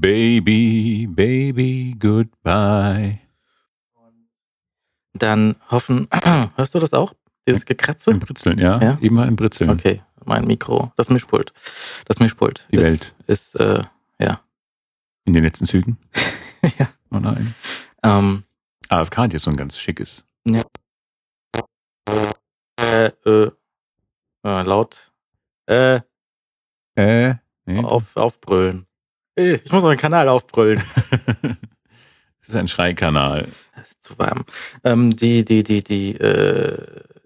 Baby, Baby, goodbye. Dann hoffen, hörst du das auch? Dieses Gekratze? Im Britzeln, ja. Ja? Immer im Britzeln. Okay, mein Mikro, das Mischpult. Das Mischpult. Die ist, Welt. Ist, äh, In den letzten Zügen. ja. Oh nein. Ähm, AFK hat jetzt so ein ganz schickes. äh, äh, äh, laut, äh, Äh, nee. auf, aufbrüllen. Äh, Ich muss meinen Kanal aufbrüllen. das ist ein Schreikanal. Das ist zu warm. Ähm, die, die, die, die, äh,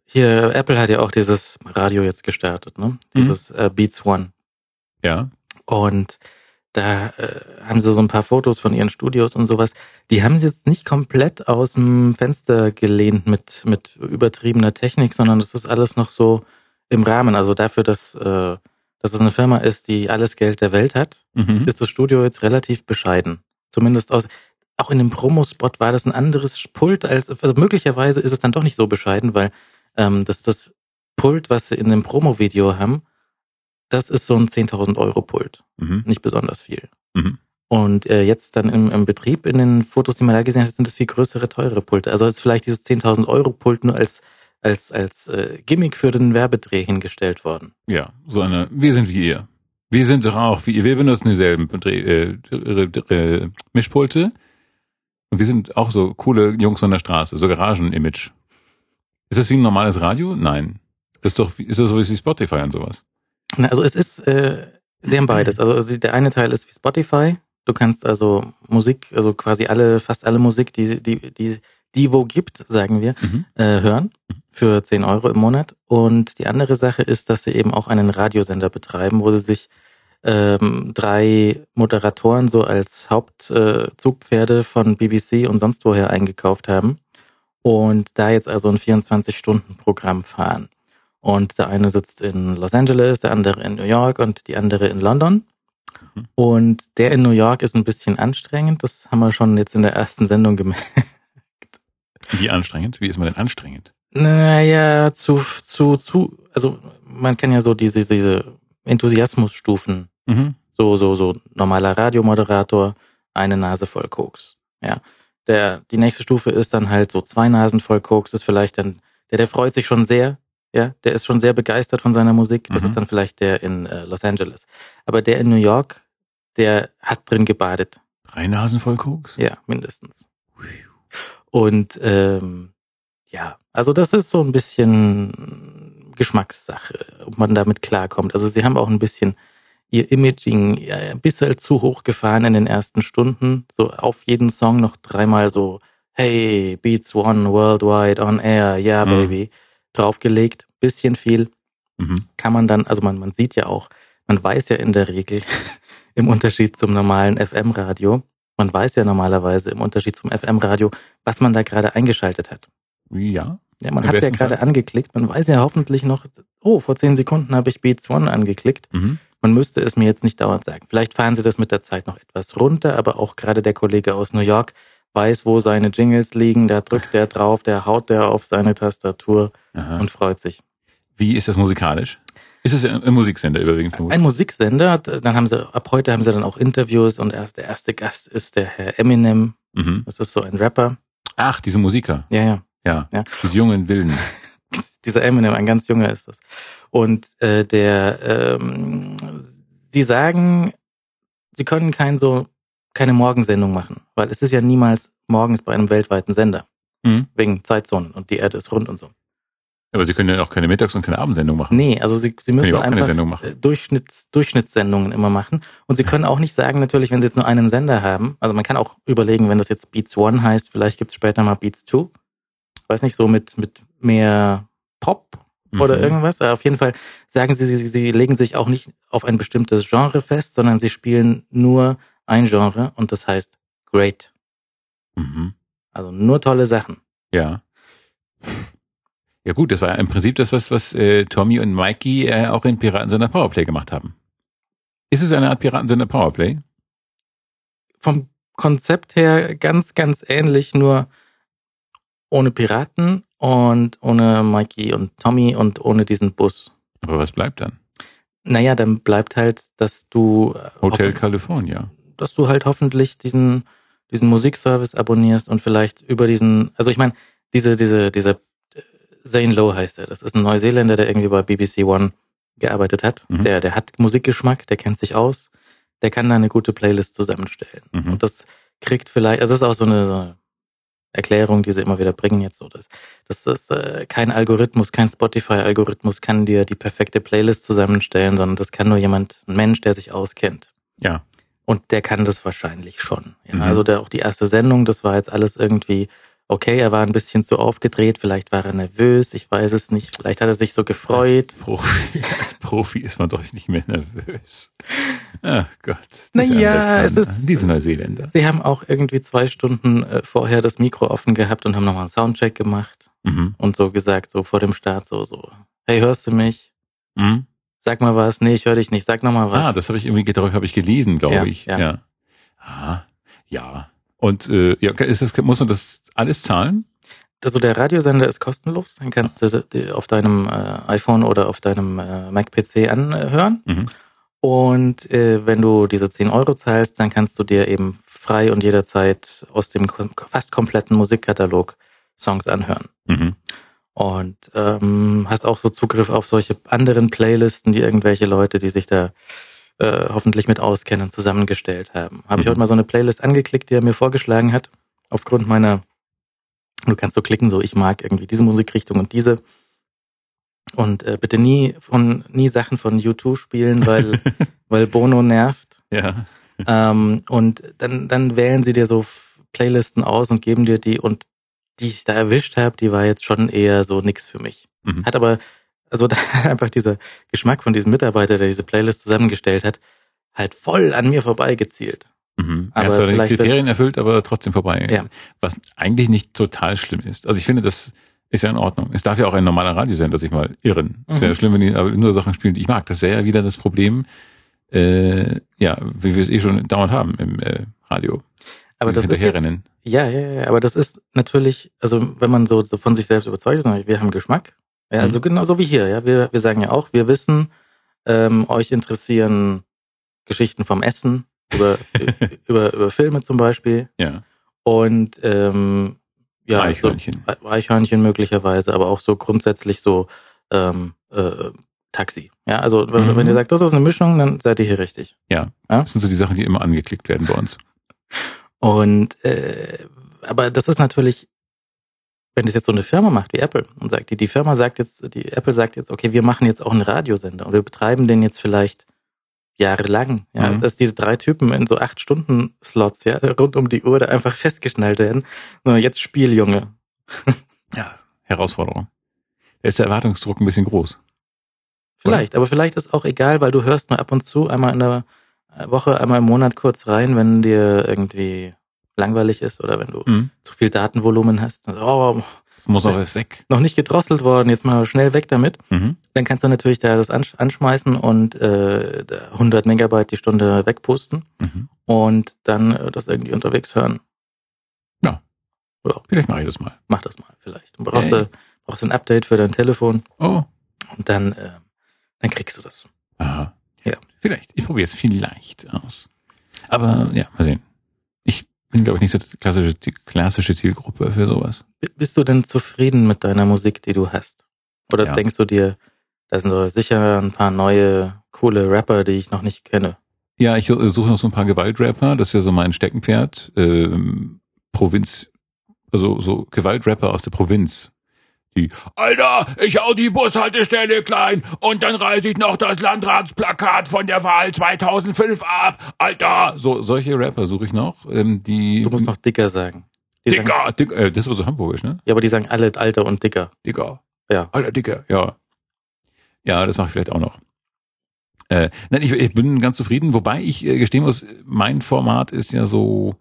hier, Apple hat ja auch dieses Radio jetzt gestartet, ne? Dieses äh, Beats One. Ja. Und da äh, haben sie so ein paar Fotos von ihren Studios und sowas. Die haben sie jetzt nicht komplett aus dem Fenster gelehnt mit, mit übertriebener Technik, sondern das ist alles noch so im Rahmen. Also dafür, dass, äh, dass es eine Firma ist, die alles Geld der Welt hat, Mhm. ist das Studio jetzt relativ bescheiden. Zumindest aus, auch in dem Promospot war das ein anderes Pult als, also möglicherweise ist es dann doch nicht so bescheiden, weil ähm, das, das Pult, was sie in dem Promo-Video haben, das ist so ein 10.000 Euro Pult. Mhm. Nicht besonders viel. Mhm. Und äh, jetzt dann im, im Betrieb, in den Fotos, die man da gesehen hat, sind es viel größere, teure Pulte. Also ist vielleicht dieses 10.000 Euro Pult nur als, als, als äh, Gimmick für den Werbedreh hingestellt worden. Ja, so eine, wir sind wie ihr. Wir sind doch auch wie ihr. Wir benutzen dieselben Dreh- äh, äh, Mischpulte. Und wir sind auch so coole Jungs an der Straße, so Garagen-Image. Ist das wie ein normales Radio? Nein. Das ist doch, ist das so wie Spotify und sowas? Na, also es ist, äh, sie haben beides. Also, also der eine Teil ist wie Spotify. Du kannst also Musik, also quasi alle, fast alle Musik, die, die, die, die wo gibt, sagen wir, Mhm. äh, hören für 10 Euro im Monat. Und die andere Sache ist, dass sie eben auch einen Radiosender betreiben, wo sie sich ähm, drei Moderatoren so als Hauptzugpferde äh, von BBC und sonst woher eingekauft haben und da jetzt also ein 24-Stunden-Programm fahren. Und der eine sitzt in Los Angeles, der andere in New York und die andere in London. Mhm. Und der in New York ist ein bisschen anstrengend. Das haben wir schon jetzt in der ersten Sendung gemerkt. Wie anstrengend? Wie ist man denn anstrengend? Naja, zu, zu, zu, also man kann ja so diese, diese Enthusiasmusstufen, Mhm. so, so, so normaler Radiomoderator, eine Nase voll Koks. Ja. Der, die nächste Stufe ist dann halt so zwei Nasen voll Koks, ist vielleicht dann, der, der freut sich schon sehr, ja, der ist schon sehr begeistert von seiner Musik. Das Mhm. ist dann vielleicht der in äh, Los Angeles. Aber der in New York, der hat drin gebadet. Drei Nasen voll Koks? Ja, mindestens. Und ähm, ja, also das ist so ein bisschen Geschmackssache, ob man damit klarkommt. Also sie haben auch ein bisschen ihr Imaging ja, ein bisschen zu hoch gefahren in den ersten Stunden. So auf jeden Song noch dreimal so, hey, Beats One Worldwide on Air, ja, Mhm. Baby, draufgelegt. Bisschen viel Mhm. kann man dann, also man, man sieht ja auch, man weiß ja in der Regel im Unterschied zum normalen FM-Radio, man weiß ja normalerweise im Unterschied zum FM-Radio, was man da gerade eingeschaltet hat. Ja. Ja, man hat ja gerade angeklickt, man weiß ja hoffentlich noch, oh, vor zehn Sekunden habe ich Beats One angeklickt. Mhm. Man müsste es mir jetzt nicht dauernd sagen. Vielleicht fahren sie das mit der Zeit noch etwas runter, aber auch gerade der Kollege aus New York weiß, wo seine Jingles liegen, da drückt der drauf, der haut der auf seine Tastatur Aha. und freut sich. Wie ist das musikalisch? Ist es ein Musiksender überwiegend? Ein Musiksender, dann haben sie, ab heute haben sie dann auch Interviews und erst der erste Gast ist der Herr Eminem. Mhm. Das ist so ein Rapper. Ach, diese Musiker. Ja, ja. Ja. Ja. Diese jungen Wilden. Dieser Eminem, ein ganz junger ist das. Und äh, der, ähm, sie sagen, sie können kein so, keine Morgensendung machen, weil es ist ja niemals morgens bei einem weltweiten Sender, Mhm. wegen Zeitzonen und die Erde ist rund und so. Aber sie können ja auch keine Mittags- und keine Abendsendung machen. Nee, also sie, sie müssen einfach Durchschnitts, Durchschnittssendungen immer machen. Und sie können auch nicht sagen, natürlich, wenn sie jetzt nur einen Sender haben, also man kann auch überlegen, wenn das jetzt Beats One heißt, vielleicht gibt's später mal Beats Two. Weiß nicht, so mit, mit mehr Pop oder Mhm. irgendwas. Aber auf jeden Fall sagen sie, sie, sie legen sich auch nicht auf ein bestimmtes Genre fest, sondern sie spielen nur ein Genre und das heißt Great. Mhm. Also nur tolle Sachen. Ja. Ja gut, das war im Prinzip das, was, was äh, Tommy und Mikey äh, auch in Piratensender Powerplay gemacht haben. Ist es eine Art Piratensender Powerplay? vom Konzept her ganz, ganz ähnlich, nur ohne Piraten und ohne Mikey und Tommy und ohne diesen Bus. Aber was bleibt dann? Naja, dann bleibt halt, dass du äh, Hotel California. dass du halt hoffentlich diesen, diesen Musikservice abonnierst und vielleicht über diesen, also ich meine, diese, diese, dieser äh, Zane Lowe heißt er, das ist ein Neuseeländer, der irgendwie bei BBC One gearbeitet hat. Mhm. Der, der hat Musikgeschmack, der kennt sich aus, der kann da eine gute Playlist zusammenstellen. Mhm. Und das kriegt vielleicht, also das ist auch so eine, so eine Erklärung, die sie immer wieder bringen jetzt so, dass, dass das äh, kein Algorithmus, kein Spotify-Algorithmus kann dir die perfekte Playlist zusammenstellen, sondern das kann nur jemand, ein Mensch, der sich auskennt. Ja. Und der kann das wahrscheinlich schon. Ja, Mhm. Also der, auch die erste Sendung, das war jetzt alles irgendwie okay, er war ein bisschen zu aufgedreht, vielleicht war er nervös, ich weiß es nicht, vielleicht hat er sich so gefreut. Als Profi, als Profi ist man doch nicht mehr nervös. Ach Gott. Na diese ja, Amerikaner, es ist- Diese Neuseeländer. Sie haben auch irgendwie zwei Stunden äh, vorher das Mikro offen gehabt und haben nochmal einen Soundcheck gemacht Mhm. und so gesagt, so vor dem Start, so, so, hey, hörst du mich? Mhm. Sag mal was. Nee, ich höre dich nicht. Sag noch mal was. Ah, das habe ich irgendwie habe ich gelesen, glaube Ja, ich. ja. Ja. Ah, ja. Und äh, ja, ist das, muss man das alles zahlen? Also der Radiosender ist kostenlos. Den kannst du auf deinem äh, iPhone oder auf deinem äh, Mac-PC anhören. Mhm. Und äh, wenn du diese 10 Euro zahlst, dann kannst du dir eben frei und jederzeit aus dem fast kompletten Musikkatalog Songs anhören. Mhm. Und ähm, hast auch so Zugriff auf solche anderen Playlisten, die irgendwelche Leute, die sich da äh, hoffentlich mit auskennen, zusammengestellt haben. Habe ich Mhm. heute mal so eine Playlist angeklickt, die er mir vorgeschlagen hat, aufgrund meiner, du kannst so klicken, so ich mag irgendwie diese Musikrichtung und diese. Und äh, bitte nie von nie Sachen von U2 spielen, weil weil Bono nervt. Ja. Ähm, und dann, dann wählen sie dir so Playlisten aus und geben dir die und die ich da erwischt habe, die war jetzt schon eher so nix für mich. Mhm. Hat aber, also da einfach dieser Geschmack von diesem Mitarbeiter, der diese Playlist zusammengestellt hat, halt voll an mir vorbeigezielt. Mhm. Aber er hat zwar die Kriterien erfüllt, aber trotzdem vorbei. Ja. Was eigentlich nicht total schlimm ist. Also ich finde, das ist ja in Ordnung. Es darf ja auch ein normaler Radiosender sich mal irren. Es Mhm. wäre schlimm, wenn die aber nur Sachen spielen, die ich mag. Das wäre ja wieder das Problem, äh, ja, wie wir es eh schon dauernd haben im äh, Radio. Aber das ist jetzt, ja, ja, ja, aber das ist natürlich, also wenn man so, so von sich selbst überzeugt ist, wir haben Geschmack. Ja, also Mhm. genauso wie hier, ja. Wir, wir sagen ja auch, wir wissen, ähm, euch interessieren Geschichten vom Essen, über, über, über Filme zum Beispiel. Ja. Und ähm, ja, Eichhörnchen. So, Eichhörnchen möglicherweise, aber auch so grundsätzlich so ähm, äh, Taxi. Ja, also wenn, Mhm. wenn ihr sagt, das ist eine Mischung, dann seid ihr hier richtig. Das sind so die Sachen, die immer angeklickt werden bei uns. Und äh, aber das ist natürlich, wenn das jetzt so eine Firma macht wie Apple und sagt, die, die Firma sagt jetzt, die Apple sagt jetzt, okay, wir machen jetzt auch einen Radiosender und wir betreiben den jetzt vielleicht jahrelang. Ja, Mhm. dass diese drei Typen in so acht Stunden Slots, ja, rund um die Uhr da einfach festgeschnallt werden. So, jetzt Spiel, Junge. Ja. Herausforderung. Da ist der Erwartungsdruck ein bisschen groß. Vielleicht, aber vielleicht ist auch egal, weil du hörst nur ab und zu einmal in der Woche, einmal im Monat kurz rein, wenn dir irgendwie langweilig ist oder wenn du Mhm. zu viel Datenvolumen hast. Also, oh, Es muss noch was weg. noch nicht gedrosselt worden, jetzt mal schnell weg damit. Mhm. Dann kannst du natürlich da das ansch anschmeißen und äh, da 100 Megabyte die Stunde wegpusten Mhm. und dann äh, das irgendwie unterwegs hören. Vielleicht mache ich das mal. Mach das mal vielleicht. Du brauchst, du brauchst ein Update für dein Telefon Oh. und dann, äh, dann kriegst du das. Aha. Ja. Vielleicht. Ich probiere es vielleicht aus. Aber ja, mal sehen. Ich bin, glaube ich, nicht so die klassische, die klassische Zielgruppe für sowas. Bist du denn zufrieden mit deiner Musik, die du hast? Oder Ja. denkst du dir, da sind doch sicher ein paar neue, coole Rapper, die ich noch nicht kenne? Ja, ich suche noch so ein paar Gewaltrapper. Das ist ja so mein Steckenpferd. Ähm, Provinz, also so Gewaltrapper aus der Provinz. Die, Alter, ich hau die Bushaltestelle klein und dann reiße ich noch das Landratsplakat von der Wahl 2005 ab. Alter, so solche Rapper suche ich noch. Ähm, die Du musst noch dicker sagen. Die Sagen, Dicker, dick, äh, das war so hamburgisch, ne? ja, aber die sagen alle Alter und dicker. Dicker. Ja. Alter, Dicker, ja. Ja, das mache ich vielleicht auch noch. Äh, nein, ich, ich bin ganz zufrieden, wobei ich äh, gestehen muss, mein Format ist ja so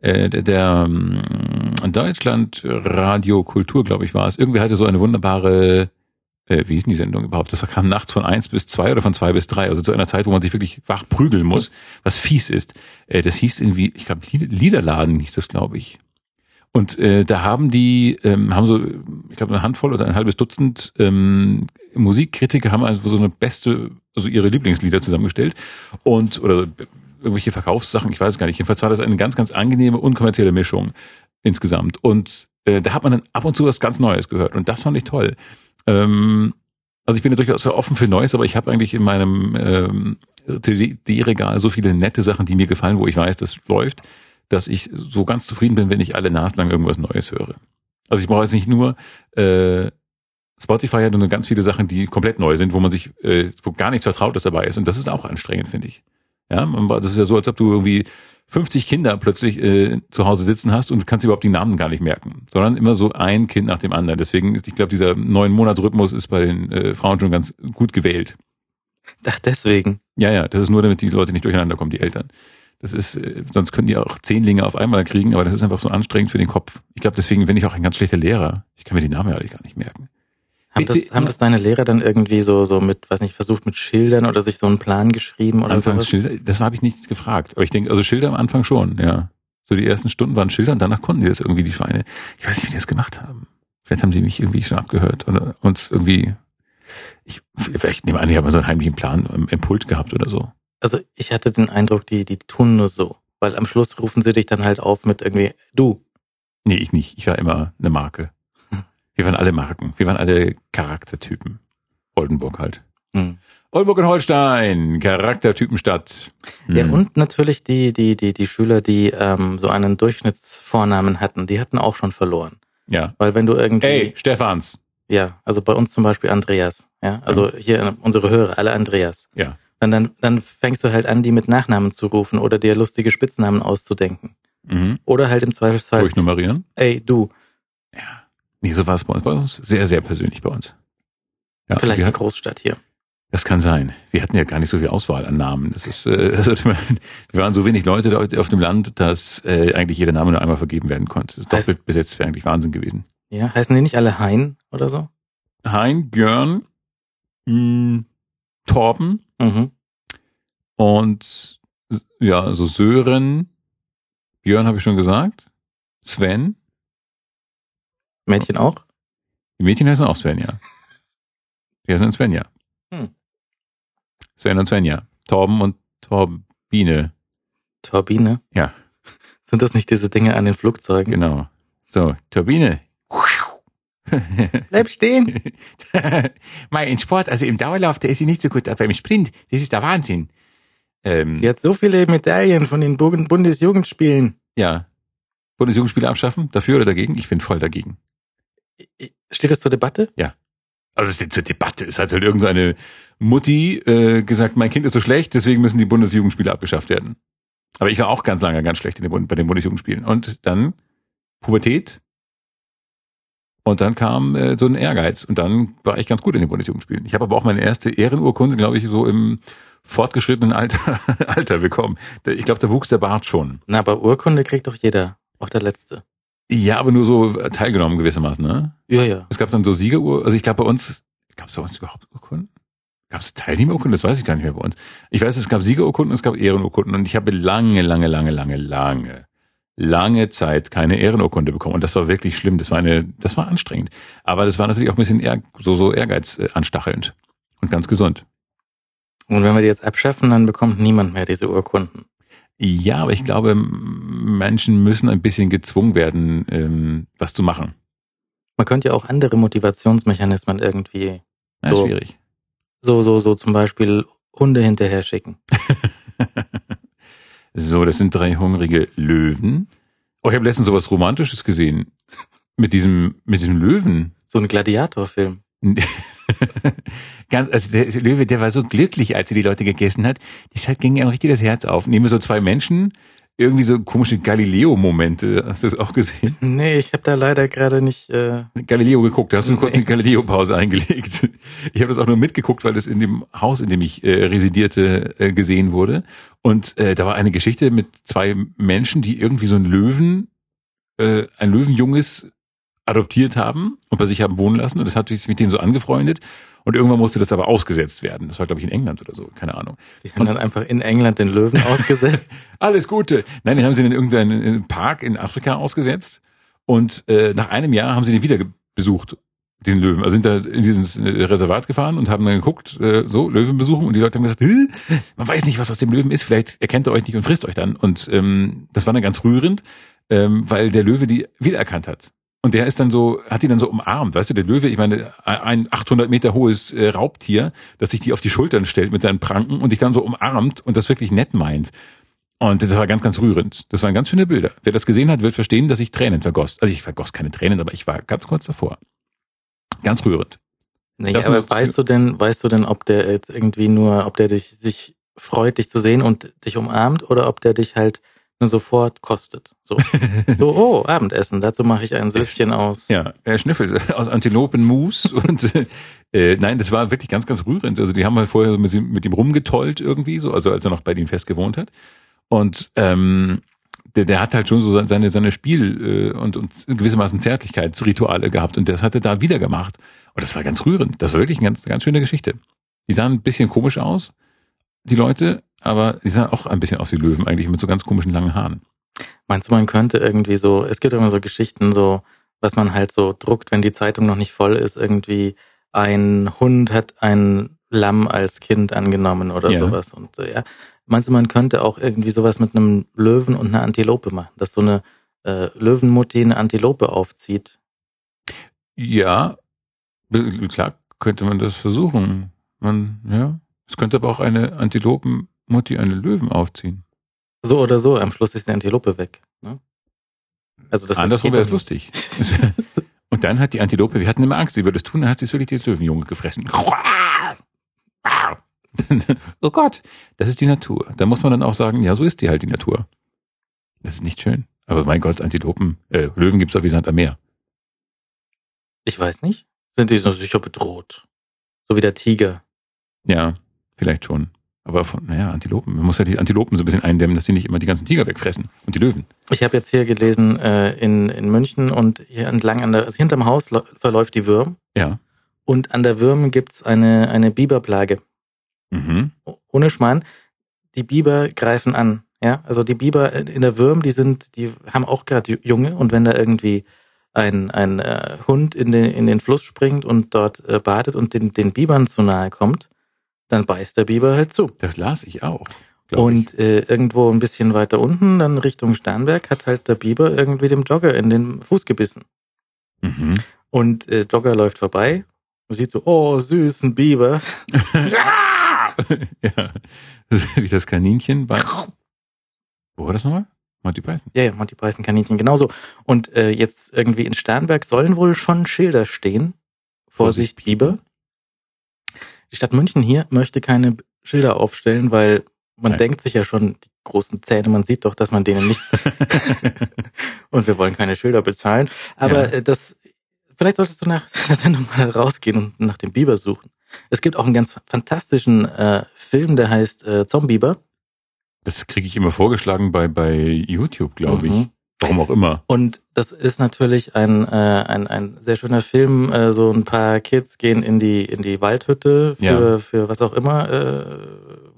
äh, der, der ähm, Deutschland Radio Kultur, glaube ich, war es. Irgendwie hatte so eine wunderbare, äh, wie hieß denn die Sendung überhaupt? Das kam nachts von eins bis zwei oder von zwei bis drei, also zu einer Zeit, wo man sich wirklich wach prügeln muss, was fies ist. Äh, das hieß irgendwie, ich glaube, Liederladen hieß das, glaube ich. Und äh, da haben die, ähm, haben so, ich glaube, eine Handvoll oder ein halbes Dutzend ähm, Musikkritiker haben also so eine beste, also ihre Lieblingslieder zusammengestellt und oder irgendwelche Verkaufssachen, ich weiß gar nicht. Jedenfalls war das eine ganz, ganz angenehme, unkommerzielle Mischung insgesamt. Und äh, da hat man dann ab und zu was ganz Neues gehört. Und das fand ich toll. Ähm, also ich bin ja durchaus sehr offen für Neues, aber ich habe eigentlich in meinem ähm, CD-Regal so viele nette Sachen, die mir gefallen, wo ich weiß, das läuft, dass ich so ganz zufrieden bin, wenn ich alle naslang irgendwas Neues höre. Also ich brauche jetzt nicht nur äh, Spotify hat nur ganz viele Sachen, die komplett neu sind, wo man sich, äh, wo gar nichts Vertrautes dabei ist. Und das ist auch anstrengend, finde ich. Ja, das ist ja so, als ob du irgendwie 50 Kinder plötzlich äh, zu Hause sitzen hast und kannst überhaupt die Namen gar nicht merken, sondern immer so ein Kind nach dem anderen. Deswegen ist, ich glaube, dieser neun Monats Rhythmus ist bei den äh, Frauen schon ganz gut gewählt. Ach, deswegen. Ja, ja, das ist nur, damit die Leute nicht durcheinander kommen, die Eltern. Das ist, äh, sonst können die auch Zehnlinge auf einmal kriegen, aber das ist einfach so anstrengend für den Kopf. Ich glaube, deswegen bin ich auch ein ganz schlechter Lehrer. Ich kann mir die Namen ja gar nicht merken. Haben das, haben das deine Lehrer dann irgendwie so, so mit, weiß nicht, versucht mit Schildern oder sich so einen Plan geschrieben oder Anfangs Schilder, das habe ich nicht gefragt. Aber ich denke, also Schilder am Anfang schon, ja. So die ersten Stunden waren Schilder und danach konnten die das irgendwie, die Schweine. Ich weiß nicht, wie die das gemacht haben. Vielleicht haben die mich irgendwie schon abgehört oder uns irgendwie, ich, vielleicht nehme an, die haben so einen heimlichen Plan im, im Pult gehabt oder so. Also ich hatte den Eindruck, die, die tun nur so. Weil am Schluss rufen sie dich dann halt auf mit irgendwie, du. Nee, ich nicht. Ich war immer eine Marke. Wir waren alle Marken. Wir waren alle Charaktertypen. Oldenburg halt. Hm. Oldenburg und Holstein, Charaktertypenstadt. Hm. Ja, und natürlich die, die, die, die Schüler, die ähm, so einen Durchschnittsvornamen hatten, die hatten auch schon verloren. Ja. Weil wenn du irgendwie. Ey, Stefans. Ja, also bei uns zum Beispiel Andreas. Ja, also ja. hier unsere Hörer, alle Andreas. Ja. Dann, dann, dann fängst du halt an, die mit Nachnamen zu rufen oder dir lustige Spitznamen auszudenken. Mhm. Oder halt im Zweifelsfall. Durchnummerieren? Ey, du. Ja. Nee, so war es bei uns. Bei uns sehr, sehr persönlich bei uns. Ja, Vielleicht die Großstadt hier. Das kann sein. Wir hatten ja gar nicht so viel Auswahl an Namen. Das ist, äh, das wir waren so wenig Leute auf dem Land, dass äh, eigentlich jeder Name nur einmal vergeben werden konnte. Das doppelt besetzt wäre eigentlich Wahnsinn gewesen. Ja, heißen die nicht alle Hein oder so? Hein, Björn, mh, hm, Torben mhm. und ja, so Sören, Björn habe ich schon gesagt, Sven, Mädchen auch? Die Mädchen heißen auch Svenja. Die heißen Svenja. Hm. Sven und Svenja. Torben und Torbine. Torbine? Ja. Sind das nicht diese Dinge an den Flugzeugen? Genau. So, Turbine. Bleib stehen. Mal in Sport, also im Dauerlauf, der ist sie nicht so gut, aber im Sprint, das ist der Wahnsinn. Ähm, die hat so viele Medaillen von den Bundesjugendspielen. Ja. Bundesjugendspiele abschaffen? Dafür oder dagegen? Ich bin voll dagegen. Steht das zur Debatte? Ja. Also es steht zur Debatte. Es hat halt irgendeine Mutti äh, gesagt, mein Kind ist so schlecht, deswegen müssen die Bundesjugendspiele abgeschafft werden. Aber ich war auch ganz lange ganz schlecht in den, bei den Bundesjugendspielen. Und dann Pubertät. Und dann kam äh, so ein Ehrgeiz. Und dann war ich ganz gut in den Bundesjugendspielen. Ich habe aber auch meine erste Ehrenurkunde, glaube ich, so im fortgeschrittenen Alter, Alter bekommen. Ich glaube, da wuchs der Bart schon. Na, aber Urkunde kriegt doch jeder. Auch der Letzte. Ja, aber nur so teilgenommen gewissermaßen, ne? Ja, ja. Es gab dann so Siegeruhr, also ich glaube bei uns, gab es bei uns überhaupt Urkunden? Gab es Teilnehmerurkunden? Das weiß ich gar nicht mehr bei uns. Ich weiß, es gab Siegerurkunden, es gab Ehrenurkunden und ich habe lange, lange, lange, lange, lange, lange Zeit keine Ehrenurkunde bekommen und das war wirklich schlimm. Das war eine, das war anstrengend. Aber das war natürlich auch ein bisschen eher, so, so Ehrgeiz äh, anstachelnd und ganz gesund. Und wenn wir die jetzt abschaffen, dann bekommt niemand mehr diese Urkunden. Ja, aber ich glaube, Menschen müssen ein bisschen gezwungen werden, ähm, was zu machen. Man könnte ja auch andere Motivationsmechanismen irgendwie. Ja, so, schwierig. So, so, so zum Beispiel Hunde hinterher schicken. so, das sind drei hungrige Löwen. Oh, ich habe letztens sowas Romantisches gesehen. Mit diesem, mit diesem Löwen. So ein Gladiatorfilm. Ganz, also der Löwe, der war so glücklich, als er die Leute gegessen hat. Das ging ihm richtig das Herz auf. Nehmen so zwei Menschen, irgendwie so komische Galileo-Momente. Hast du das auch gesehen? Nee, ich habe da leider gerade nicht. Äh Galileo geguckt. Da hast du nee. kurz eine Galileo-Pause eingelegt. Ich habe das auch nur mitgeguckt, weil das in dem Haus, in dem ich äh, residierte, äh, gesehen wurde. Und äh, da war eine Geschichte mit zwei Menschen, die irgendwie so ein Löwen, äh, ein Löwenjunges adoptiert haben und bei sich haben wohnen lassen und das hat sich mit denen so angefreundet und irgendwann musste das aber ausgesetzt werden. Das war glaube ich in England oder so, keine Ahnung. Die haben und, dann einfach in England den Löwen ausgesetzt. Alles Gute. Nein, den haben sie in irgendeinen Park in Afrika ausgesetzt und äh, nach einem Jahr haben sie den wieder besucht diesen Löwen. Also sind da in dieses äh, Reservat gefahren und haben dann geguckt, äh, so, Löwen besuchen und die Leute haben gesagt, "Hä? man weiß nicht, was aus dem Löwen ist, vielleicht erkennt er euch nicht und frisst euch dann. Und ähm, das war dann ganz rührend, ähm, weil der Löwe die wiedererkannt hat. Und der ist dann so, hat die dann so umarmt, weißt du, der Löwe, ich meine, ein 800 Meter hohes äh, Raubtier, das sich die auf die Schultern stellt mit seinen Pranken und dich dann so umarmt und das wirklich nett meint. Und das war ganz, ganz rührend. Das waren ganz schöne Bilder. Wer das gesehen hat, wird verstehen, dass ich Tränen vergoss. Also ich vergoss keine Tränen, aber ich war ganz kurz davor. Ganz rührend. Nee, Das aber weißt du denn, weißt du denn, ob der jetzt irgendwie nur, ob der dich sich freut, dich zu sehen und dich umarmt oder ob der dich halt sofort kostet? So, so oh, Abendessen, dazu mache ich ein Söschen aus. Ja, er schnüffelt aus Antilopenmus und äh, nein, das war wirklich ganz, ganz rührend. Also die haben halt vorher mit ihm, mit ihm rumgetollt irgendwie, so, also als er noch bei denen fest gewohnt hat. Und ähm, der, der hat halt schon so seine, seine Spiel- äh, und, und gewissermaßen Zärtlichkeitsrituale gehabt und das hat er da wieder gemacht. Und das war ganz rührend. Das war wirklich eine ganz, ganz schöne Geschichte. Die sahen ein bisschen komisch aus, die Leute, aber die sahen auch ein bisschen aus wie Löwen eigentlich mit so ganz komischen langen Haaren. Meinst du, man könnte irgendwie so, es gibt immer so Geschichten, so, was man halt so druckt, wenn die Zeitung noch nicht voll ist, irgendwie ein Hund hat ein Lamm als Kind angenommen oder Ja. sowas. Und so, ja. Meinst du, man könnte auch irgendwie sowas mit einem Löwen und einer Antilope machen, dass so eine äh, Löwenmutti eine Antilope aufzieht? Ja, klar könnte man das versuchen. Man, ja. Es könnte aber auch eine Antilopenmutti einen Löwen aufziehen. So oder so, am Schluss ist die Antilope weg. Ne? Also das Andersrum geht wäre es lustig. Und dann hat die Antilope, wir hatten immer Angst, sie würde es tun, dann hat sie es wirklich die Löwenjunge gefressen. oh Gott, das ist die Natur. Da muss man dann auch sagen, ja, so ist die halt die Natur. Das ist nicht schön. Aber mein Gott, Antilopen, äh, Löwen gibt's doch wie Sand am Meer. Ich weiß nicht. Sind die so sicher bedroht? So wie der Tiger. Ja, vielleicht schon. Aber von, naja, Antilopen. Man muss ja die Antilopen so ein bisschen eindämmen, dass die nicht immer die ganzen Tiger wegfressen. Und die Löwen. Ich habe jetzt hier gelesen, äh, in, in München und hier entlang an der, also hinterm Haus verläuft die Würm Ja. und an der Würm gibt's eine, eine Biberplage. Mhm. Ohne Schmarrn. Die Biber greifen an. Ja, also die Biber in der Würm, die sind, die haben auch gerade Junge und wenn da irgendwie ein, ein äh, Hund in den, in den Fluss springt und dort äh, badet und den, den Bibern zu nahe kommt, dann beißt der Biber halt zu. Das las ich auch. Und äh, irgendwo ein bisschen weiter unten, dann Richtung Starnberg, hat halt der Biber irgendwie dem Jogger in den Fuß gebissen. Mhm. Und äh, Jogger läuft vorbei und sieht so, oh, süß, ein Biber. ja. Wie das Kaninchen bei. Wo war das nochmal? Monty Python. Ja, ja, Monty Python Kaninchen, genauso. Und äh, jetzt irgendwie in Starnberg sollen wohl schon Schilder stehen. Vorsicht, Vorsicht, Biber. Die Stadt München hier möchte keine Schilder aufstellen, weil man Nein. denkt sich ja schon, die großen Zähne, man sieht doch, dass man denen nicht und wir wollen keine Schilder bezahlen. Aber Ja. äh, das, vielleicht solltest du nach der Sendung mal rausgehen und nach dem Biber suchen. Es gibt auch einen ganz fantastischen äh, Film, der heißt äh, Zombieber. Das kriege ich immer vorgeschlagen bei, bei YouTube, glaube ich. Mhm. Warum auch immer. Und das ist natürlich ein, äh, ein, ein sehr schöner Film. Äh, so ein paar Kids gehen in die, in die Waldhütte für, Ja. für was auch immer, äh,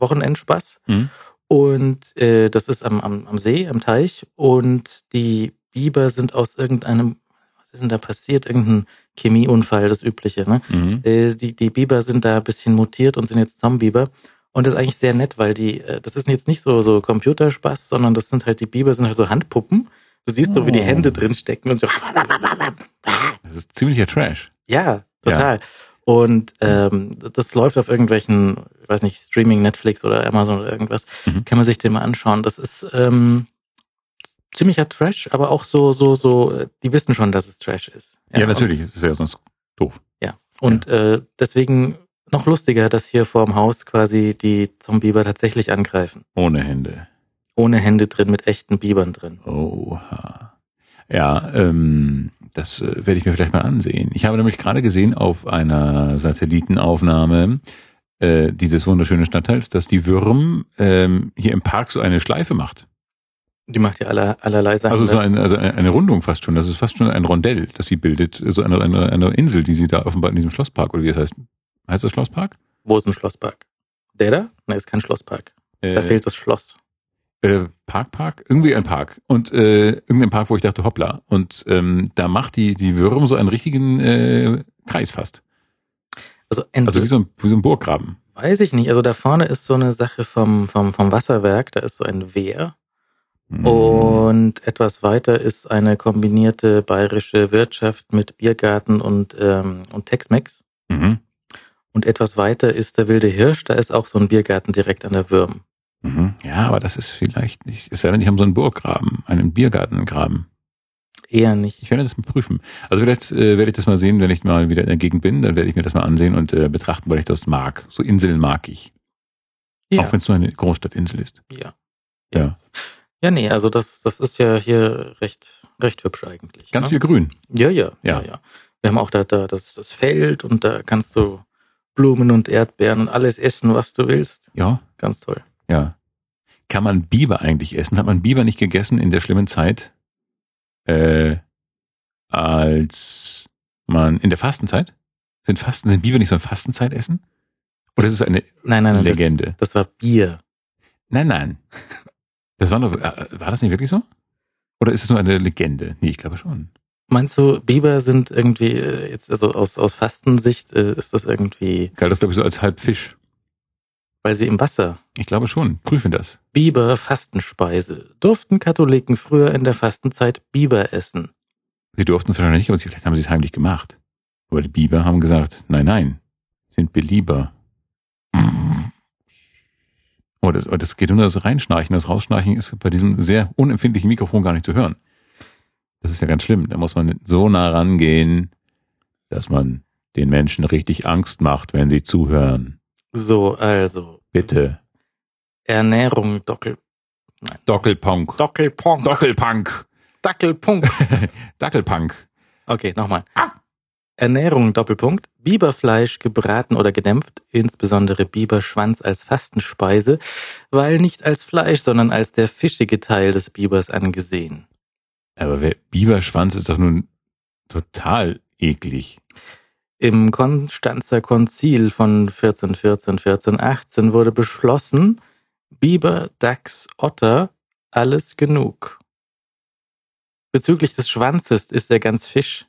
Wochenendspaß. Hm? Und äh, das ist am, am, am See, am Teich. Und die Biber sind aus irgendeinem, was ist denn da passiert? Irgendein Chemieunfall, das Übliche. Ne? Mhm. Äh, die, die Biber sind da ein bisschen mutiert und sind jetzt Zombieber. Und das ist eigentlich sehr nett, weil die, äh, das ist jetzt nicht so, so Computerspaß, sondern das sind halt, die Biber sind halt so Handpuppen. Du siehst so, wie die Oh. Hände drin stecken und so. Das ist ziemlicher Trash. Ja, total. Und ähm, das läuft auf irgendwelchen, ich weiß nicht, Streaming, Netflix oder Amazon oder irgendwas. Mhm. Kann man sich den mal anschauen. Das ist ähm, ziemlicher Trash, aber auch so, so, so, die wissen schon, dass es Trash ist. Ja, natürlich. Das wäre sonst doof. Und äh, deswegen noch lustiger, dass hier vorm Haus quasi die Zombieber tatsächlich angreifen. Ohne Hände. Ohne Hände drin, mit echten Bibern drin. Oha. Ja, ähm, das äh, werde ich mir vielleicht mal ansehen. Ich habe nämlich gerade gesehen auf einer Satellitenaufnahme äh, dieses wunderschönen Stadtteils, dass die Würm ähm, hier im Park so eine Schleife macht. Die macht ja aller, allerlei Sachen. Also so ne? eine, also eine Rundung fast schon. Das ist fast schon ein Rondell, das sie bildet. So eine, eine, eine Insel, die sie da offenbar in diesem Schlosspark, oder wie es heißt. Heißt das Schlosspark? Wo ist ein Schlosspark? Der da? Nein, ist kein Schlosspark. Da Äh, fehlt das Schloss. Äh, Park, Park, irgendwie ein Park und äh, irgendein Park, wo ich dachte, hoppla. Und ähm, da macht die die Würm so einen richtigen äh, Kreis fast. Also, Also wie so ein, wie so ein Burggraben. weiß ich nicht. Also da vorne ist so eine Sache vom, vom, vom Wasserwerk, da ist so ein Wehr. Hm. Und etwas weiter ist eine kombinierte bayerische Wirtschaft mit Biergarten und, ähm, und Tex-Mex. Mhm. Und etwas weiter ist der Wilde Hirsch, da ist auch so ein Biergarten direkt an der Würm. Mhm. Ja, aber das ist vielleicht nicht, es sei denn, die haben so einen Burggraben, einen Biergartengraben. Eher nicht. Ich werde das mal prüfen. Also vielleicht äh, werde ich das mal sehen, wenn ich mal wieder in der Gegend bin, dann werde ich mir das mal ansehen und äh, betrachten, weil ich das mag. So Inseln mag ich. Ja. Auch wenn es nur eine Großstadtinsel ist. ja. Ja. Ja, nee, also das, das ist ja hier recht, recht hübsch eigentlich. Ganz ne? viel Grün. Ja, ja, Ja. ja, ja. Wir haben auch da, da das, das Feld und da kannst du Blumen und Erdbeeren und alles essen, was du willst. Ja, Ganz toll. Ja. Kann man Biber eigentlich essen? Hat man Biber nicht gegessen in der schlimmen Zeit, äh, als man in der Fastenzeit? Sind Fasten, sind Biber nicht so ein Fastenzeitessen? Oder ist es eine Nein, nein, nein. Das, Legende? das war Bier. Nein, nein. Das war doch, äh, war das nicht wirklich so? Oder ist es nur eine Legende? Nee, ich glaube schon. Meinst du, Biber sind irgendwie, äh, jetzt also aus, aus Fastensicht, äh, ist das irgendwie, Galt das, glaube ich, so als halb Fisch. Weil sie im Wasser. Ich glaube schon. Prüfen das. Biber Fastenspeise. Durften Katholiken früher in der Fastenzeit Biber essen? Sie durften es wahrscheinlich nicht, aber vielleicht haben sie es heimlich gemacht. Aber die Biber haben gesagt, nein, nein, sind Belieber. Oh, das, oh, das geht nur das Reinschnarchen. Das Rausschnarchen ist bei diesem sehr unempfindlichen Mikrofon gar nicht zu hören. Das ist ja ganz schlimm. Da muss man so nah rangehen, dass man den Menschen richtig Angst macht, wenn sie zuhören. So, also, Bitte. Ernährung Dockel, Dockelpunk. Dockelpunk. Dockelpunk. Dackelpunkt. Dackelpunk. Okay, nochmal. Ernährung Doppelpunkt. Biberfleisch gebraten oder gedämpft, insbesondere Biberschwanz als Fastenspeise, weil nicht als Fleisch, sondern als der fischige Teil des Bibers angesehen. Aber wer, Biberschwanz ist doch nun total eklig. Im Konstanzer Konzil von 1414, 1418 wurde beschlossen, Biber, Dachs, Otter, alles genug. Bezüglich des Schwanzes ist er ganz Fisch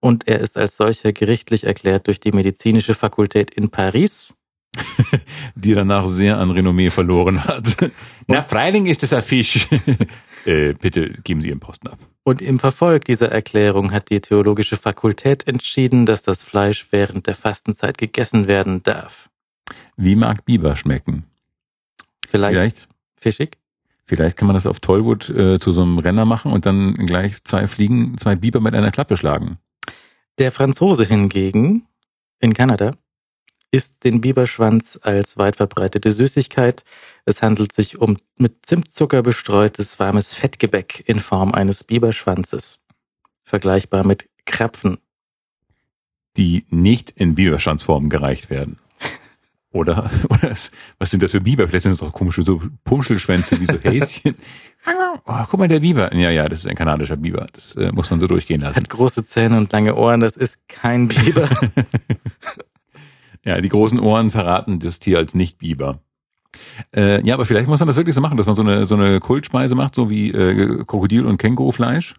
und er ist als solcher gerichtlich erklärt durch die medizinische Fakultät in Paris. die danach sehr an Renommee verloren hat. Na, Freiling ist es ein Fisch. äh, bitte geben Sie Ihren Posten ab. Und im Verfolg dieser Erklärung hat die theologische Fakultät entschieden, dass das Fleisch während der Fastenzeit gegessen werden darf. Wie mag Biber schmecken? Vielleicht, Vielleicht, fischig? vielleicht kann man das auf Tollwood äh, zu so einem Renner machen und dann gleich zwei Fliegen, zwei Biber mit einer Klappe schlagen. Der Franzose hingegen in Kanada isst den Biberschwanz als weit verbreitete Süßigkeit. Es handelt sich um mit Zimtzucker bestreutes warmes Fettgebäck in Form eines Biberschwanzes. Vergleichbar mit Krapfen. Die nicht in Biberschwanzform gereicht werden. Oder, oder es, was sind das für Biber? Vielleicht sind das auch komische so Puschelschwänze wie so Häschen. Oh, guck mal, der Biber. Ja, ja, das ist ein kanadischer Biber. Das äh, muss man so durchgehen lassen. Hat große Zähne und lange Ohren. Das ist kein Biber. Ja, die großen Ohren verraten das Tier als Nicht-Biber. Äh, ja, aber vielleicht muss man das wirklich so machen, dass man so eine, so eine Kultspeise macht, so wie äh, Krokodil- und Kängurufleisch.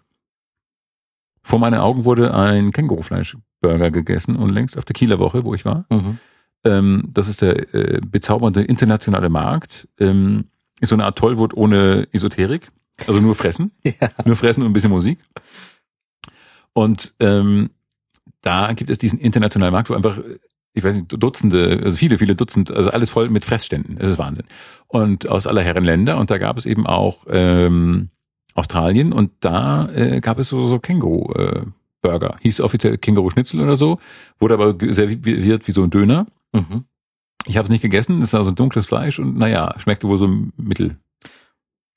Vor meinen Augen wurde ein Kängurufleisch-Burger gegessen und längst auf der Kieler Woche, wo ich war. mhm. Ähm, das ist der äh, bezaubernde internationale Markt. Ähm, ist so eine Art Tollwut ohne Esoterik. Also nur fressen. Ja. Nur fressen und ein bisschen Musik. Und ähm, da gibt es diesen internationalen Markt, wo einfach, ich weiß nicht, Dutzende, also viele, viele Dutzend, also alles voll mit Fressständen. Es ist Wahnsinn. Und aus aller Herren Länder. Und da gab es eben auch ähm, Australien und da äh, gab es so, so Känguru. Äh, Burger. Hieß offiziell Känguru-Schnitzel oder so, wurde aber serviert wie so ein Döner. Mhm. Ich habe es nicht gegessen, das ist also dunkles Fleisch und naja, schmeckte wohl so mittel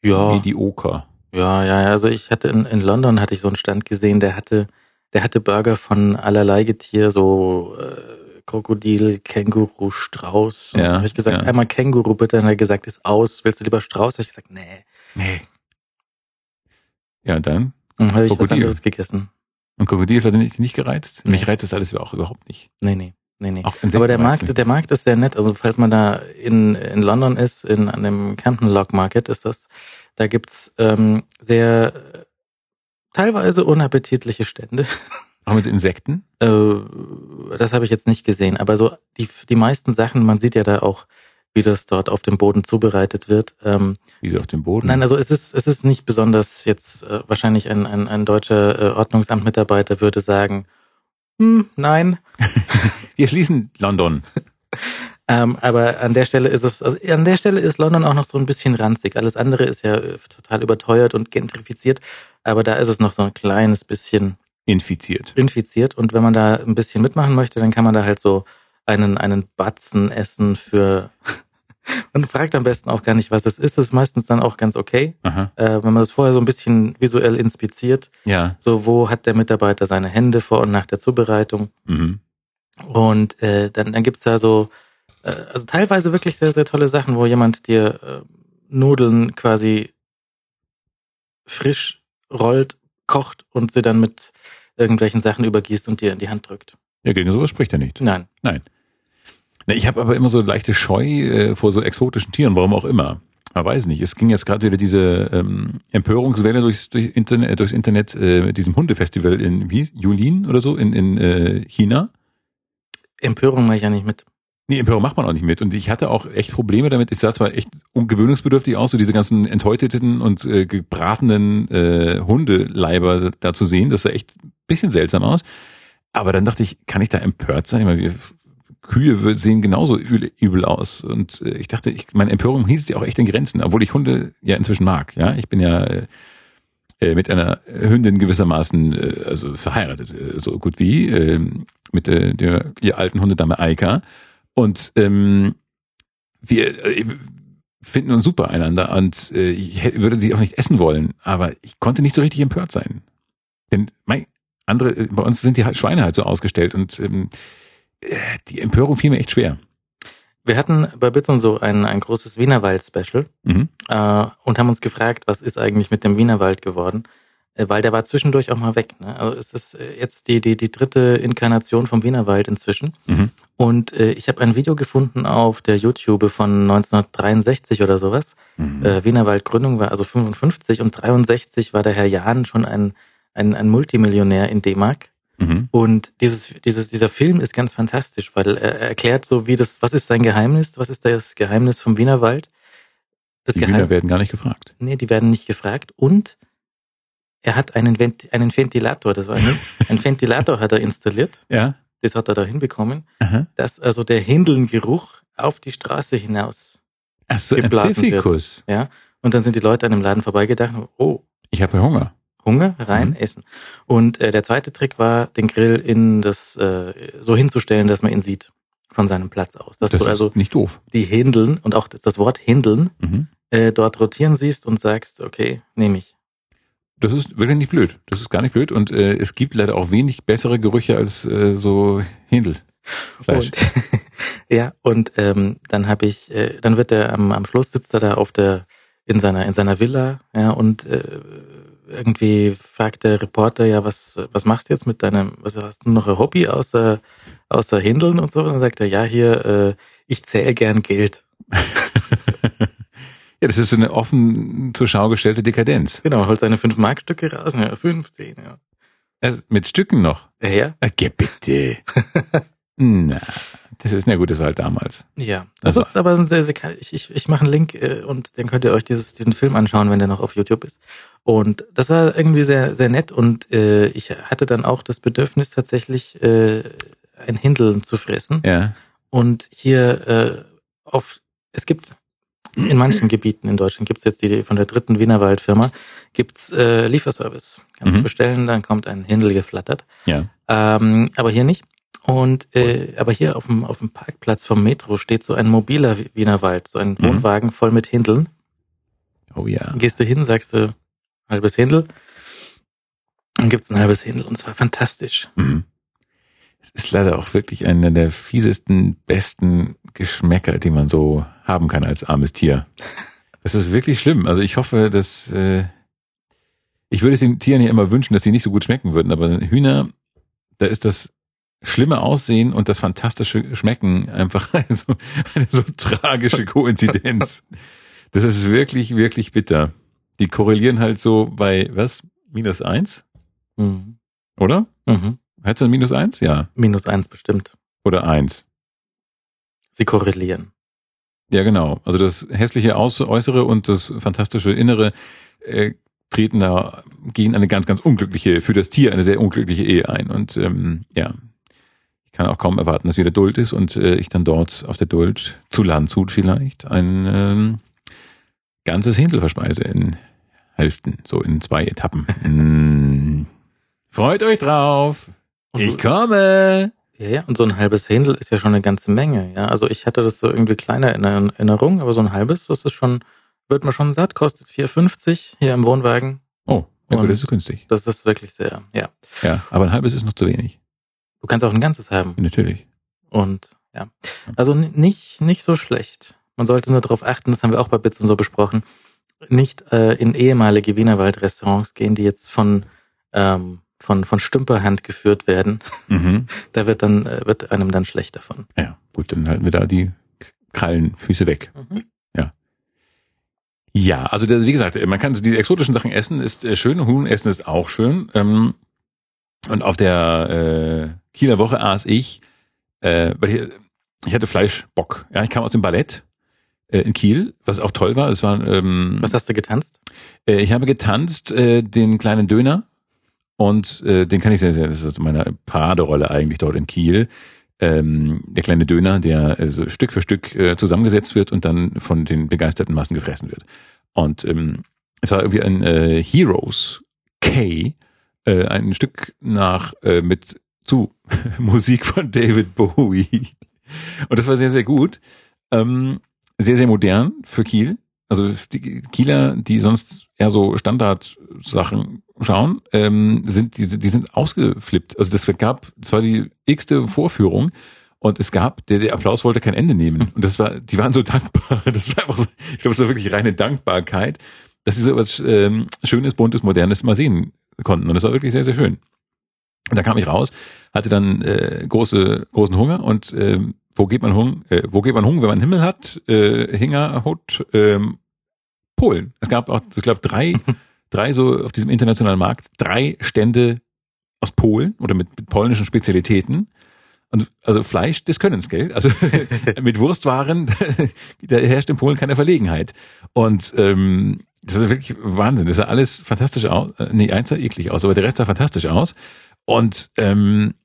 Ja. medioker. Ja, ja, also ich hatte in, in London hatte ich so einen Stand gesehen, der hatte, der hatte Burger von allerlei Getier, so äh, Krokodil, Känguru, Strauß. Und Ja, habe ich gesagt, ja. einmal Känguru bitte. Und er hat gesagt, ist aus. Willst du lieber Strauß? Habe ich gesagt, nee. Nee. Ja, dann? Und dann habe ich was anderes gegessen. Und Krokodil hat dich nicht gereizt? Nee. Mich reizt das alles auch überhaupt nicht. Nee, nee, nee, nee. Aber der Markt, der Markt ist sehr nett. Also falls man da in, in London ist, in einem Camden Lock Market ist das, da gibt's ähm, sehr äh, teilweise unappetitliche Stände. Auch mit Insekten? Äh, das habe ich jetzt nicht gesehen, aber so die, die meisten Sachen, man sieht ja da auch, wie das dort auf dem Boden zubereitet wird. Ähm, Wie auf dem Boden? nein, also es ist, es ist nicht besonders jetzt äh, wahrscheinlich ein, ein, ein deutscher äh, Ordnungsamtmitarbeiter würde sagen, hm, nein, Wir schließen London. Ähm, aber an der Stelle ist es, also an der Stelle ist London auch noch so ein bisschen ranzig. Alles andere ist ja äh, total überteuert und gentrifiziert, aber da ist es noch so ein kleines bisschen Infiziert. infiziert. Und wenn man da ein bisschen mitmachen möchte, dann kann man da halt so einen, einen Batzen essen für. Man fragt am besten auch gar nicht, was es ist. Es ist meistens dann auch ganz okay, äh, wenn man das vorher so ein bisschen visuell inspiziert. Ja. So, wo hat der Mitarbeiter seine Hände vor und nach der Zubereitung? Mhm. Und äh, dann, dann gibt's da so, äh, also teilweise wirklich sehr, sehr tolle Sachen, wo jemand dir äh, Nudeln quasi frisch rollt, kocht und sie dann mit irgendwelchen Sachen übergießt und dir in die Hand drückt. Ja, gegen sowas spricht er nicht. Nein. Nein. Ich habe aber immer so leichte Scheu äh, vor so exotischen Tieren, warum auch immer. Man weiß nicht. Es ging jetzt gerade wieder diese ähm, Empörungswelle durchs, durch Internet, durchs Internet äh, mit diesem Hundefestival in wie? Yulin oder so in, in äh, China. Empörung mache ich ja nicht mit. Nee, Empörung macht man auch nicht mit. Und ich hatte auch echt Probleme damit. Ich sah zwar echt ungewöhnungsbedürftig aus, so diese ganzen enthäuteten und äh, gebratenen äh, Hundeleiber da zu sehen. Das sah echt ein bisschen seltsam aus. Aber dann dachte ich, kann ich da empört sein? Weil wir, Kühe sehen genauso übel, übel aus. Und äh, ich dachte, ich, meine Empörung hielt sich auch echt in Grenzen, obwohl ich Hunde ja inzwischen mag. Ja, ich bin ja äh, äh, mit einer Hündin gewissermaßen äh, also verheiratet, äh, so gut wie äh, mit äh, der, der alten Hundedame Eika. Und ähm, wir äh, finden uns super einander und äh, ich hätte- würde sie auch nicht essen wollen, aber ich konnte nicht so richtig empört sein. Denn mein, andere, äh, bei uns sind die halt Schweine halt so ausgestellt und ähm, äh, die Empörung fiel mir echt schwer. Wir hatten bei Bits und so ein, ein großes Wienerwald-Special Mhm. äh, und haben uns gefragt, was ist eigentlich mit dem Wienerwald geworden? Äh, weil der war zwischendurch auch mal weg. Ne? Also es ist äh, jetzt die, die, die dritte Inkarnation vom Wienerwald inzwischen. Mhm. Und äh, ich habe ein Video gefunden auf der YouTube von 1963 oder sowas. Mhm. Äh, Wienerwald Gründung war also 55 und 63 war der Herr Jahn schon ein, ein, ein Multimillionär in D-Mark. Mhm. Und dieses, dieses, dieser Film ist ganz fantastisch, weil er er erklärt so, wie das, was ist sein Geheimnis, was ist das Geheimnis vom Wienerwald? Das Die Hühner werden gar nicht gefragt. Nee, die werden nicht gefragt. Und er hat einen, Vent einen Ventilator, das war ein, ein Ventilator hat er installiert, Ja. das hat er da hinbekommen, Aha. dass also der Hindelngeruch auf die Straße hinaus. Ach so, ein Geblasen wird. Pfiffikus. Ja. Und dann sind die Leute an dem Laden vorbeigedacht, oh, Ich habe Hunger. Hunger, rein, Mhm. essen. Und äh, der zweite Trick war, den Grill in das äh, so hinzustellen, dass man ihn sieht von seinem Platz aus. Dass Das du ist also nicht doof. die Hindeln und auch das, das Wort Hindeln Mhm. äh, dort rotieren siehst und sagst, okay, nehme ich. Das ist wirklich nicht blöd. Das ist gar nicht blöd. Und äh, es gibt leider auch wenig bessere Gerüche als äh, so Händelfleisch. Und, ja, und ähm, dann habe ich, äh, dann wird er am, am Schluss sitzt er da auf der in seiner in seiner Villa, ja, und äh, irgendwie fragt der Reporter, ja, was was machst du jetzt mit deinem, was hast du noch ein Hobby außer außer Händeln und so? Und dann sagt er, ja, hier, äh, ich zähle gern Geld. ja, das ist so eine offen zur Schau gestellte Dekadenz. Genau, holt seine fünf Markstücke raus, ja, 15, ja. Äh, mit Stücken noch. Ja, ja. Geh bitte. Na, das ist, na gut, das war halt damals. Ja, das Also- ist aber ein sehr, sehr, ich, ich, ich mache einen Link äh, und dann könnt ihr euch dieses, diesen Film anschauen, wenn der noch auf YouTube ist. Und das war irgendwie sehr, sehr nett und äh, ich hatte dann auch das Bedürfnis tatsächlich äh, ein Hindeln zu fressen. Ja. Und hier äh, auf, es gibt in manchen Gebieten in Deutschland gibt's jetzt die von der dritten Wienerwaldfirma, gibt's äh, Lieferservice. Kannst du Mhm. bestellen, dann kommt ein Hindel geflattert. Ja. Ähm, aber hier nicht. Und äh, aber hier auf dem, auf dem Parkplatz vom Metro steht so ein mobiler Wienerwald, so ein Mhm. Wohnwagen voll mit Hindeln. Oh ja. Gehst du hin, sagst du halbes Hindel. Dann gibt's ein halbes Hindel und zwar fantastisch. Mhm. Es ist leider auch wirklich einer der fiesesten, besten Geschmäcker, die man so haben kann als armes Tier. Das ist wirklich schlimm. Also ich hoffe, dass äh, ich würde es den Tieren ja immer wünschen, dass sie nicht so gut schmecken würden, aber Hühner, da ist das schlimme Aussehen und das fantastische Schmecken einfach eine so, eine so tragische Koinzidenz. Das ist wirklich, wirklich bitter. Die korrelieren halt so bei, was? Minus eins, Mhm. oder? Mhm. Hättest du ein minus eins? Ja. Minus eins bestimmt. Oder eins. Sie korrelieren. Ja, genau. Also das hässliche Äußere und das fantastische Innere äh, treten da, gehen eine ganz, ganz unglückliche, für das Tier eine sehr unglückliche Ehe ein. Und ähm, ja, ich kann auch kaum erwarten, dass wieder Duld ist und äh, ich dann dort auf der Duld zu Landshut vielleicht ein ähm, ganzes Händel verspeise in Hälften, so in zwei Etappen. mm. Freut euch drauf. Und Ich komme. Ja, ja, und so ein halbes Händel ist ja schon eine ganze Menge. Ja, also ich hatte das so irgendwie kleiner in Erinnerung, aber so ein halbes, das ist schon, wird man schon satt, kostet 4,50 hier im Wohnwagen. Oh, ja gut, das ist günstig. Das ist wirklich sehr, ja. Ja, aber ein halbes ist noch zu wenig. Du kannst auch ein ganzes haben. Natürlich. Und ja, also nicht, nicht so schlecht. Man sollte nur darauf achten, das haben wir auch bei Bits und so besprochen, nicht äh, in ehemalige Wienerwald-Restaurants gehen, die jetzt von, ähm, von, von Stümperhand geführt werden. Mhm. Da wird dann, äh, wird einem dann schlecht davon. Ja, gut, dann halten wir da die Krallenfüße weg. Ja, also das, wie gesagt, man kann so die exotischen Sachen essen, ist äh, schön, Huhn essen ist auch schön. Ähm, und auf der äh, Kieler Woche aß ich, äh, weil ich, ich hatte Fleischbock. Ja, ich kam aus dem Ballett äh, in Kiel, was auch toll war. Es war, ähm, Was hast du getanzt? äh, ich habe getanzt äh, den kleinen Döner und äh, den kann ich sehr, sehr, das ist meine Paraderolle eigentlich dort in Kiel. Ähm, der kleine Döner, der äh, Stück für Stück äh, zusammengesetzt wird und dann von den begeisterten Massen gefressen wird. Und ähm, es war irgendwie ein äh, Heroes K, äh, ein Stück nach äh, mit zu Musik von David Bowie. Und das war sehr, sehr gut. Ähm, sehr, sehr modern für Kiel. Also die Kieler, die sonst eher so Standardsachen schauen, ähm, sind die, die sind ausgeflippt. Also das gab, das war die x-te Vorführung und es gab, der, der Applaus wollte kein Ende nehmen. Und das war, die waren so dankbar. Das war einfach so, ich glaube, es war wirklich reine Dankbarkeit, dass sie so was ähm, Schönes, Buntes, Modernes mal sehen konnten. Und das war wirklich sehr, sehr schön. Und da kam ich raus, hatte dann äh, große, großen Hunger und ähm, wo geht man Hunger? Äh, wo geht man Hunger, wenn man Himmel hat? Äh, Hingerhut, ähm, Polen. Es gab auch, ich glaube, drei, drei so auf diesem internationalen Markt, drei Stände aus Polen oder mit, mit polnischen Spezialitäten. Und also Fleisch des Könnens, gell? Also mit Wurstwaren, da herrscht in Polen keine Verlegenheit. Und ähm, das ist wirklich Wahnsinn. Das sah alles fantastisch aus. Äh, Nee, eins sah eklig aus, aber der Rest sah fantastisch aus. Und ähm,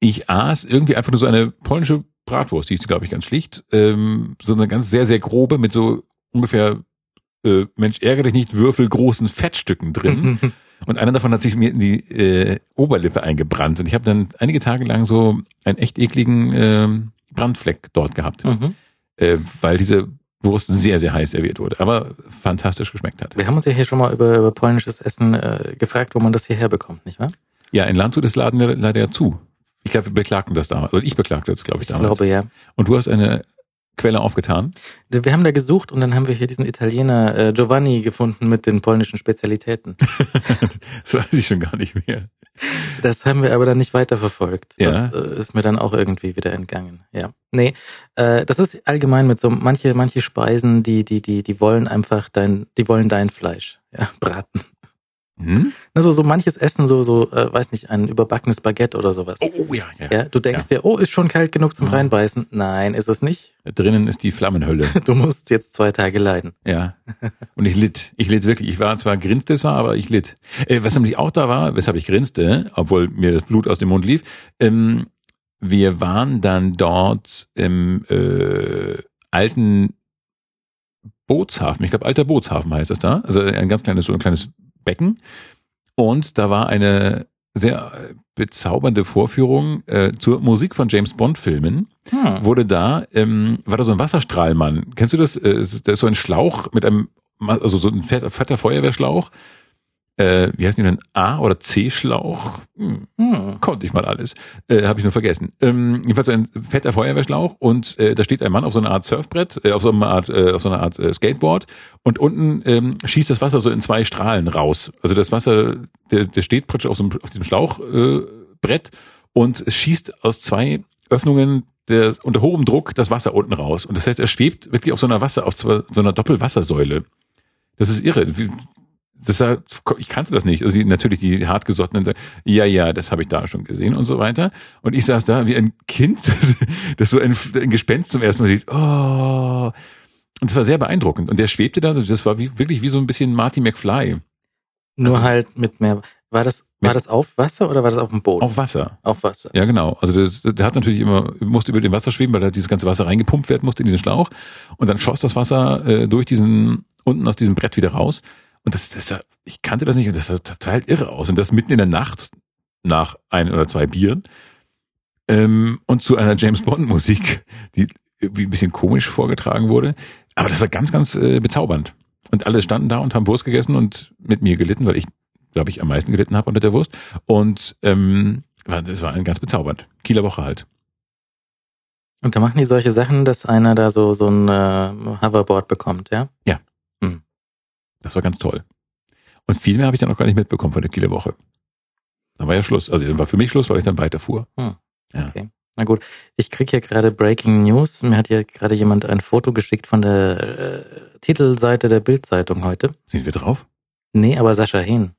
ich aß irgendwie einfach nur so eine polnische Bratwurst, die ist, glaube ich, ganz schlicht. Ähm, so eine ganz sehr, sehr grobe mit so ungefähr, äh, Mensch, ärgere dich nicht, würfelgroßen Fettstücken drin. Und einer davon hat sich mir in die äh, Oberlippe eingebrannt. Und ich habe dann einige Tage lang so einen echt ekligen ähm, Brandfleck dort gehabt, Mhm. äh, weil diese Wurst sehr, sehr heiß serviert wurde, aber fantastisch geschmeckt hat. Wir haben uns ja hier schon mal über, über polnisches Essen äh, gefragt, wo man das hierher bekommt, nicht wahr? Ja, in Landshut ist Laden le- leider ja zu. Ich glaube, wir beklagten das damals. Oder ich beklagte das, glaube ich, Ich damals. glaube ja. Und du hast eine Quelle aufgetan. Wir haben da gesucht und dann haben wir hier diesen Italiener äh, Giovanni gefunden mit den polnischen Spezialitäten. das weiß ich schon gar nicht mehr. Das haben wir aber dann nicht weiterverfolgt. Ja. Das äh, ist mir dann auch irgendwie wieder entgangen. Ja. Nee, äh, das ist allgemein mit so manche, manche Speisen, die, die, die, die wollen einfach dein, die wollen dein Fleisch, ja, braten. Hm? Also so manches Essen, so, so, äh, weiß nicht, ein überbackenes Baguette oder sowas. Oh, ja, ja. Ja, du denkst dir, oh, ist schon kalt genug zum Mhm. reinbeißen. Nein, ist es nicht. Drinnen ist die Flammenhölle. Du musst jetzt zwei Tage leiden. Ja. Und ich litt. Ich litt wirklich. Ich war zwar grinste es war, aber ich litt. Äh, was nämlich auch da war, weshalb ich grinste, obwohl mir das Blut aus dem Mund lief, ähm, wir waren dann dort im äh, alten Bootshafen. Ich glaube, alter Bootshafen heißt das da. Also ein ganz kleines, so ein kleines Becken. Und da war eine sehr bezaubernde Vorführung äh, zur Musik von James Bond Filmen Hm. wurde da, ähm, war da so ein Wasserstrahlmann. Kennst du das? Äh, Da ist so ein Schlauch mit einem, also so ein fetter, fetter Feuerwehrschlauch. Äh, wie heißen die denn? A- oder C-Schlauch? Hm, Hm. konnte ich mal alles. Äh, Habe ich nur vergessen. Ähm, jedenfalls ein fetter Feuerwehrschlauch und äh, da steht ein Mann auf so einer Art Surfbrett, äh, auf so einer Art, äh, auf so einer Art äh, Skateboard und unten ähm, schießt das Wasser so in zwei Strahlen raus. Also das Wasser, der, der steht praktisch auf, so einem, auf diesem Schlauchbrett äh, Brett und es schießt aus zwei Öffnungen der, unter hohem Druck das Wasser unten raus. Und das heißt, er schwebt wirklich auf so einer Wasser, auf so so einer Doppelwassersäule. Das ist irre. Das ich kannte das nicht. Also die, natürlich die hartgesottenen, ja, ja, das habe ich da schon gesehen und so weiter. Und ich saß da wie ein Kind, das so ein, ein Gespenst zum ersten Mal sieht. Oh. Und das war sehr beeindruckend. Und der schwebte da, das war wie, wirklich wie so ein bisschen Marty McFly. Nur Das ist- halt mit mehr. War das, war das auf Wasser oder war das auf dem Boden? Auf Wasser. Auf Wasser. Ja, genau. Also der, der hat natürlich immer, musste über dem Wasser schweben, weil da dieses ganze Wasser reingepumpt werden musste in diesen Schlauch. Und dann schoss das Wasser äh, durch diesen, unten aus diesem Brett wieder raus. Und das, das sah, ich kannte das nicht und das sah total irre aus. Und das mitten in der Nacht, nach ein oder zwei Bieren, ähm, und zu einer James Bond Musik, die irgendwie ein bisschen komisch vorgetragen wurde. Aber das war ganz, ganz äh, bezaubernd. Und alle standen da und haben Wurst gegessen und mit mir gelitten, weil ich, glaube ich, am meisten gelitten habe unter der Wurst. Und ähm, das war ganz bezaubernd. Kieler Woche halt. Und da machen die solche Sachen, dass einer da so, so ein äh, Hoverboard bekommt, ja? Das war ganz toll. Und viel mehr habe ich dann auch gar nicht mitbekommen von der Kieler Woche. Dann war ja Schluss. Also dann war für mich Schluss, weil ich dann weiterfuhr. Ja. Okay. Na gut, ich krieg hier gerade Breaking News. Mir hat hier gerade jemand ein Foto geschickt von der äh, Titelseite der Bildzeitung heute. Sind wir drauf? Nee, aber Sascha Hehn.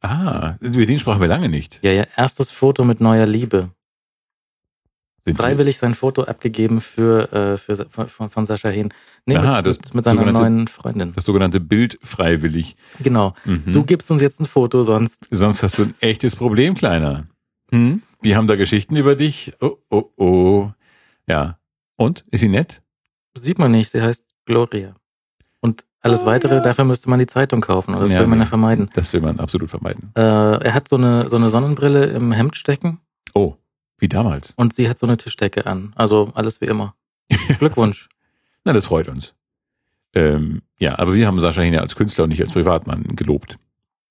Ah, über den sprachen wir lange nicht. Ja, ja, erstes Foto mit neuer Liebe. Freiwillig sein Foto abgegeben für, äh, für von, von, Sascha Hehn. Nee, Aha, mit, das mit, mit seiner sogenannte- neuen Freundin. Das sogenannte Bild freiwillig. Genau. Mhm. Du gibst uns jetzt ein Foto, sonst. Sonst hast du ein echtes Problem, Kleiner. Hm? Wir haben da Geschichten über dich. Oh, oh, oh. Ja. Und? Ist sie nett? Sieht man nicht, sie heißt Gloria. Und alles weitere, dafür müsste man die Zeitung kaufen. Und das Ja, will man ja vermeiden. Das will man absolut vermeiden. Äh, er hat so eine, so eine Sonnenbrille im Hemd stecken Oh, wie damals. und sie hat so eine Tischdecke an. Also alles wie immer. Glückwunsch. Na, das freut uns. Ähm, ja, aber wir haben Sascha Hine als Künstler und nicht als Privatmann gelobt.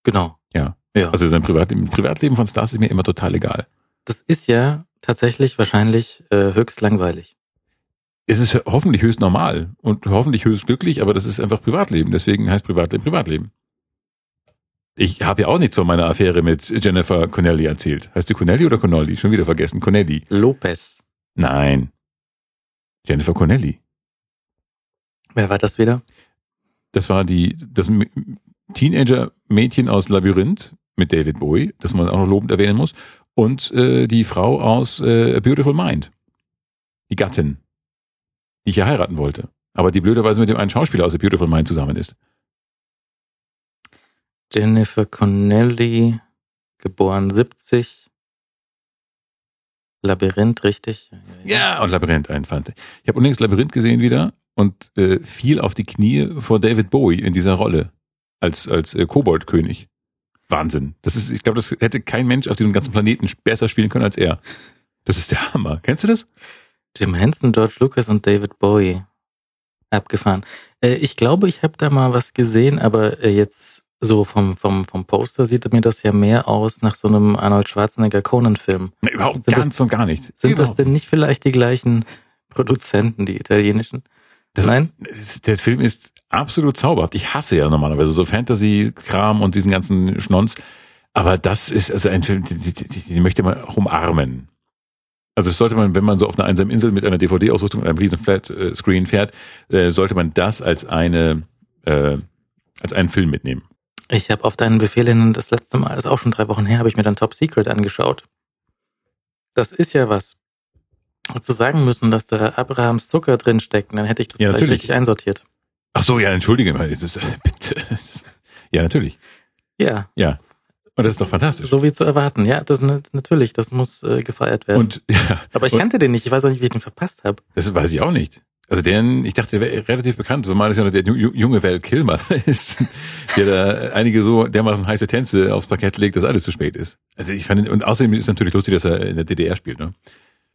Genau. Ja. Ja. Also sein Privatleben, Privatleben von Stars ist mir immer total egal. das ist ja tatsächlich wahrscheinlich äh, höchst langweilig. Es ist ho- hoffentlich höchst normal und hoffentlich höchst glücklich, aber das ist einfach Privatleben. Deswegen heißt Privatleben Privatleben. Ich habe ja auch nichts von meiner Affäre mit Jennifer Connelly erzählt. Heißt die Connelly oder Connolly? Schon wieder vergessen. Connelly. Lopez. Nein. Jennifer Connelly. Wer war das wieder? Das war die, das Teenager-Mädchen aus Labyrinth mit David Bowie, das man auch noch lobend erwähnen muss, und äh, die Frau aus äh, A Beautiful Mind. Die Gattin, die ich ja heiraten wollte. Aber die blöderweise mit dem einen Schauspieler aus A Beautiful Mind zusammen ist. Jennifer Connelly, geboren 70. Labyrinth, richtig? Ja, und Labyrinth einfand. Ich habe unlängst Labyrinth gesehen wieder und äh, fiel auf die Knie vor David Bowie in dieser Rolle als, als äh, Koboldkönig. Wahnsinn. Das ist, ich glaube, das hätte kein Mensch auf diesem ganzen Planeten besser spielen können als er. Das ist der Hammer. Kennst du das? Jim Henson, George Lucas und David Bowie. Abgefahren. Äh, ich glaube, ich habe da mal was gesehen, aber äh, jetzt so vom, vom, vom Poster sieht mir das ja mehr aus nach so einem Arnold Schwarzenegger Conan-Film. Überhaupt Sind das- ganz und gar nicht. Sind das Überhaupt. denn nicht vielleicht die gleichen Produzenten, die italienischen? Das- Nein? Das- Der Film ist absolut zauberhaft. Ich hasse ja normalerweise so Fantasy-Kram und diesen ganzen Schnons. Aber das ist also ein Film, den, den, den, den möchte man auch umarmen. Also das sollte man, wenn man so auf einer einsamen Insel mit einer DVD-Ausrüstung und einem riesen Flat-Screen fährt, äh, sollte man das als eine äh, als einen Film mitnehmen. Ich habe auf deinen Befehl hin das letzte Mal, das ist auch schon drei Wochen her, habe ich mir dann Top Secret angeschaut. Das ist ja was. Zu sagen müssen, dass da Abrahams Zucker drin steckt, dann hätte ich das Ja, gleich natürlich. richtig einsortiert. Ach so, ja, entschuldige mal. Das, ist- bitte. Ja, natürlich. Ja, Ja. Und das ist doch fantastisch. so wie zu erwarten. Ja, das nat- natürlich, das muss äh, gefeiert werden. und ja, Aber ich und- kannte den nicht, ich weiß auch nicht, wie ich den verpasst habe. Das weiß ich auch nicht. Also den, ich dachte, der wäre relativ bekannt, zumal es ja noch der ju- junge Val Kilmer ist, der da einige so dermaßen heiße Tänze aufs Parkett legt, dass alles zu spät ist. Also ich fand, und außerdem ist es natürlich lustig, dass er in der DDR spielt, ne?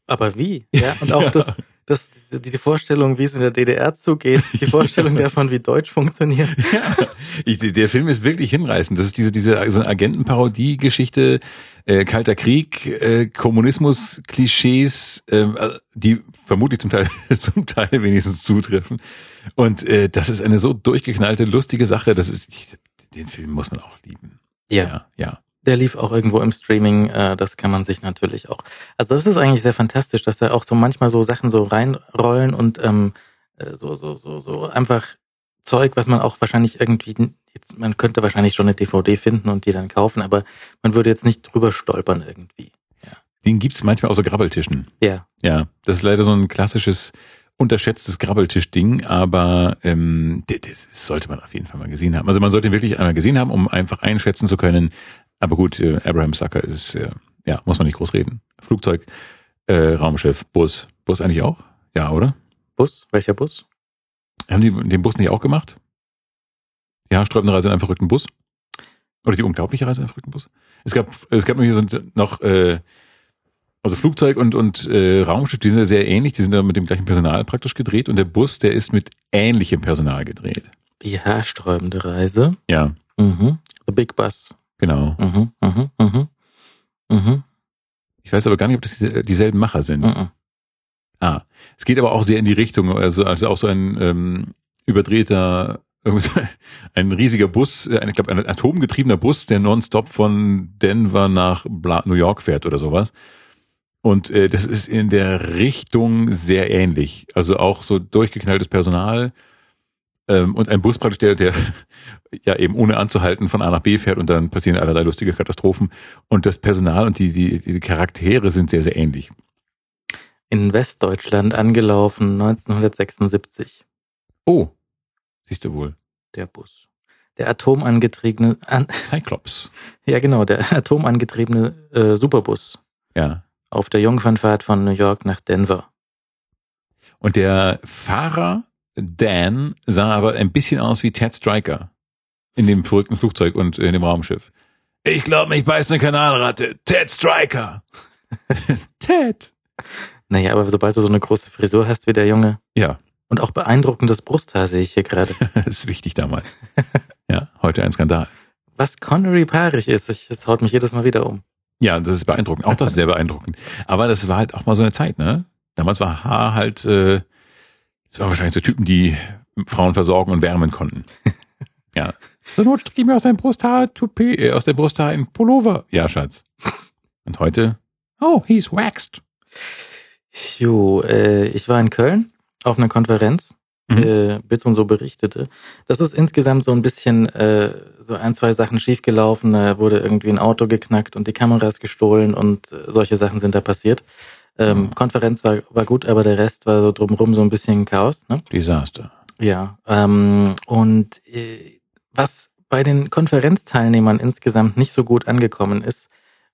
Aber wie? Ja, und auch Ja. das, das, die die Vorstellung, wie es in der DDR zugeht, die Vorstellung davon, wie Deutsch funktioniert. Ja, ich, der Film ist wirklich hinreißend. Das ist diese, diese so eine Agentenparodie-Geschichte, äh, Kalter Krieg, äh, Kommunismus, Klischees, äh, die vermutlich zum Teil, zum Teil wenigstens zutreffen. Und äh, das ist eine so durchgeknallte, lustige Sache. Das ist, ich, den Film muss man auch lieben. Ja, ja. ja. der lief auch irgendwo im Streaming, äh, das kann man sich natürlich auch. Also das ist eigentlich sehr fantastisch, dass da auch so manchmal so Sachen so reinrollen und ähm, äh, so, so, so, so einfach Zeug, was man auch wahrscheinlich irgendwie, jetzt, man könnte wahrscheinlich schon eine DVD finden und die dann kaufen, aber man würde jetzt nicht drüber stolpern irgendwie. Den gibt's manchmal auf so Grabbeltischen. Ja. Ja, das ist leider so ein klassisches unterschätztes Grabbeltischding, aber ähm, das, das sollte man auf jeden Fall mal gesehen haben. Also man sollte ihn wirklich einmal gesehen haben, um einfach einschätzen zu können. Aber gut, äh, Abraham Sucker ist, äh, ja, muss man nicht groß reden. Flugzeug, äh, Raumschiff, Bus. Bus eigentlich auch? Ja, oder? Bus? Welcher Bus? Haben die den Bus nicht auch gemacht? Ja, haarsträubende Reise in einem verrückten Bus? Oder die unglaubliche Reise in einem verrückten Bus? Es gab, es gab noch, äh, also Flugzeug und, und äh, Raumschiff, die sind ja sehr ähnlich, die sind ja mit dem gleichen Personal praktisch gedreht und der Bus, der ist mit ähnlichem Personal gedreht. Die haarsträubende Reise. Ja. Mhm. The Big Bus. Genau. Mhm. Mhm. Mhm. Mhm. Ich weiß aber gar nicht, ob das dieselben Macher sind. Mhm. Ah, es geht aber auch sehr in die Richtung, also, also auch so ein ähm, überdrehter, ein riesiger Bus, äh, ich glaube ein atomgetriebener Bus, der nonstop von Denver nach New York fährt oder sowas. Und äh, das ist in der Richtung sehr ähnlich. Also auch so durchgeknalltes Personal ähm, und ein Bus praktisch, der, der ja eben ohne anzuhalten von A nach B fährt und dann passieren allerlei lustige Katastrophen. Und das Personal und die, die, die Charaktere sind sehr, sehr ähnlich. In Westdeutschland angelaufen 1976. Oh, siehst du wohl. Der Bus. Der atomangetriebene an Cyclops. Ja, genau, der atomangetriebene äh, Superbus. Ja auf der Jungfernfahrt von New York nach Denver. Und der Fahrer Dan sah aber ein bisschen aus wie Ted Striker in dem verrückten Flugzeug und in dem Raumschiff. Ich glaube, mich beißt eine Kanalratte. Ted Striker. Ted. Naja, aber sobald du so eine große Frisur hast wie der Junge. Ja. Und auch beeindruckendes Brusthaar sehe ich hier gerade. das ist wichtig damals. ja, heute ein Skandal. Was Connery paarig ist, ich, das haut mich jedes Mal wieder um. Ja, das ist beeindruckend. Auch das ist sehr beeindruckend. Aber das war halt auch mal so eine Zeit, ne? Damals war Haar halt, äh, das waren wahrscheinlich so Typen, die Frauen versorgen und wärmen konnten. ja. So Not strich mir aus deinem Brusthaar, Toupet, äh, aus der Brusthaar ein Pullover. Ja, Schatz. Und heute, oh, he's waxed. Jo, äh, ich war in Köln auf einer Konferenz mhm. äh, Bits und so berichtete. Das ist insgesamt so ein bisschen äh, so ein, zwei Sachen schiefgelaufen. Da wurde irgendwie ein Auto geknackt und die Kameras gestohlen und äh, solche Sachen sind da passiert. Ähm, mhm. Konferenz war, war gut, aber der Rest war so drumherum so ein bisschen Chaos. Ne? Desaster. Ja. Ähm, und äh, was bei den Konferenzteilnehmern insgesamt nicht so gut angekommen ist,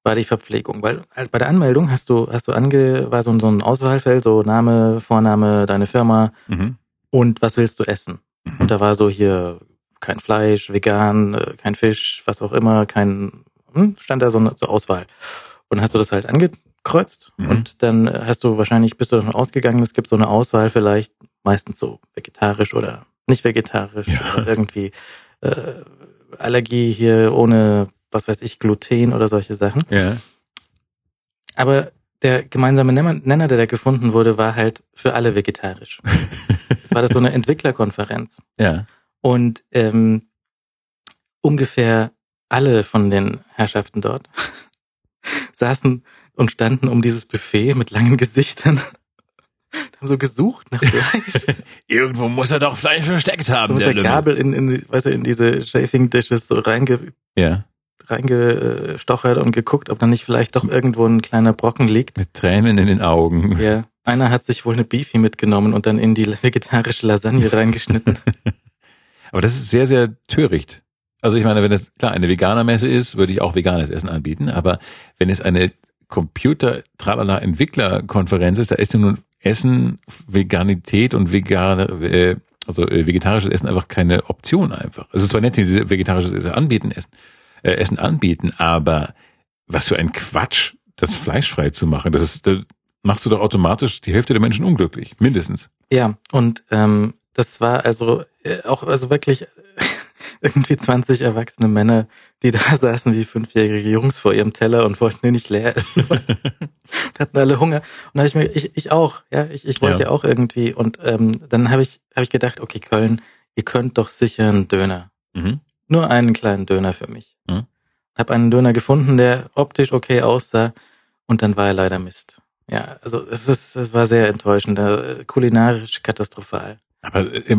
war die Verpflegung. Weil äh, bei der Anmeldung hast du, hast du ange, war so, so ein Auswahlfeld, so Name, Vorname, deine Firma, mhm und was willst du essen? Mhm. Und da war so hier kein Fleisch, vegan, äh, kein Fisch, was auch immer, kein, hm, stand da so eine so Auswahl. Und hast du das halt angekreuzt mhm. und dann hast du wahrscheinlich, bist du davon ausgegangen, es gibt so eine Auswahl vielleicht, meistens so vegetarisch oder nicht vegetarisch ja. oder irgendwie äh, Allergie hier ohne, was weiß ich, Gluten oder solche Sachen. Ja. Aber der gemeinsame Nenner, der da gefunden wurde, war halt für alle vegetarisch. Es war das so eine Entwicklerkonferenz. Ja. Und ähm, ungefähr alle von den Herrschaften dort saßen und standen um dieses Buffet mit langen Gesichtern. haben so gesucht nach Fleisch. Irgendwo muss er doch Fleisch versteckt haben. So mit der, der Gabel in, in, weißt du, in diese Shaving Dishes so reinge ja reingestochert und geguckt, ob da nicht vielleicht doch irgendwo ein kleiner Brocken liegt. Mit Tränen in den Augen. Ja. Einer hat sich wohl eine Beefy mitgenommen und dann in die vegetarische Lasagne reingeschnitten. Aber das ist sehr, sehr töricht. Also ich meine, wenn es klar eine Veganermesse ist, würde ich auch veganes Essen anbieten. Aber wenn es eine Computer Tralala Entwicklerkonferenz ist, da ist ja nun Essen, Veganität und vegane, äh, also äh, vegetarisches Essen einfach keine Option einfach. Es ist zwar nett, diese vegetarisches Essen anbieten essen, äh, Essen anbieten, aber was für ein Quatsch, das fleischfrei zu machen. Das ist, da machst du doch automatisch die Hälfte der Menschen unglücklich, mindestens. Ja, und ähm, das war also äh, auch also wirklich irgendwie 20 erwachsene Männer, die da saßen wie fünfjährige Jungs vor ihrem Teller und wollten den nicht leer essen. und hatten alle Hunger. Und da habe ich mir, ich, ich auch, ja, ich, ich wollte ja. ja auch irgendwie. Und ähm, dann habe ich, hab ich gedacht, okay, Köln, ihr könnt doch sicher einen Döner. Mhm. Nur einen kleinen Döner für mich. Hm? Hab einen Döner gefunden, der optisch okay aussah und dann war er leider Mist. Ja, also es ist, es war sehr enttäuschend, äh, kulinarisch katastrophal. Aber äh,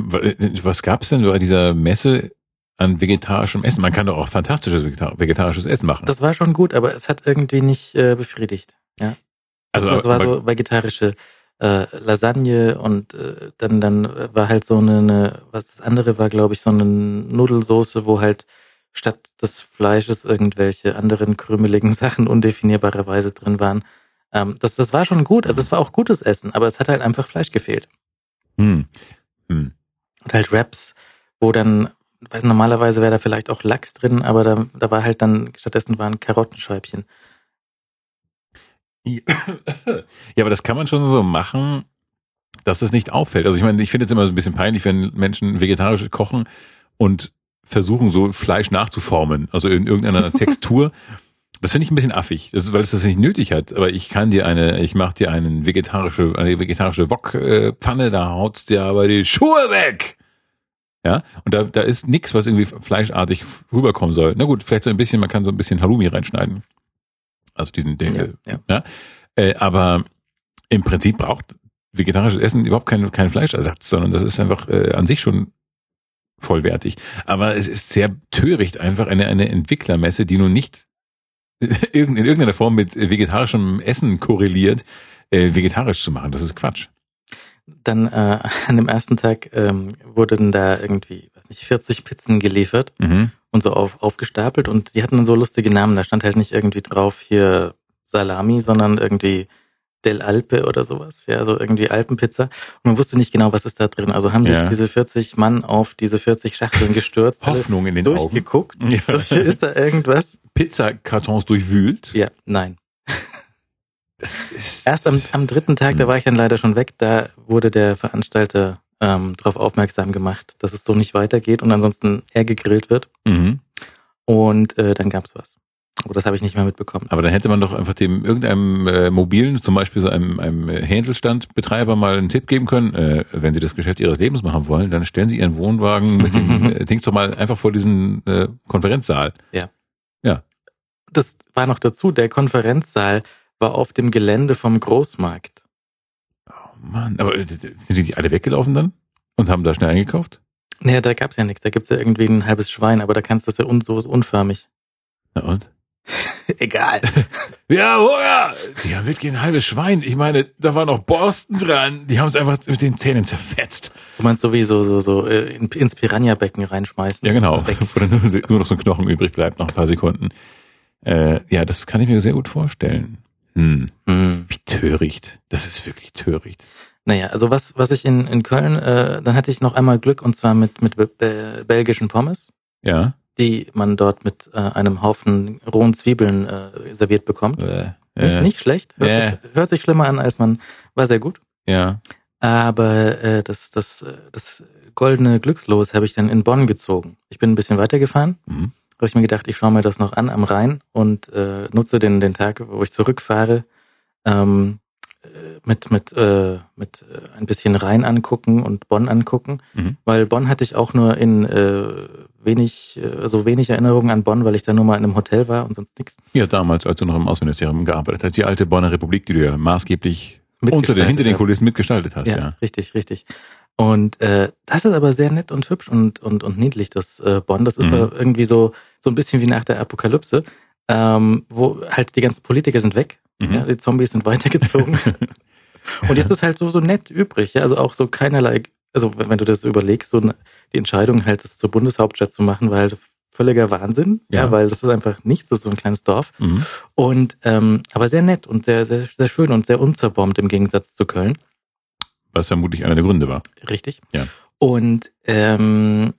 was gab es denn bei dieser Messe an vegetarischem Essen? Man kann doch auch fantastisches vegetarisches Essen machen. Das war schon gut, aber es hat irgendwie nicht äh, befriedigt. Ja. Also das war so vegetarische äh, Lasagne und äh, dann dann war halt so eine, eine was das andere war, glaube ich, so eine Nudelsoße, wo halt statt des Fleisches irgendwelche anderen krümeligen Sachen undefinierbarerweise drin waren. Ähm, das, das war schon gut, also es war auch gutes Essen, aber es hat halt einfach Fleisch gefehlt. Hm. Hm. Und halt Wraps, wo dann, weiß normalerweise wäre da vielleicht auch Lachs drin, aber da, da war halt dann, stattdessen waren Karottenscheibchen. Ja, aber das kann man schon so machen, dass es nicht auffällt. Also ich meine, ich finde es immer ein bisschen peinlich, wenn Menschen vegetarisch kochen und versuchen, so Fleisch nachzuformen, also in irgendeiner Textur. Das finde ich ein bisschen affig, weil es das nicht nötig hat. Aber ich kann dir eine, ich mache dir einen vegetarische, eine vegetarische Wok-Pfanne, da haut's dir aber die Schuhe weg. Ja, und da, da ist nichts, was irgendwie fleischartig rüberkommen soll. Na gut, vielleicht so ein bisschen, man kann so ein bisschen Halloumi reinschneiden. Also diesen, den, ja, ja. ja. Äh, aber im Prinzip braucht vegetarisches Essen überhaupt kein, kein Fleischersatz, sondern das ist einfach äh, an sich schon vollwertig. Aber es ist sehr töricht, einfach eine, eine Entwicklermesse, die nun nicht in irgendeiner Form mit vegetarischem Essen korreliert, äh, vegetarisch zu machen. Das ist Quatsch. Dann äh, an dem ersten Tag ähm, wurden da irgendwie, weiß nicht, 40 Pizzen geliefert mhm. Und so auf, aufgestapelt und die hatten dann so lustige Namen. Da stand halt nicht irgendwie drauf hier Salami, sondern irgendwie Del Alpe oder sowas, ja, so irgendwie Alpenpizza. Und man wusste nicht genau, was ist da drin. Also haben sich ja. diese 40 Mann auf diese 40 Schachteln gestürzt. Hoffnung in den durchgeguckt. Augen. Durchgeguckt. Ja. Ist da irgendwas? Pizzakartons durchwühlt? Ja, nein. Erst am, am dritten Tag, da hm. war ich dann leider schon weg, da wurde der Veranstalter ähm, darauf aufmerksam gemacht, dass es so nicht weitergeht und ansonsten er gegrillt wird. Mhm. Und äh, dann gab's was. Aber das habe ich nicht mehr mitbekommen. Aber dann hätte man doch einfach dem irgendeinem äh, mobilen, zum Beispiel so einem, einem Händelsstandbetreiber mal einen Tipp geben können, äh, wenn Sie das Geschäft Ihres Lebens machen wollen, dann stellen Sie Ihren Wohnwagen mit dem äh, Dings doch mal einfach vor diesen äh, Konferenzsaal. Ja. Ja. Das war noch dazu, der Konferenzsaal war auf dem Gelände vom Großmarkt. Mann, aber äh, sind die alle weggelaufen dann? Und haben da schnell eingekauft? Naja, da gab's ja nichts. Da gibt's ja irgendwie ein halbes Schwein, aber da kannst du das ja un so unförmig. Na und? Egal. ja, Hunger! Die haben wirklich ein halbes Schwein. Ich meine, da war noch Borsten dran. Die haben es einfach mit den Zähnen zerfetzt. Du meinst sowieso so, so äh, ins Piranha-Becken reinschmeißen? Ja, genau. Wo dann nur, nur noch so ein Knochen übrig bleibt nach ein paar Sekunden. Äh, ja, das kann ich mir sehr gut vorstellen. Hm. Hm. Wie töricht. Das ist wirklich töricht. Naja, also was, was ich in, in Köln, äh, dann hatte ich noch einmal Glück und zwar mit, mit be belgischen Pommes. Ja die man dort mit äh, einem Haufen rohen Zwiebeln äh, serviert bekommt. Äh, äh. Nicht schlecht, hört, äh. sich, hört sich schlimmer an, als man war sehr gut. Ja. Aber äh, das, das, das goldene Glückslos habe ich dann in Bonn gezogen. Ich bin ein bisschen weitergefahren. Mhm. Habe ich mir gedacht, ich schaue mir das noch an am Rhein und äh, nutze den, den Tag, wo ich zurückfahre, ähm, mit mit äh, mit äh, ein bisschen Rhein angucken und Bonn angucken, mhm. weil Bonn hatte ich auch nur in äh, wenig äh, so wenig Erinnerungen an Bonn, weil ich da nur mal in einem Hotel war und sonst nichts. Ja, damals, als du noch im Außenministerium gearbeitet hast, die alte Bonner Republik, die du ja maßgeblich unter den, hinter den Kulissen mitgestaltet hast, ja. ja. Richtig, richtig. Und äh, das ist aber sehr nett und hübsch und und und niedlich, das äh, Bonn. Das ist mhm. irgendwie so so ein bisschen wie nach der Apokalypse, ähm, wo halt die ganzen Politiker sind weg Mhm. Ja, die Zombies sind weitergezogen. Und jetzt ist halt so, so nett übrig, ja, also auch so keinerlei, also wenn du das überlegst, so die Entscheidung halt, das zur Bundeshauptstadt zu machen, war halt völliger Wahnsinn, ja, ja weil das ist einfach nichts, das ist so ein kleines Dorf. Mhm. Und ähm, aber sehr nett und sehr, sehr, sehr schön und sehr unzerbombt im Gegensatz zu Köln. Was vermutlich einer der Gründe war. Richtig. Ja. Und ähm,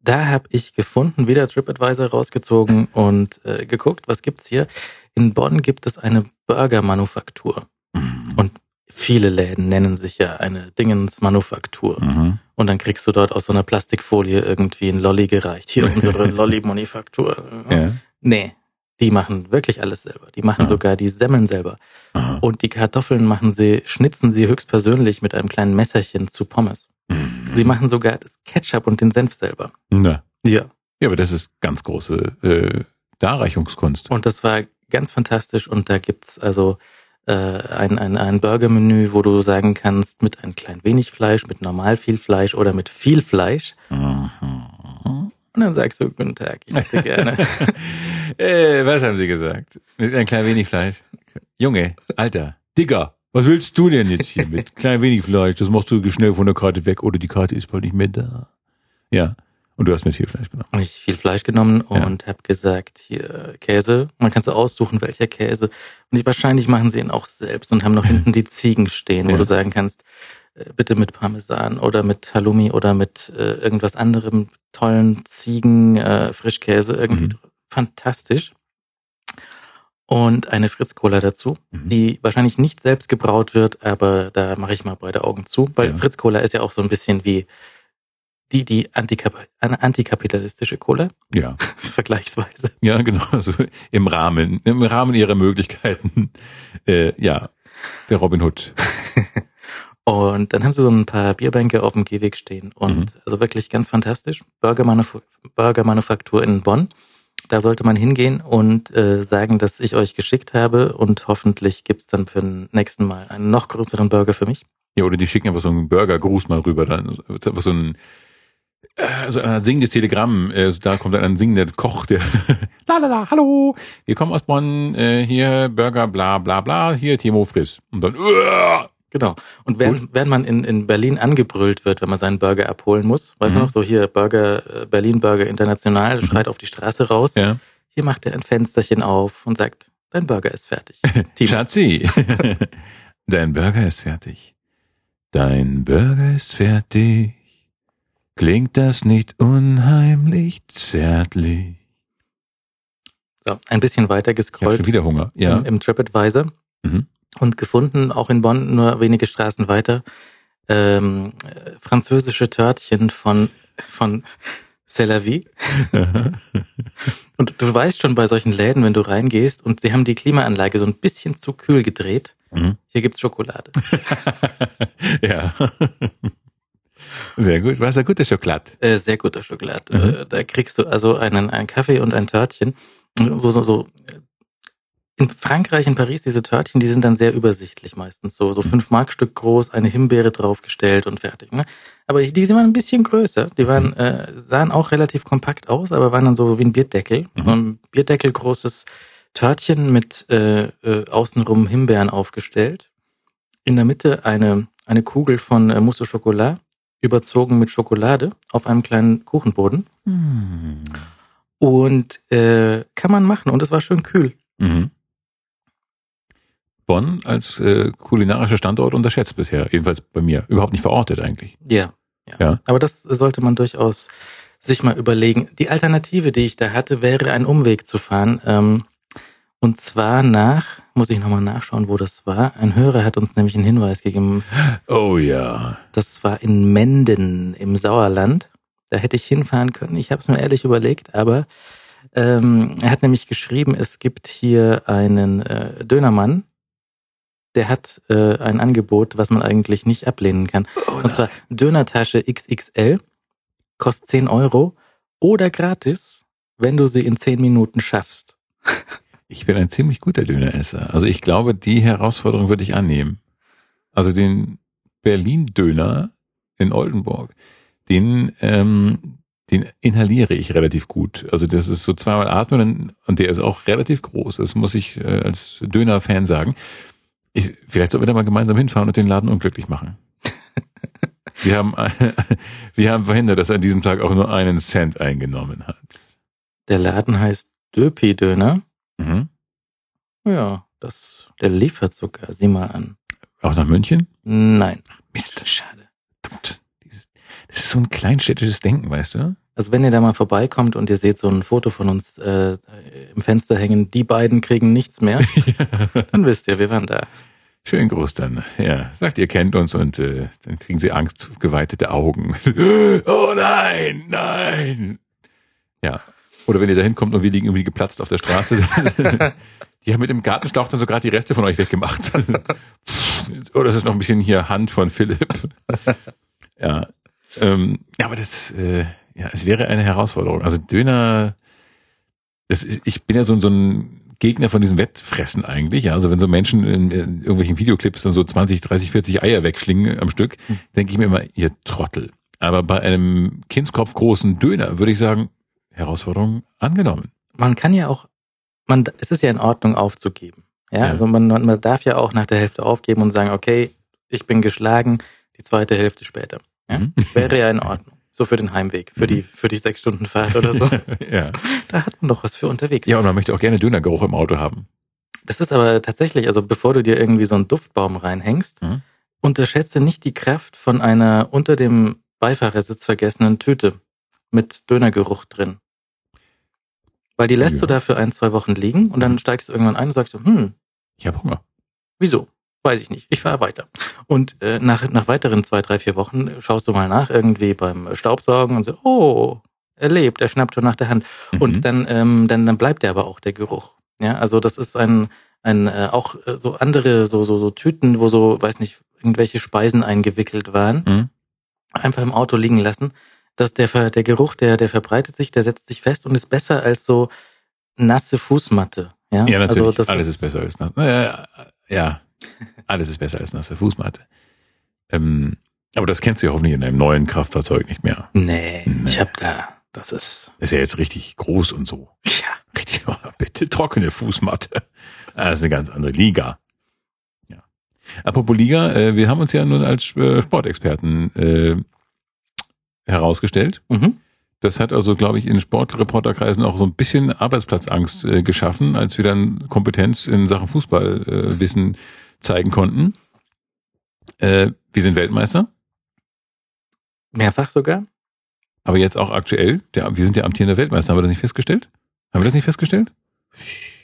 da habe ich gefunden, wieder TripAdvisor rausgezogen und äh, geguckt, was gibt's hier. In Bonn gibt es eine Burgermanufaktur. Mhm. Und viele Läden nennen sich ja eine Dingensmanufaktur. Mhm. Und dann kriegst du dort aus so einer Plastikfolie irgendwie ein Lolli gereicht. Hier unsere Lolli-Manufaktur. Ja. Nee, die machen wirklich alles selber. Die machen ja. sogar die Semmeln selber. Aha. Und die Kartoffeln machen sie, schnitzen sie höchstpersönlich mit einem kleinen Messerchen zu Pommes. Mhm. Sie machen sogar das Ketchup und den Senf selber. Na. Ja. Ja, aber das ist ganz große äh, Darreichungskunst. Und das war ganz fantastisch und da gibt's also äh, ein, ein, ein Burgermenü, wo du sagen kannst, mit ein klein wenig Fleisch, mit normal viel Fleisch oder mit viel Fleisch. Mhm. Und dann sagst du, guten Tag, ich hätte gerne. äh, was haben Sie gesagt? Mit ein klein wenig Fleisch. Junge, Alter, Digger, was willst du denn jetzt hier mit klein wenig Fleisch? Das machst du schnell von der Karte weg oder die Karte ist bald nicht mehr da. Ja. Und du hast mit viel Fleisch genommen. Ich viel Fleisch genommen Ja. und hab gesagt, hier Käse. Man kann so aussuchen, welcher Käse. Und die, wahrscheinlich machen sie ihn auch selbst und haben noch hinten die Ziegen stehen, wo Ja. du sagen kannst, bitte mit Parmesan oder mit Halloumi oder mit äh, irgendwas anderem tollen Ziegen äh, Frischkäse irgendwie Mhm. fantastisch. Und eine Fritz Cola dazu, Mhm. die wahrscheinlich nicht selbst gebraut wird, aber da mache ich mal beide Augen zu, weil Ja. Fritz Cola ist ja auch so ein bisschen wie die die Antikap antikapitalistische Cola Ja. vergleichsweise. Ja, genau. Also im Rahmen, im Rahmen ihrer Möglichkeiten. Äh, ja. Der Robin Hood. Und dann haben sie so ein paar Bierbänke auf dem Gehweg stehen und Mhm. also wirklich ganz fantastisch. Burgermanuf Burgermanufaktur in Bonn. Da sollte man hingehen und äh, sagen, dass ich euch geschickt habe und hoffentlich gibt's dann für den nächsten Mal einen noch größeren Burger für mich. Ja, oder die schicken einfach so einen Burgergruß mal rüber. Dann wird's einfach so ein äh, so ein singendes Telegramm. Äh, da kommt dann ein singender Koch, der la la la, hallo, wir kommen aus Bonn, äh, hier Burger, bla bla bla, hier Timo Friss. Und dann uah, Genau. Und während, während man in, in Berlin angebrüllt wird, wenn man seinen Burger abholen muss, weißt Mhm. du noch, so hier Burger, äh, Berlin Burger International, schreit auf die Straße raus. ja. Hier macht er ein Fensterchen auf und sagt, dein Burger ist fertig. Schatzi, dein Burger ist fertig. Dein Burger ist fertig. Klingt das nicht unheimlich zärtlich? So, ein bisschen weiter Ich habe gescrollt schon wieder Hunger. Ja. im, im TripAdvisor Mhm. Und gefunden, auch in Bonn, nur wenige Straßen weiter, ähm, äh, französische Törtchen von, von C'est la vie. Und du weißt schon bei solchen Läden, wenn du reingehst und sie haben die Klimaanlage so ein bisschen zu kühl gedreht, Mhm. hier gibt's Schokolade. ja. Sehr gut. Was ist guter Schokolade? Äh, sehr guter Schokolade. Mhm. Äh, da kriegst du also einen, einen Kaffee und ein Törtchen. So, so, so. In Frankreich, in Paris, diese Törtchen, die sind dann sehr übersichtlich meistens. So, so fünf Mark Stück groß, eine Himbeere draufgestellt und fertig. Ne? Aber die waren ein bisschen größer. Die waren, äh, sahen auch relativ kompakt aus, aber waren dann so wie ein Bierdeckel. Mhm. Ein Bierdeckel großes Törtchen mit äh, äh, außenrum Himbeeren aufgestellt. In der Mitte eine, eine Kugel von äh, Mousse au Chocolat, überzogen mit Schokolade auf einem kleinen Kuchenboden. Mhm. Und äh, kann man machen. Und es war schön kühl. Mhm. Bonn als äh, kulinarischer Standort unterschätzt bisher. Jedenfalls bei mir. Überhaupt nicht verortet eigentlich. Ja, ja. Ja. Aber das sollte man durchaus sich mal überlegen. Die Alternative, die ich da hatte, wäre einen Umweg zu fahren. Ähm, und zwar nach, muss ich nochmal nachschauen, wo das war. Ein Hörer hat uns nämlich einen Hinweis gegeben. Oh ja. Das war in Menden im Sauerland. Da hätte ich hinfahren können. Ich habe es mir ehrlich überlegt, aber ähm, er hat nämlich geschrieben, es gibt hier einen äh, Dönermann, der hat äh, ein Angebot, was man eigentlich nicht ablehnen kann. Oh, Und zwar Dönertasche XXL, kostet 10 Euro oder gratis, wenn du sie in 10 Minuten schaffst. Ich bin ein ziemlich guter Döneresser. Also ich glaube, die Herausforderung würde ich annehmen. Also den Berlin-Döner in Oldenburg, den, ähm, den inhaliere ich relativ gut. Also das ist so zweimal atmen und der ist auch relativ groß. Das muss ich äh, als Döner-Fan sagen. Ich, vielleicht sollten wir da mal gemeinsam hinfahren und den Laden unglücklich machen. Wir haben, wir haben verhindert, dass er an diesem Tag auch nur einen Cent eingenommen hat. Der Laden heißt Döpi-Döner. Mhm. Ja, das, der liefert sogar. Sieh mal an. Auch nach München? Nein. Mist. Schade. Verdammt. Das ist so ein kleinstädtisches Denken, weißt du? Also wenn ihr da mal vorbeikommt und ihr seht so ein Foto von uns äh, im Fenster hängen, die beiden kriegen nichts mehr, dann wisst ihr, wir waren da. Schön groß dann. Ja, sagt, ihr kennt uns und äh, dann kriegen sie angstgeweitete Augen. oh nein, nein. Ja. Oder wenn ihr da hinkommt und wir liegen irgendwie geplatzt auf der Straße. die haben mit dem Gartenschlauch dann so gerade die Reste von euch weggemacht. Oder es ist noch ein bisschen hier Hand von Philipp. Ja. Ähm, ja, aber das, äh, ja, es wäre eine Herausforderung. Also Döner, das ist, ich bin ja so, so ein Gegner von diesem Wettfressen eigentlich. Ja, also wenn so Menschen in, in irgendwelchen Videoclips dann so 20, 30, 40 Eier wegschlingen am Stück, Hm. denke ich mir immer, ihr Trottel. Aber bei einem Kindskopf großen Döner würde ich sagen, Herausforderung angenommen. Man kann ja auch, man, es ist ja in Ordnung aufzugeben. Ja, Ja. also man, man man darf ja auch nach der Hälfte aufgeben und sagen, okay, ich bin geschlagen, die zweite Hälfte später. Ja? Mhm. Wäre ja in Ordnung. So für den Heimweg, für die, für die sechs Stunden Fahrt oder so. ja. Da hat man doch was für unterwegs. ja, und man möchte auch gerne Dönergeruch im Auto haben. Das ist aber tatsächlich, also bevor du dir irgendwie so einen Duftbaum reinhängst, Mhm. unterschätze nicht die Kraft von einer unter dem Beifahrersitz vergessenen Tüte mit Dönergeruch drin. Weil die lässt Ja. du da für ein, zwei Wochen liegen und dann Mhm. steigst du irgendwann ein und sagst so, hm, Ich habe Hunger. wieso? Weiß ich nicht. Ich fahre weiter. Und äh, nach, nach weiteren zwei, drei, vier Wochen schaust du mal nach, irgendwie beim Staubsaugen und so, oh, er lebt, er schnappt schon nach der Hand. Mhm. Und dann, ähm, dann, dann bleibt der aber auch der Geruch. Ja, also das ist ein, ein äh, auch äh, so andere, so, so, so Tüten, wo so, weiß nicht, irgendwelche Speisen eingewickelt waren, Mhm. einfach im Auto liegen lassen. Dass der, Ver- der Geruch, der, der verbreitet sich, der setzt sich fest und ist besser als so nasse Fußmatte. Ja, Ja, natürlich. Also alles ist, besser als nasse. Naja, ja, alles ist besser als nasse Fußmatte. Ähm, aber das kennst du ja hoffentlich in einem neuen Kraftfahrzeug nicht mehr. Nee, Nee. ich hab da, das ist, Ist ja jetzt richtig groß und so. ja, Richtig, bitte trockene Fußmatte. Ah, Das ist eine ganz andere Liga. Ja. Apropos Liga, äh, wir haben uns ja nun als äh, Sportexperten äh, herausgestellt. mhm. Das hat also, glaube ich, in Sportreporterkreisen auch so ein bisschen Arbeitsplatzangst äh, geschaffen, als wir dann Kompetenz in Sachen Fußballwissen äh, Wissen zeigen konnten. Äh, wir sind Weltmeister, mehrfach sogar. aber jetzt auch aktuell. Der, wir sind ja amtierender Weltmeister. Haben wir das nicht festgestellt? Haben wir das nicht festgestellt?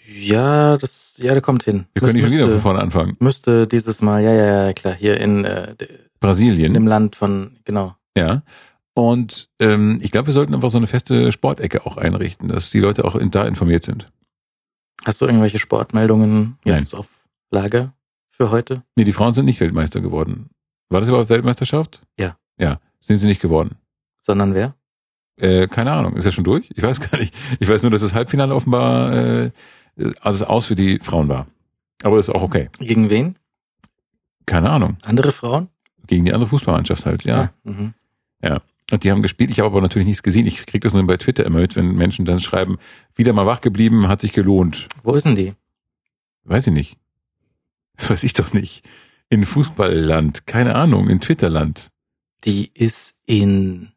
Ja, das, ja, der kommt hin. Wir können nicht schon wieder von vorne anfangen. müsste dieses Mal, ja, ja, ja, klar, hier in, äh, Brasilien. dem Land von, genau. Ja. Und ähm, ich glaube, wir sollten einfach so eine feste Sportecke auch einrichten, dass die Leute auch in, da informiert sind. Hast du irgendwelche Sportmeldungen Nein. jetzt auf Lager für heute? Nee, die Frauen sind nicht Weltmeister geworden. War das überhaupt Weltmeisterschaft? Ja. Ja, sind sie nicht geworden. Sondern wer? Äh, keine Ahnung, ist ja schon durch? Ich weiß gar nicht. Ich weiß nur, dass das Halbfinale offenbar äh, also aus für die Frauen war. Aber ist auch okay. Gegen wen? Keine Ahnung. Andere Frauen? Gegen die andere Fußballmannschaft halt, ja. Ah, mhm. Und die haben gespielt. Ich habe aber natürlich nichts gesehen. Ich kriege das nur bei Twitter immer mit, wenn Menschen dann schreiben, wieder mal wach geblieben, hat sich gelohnt. Wo ist denn die? Weiß ich nicht. Das weiß ich doch nicht. In Fußballland, keine Ahnung, in Twitterland. Die ist in.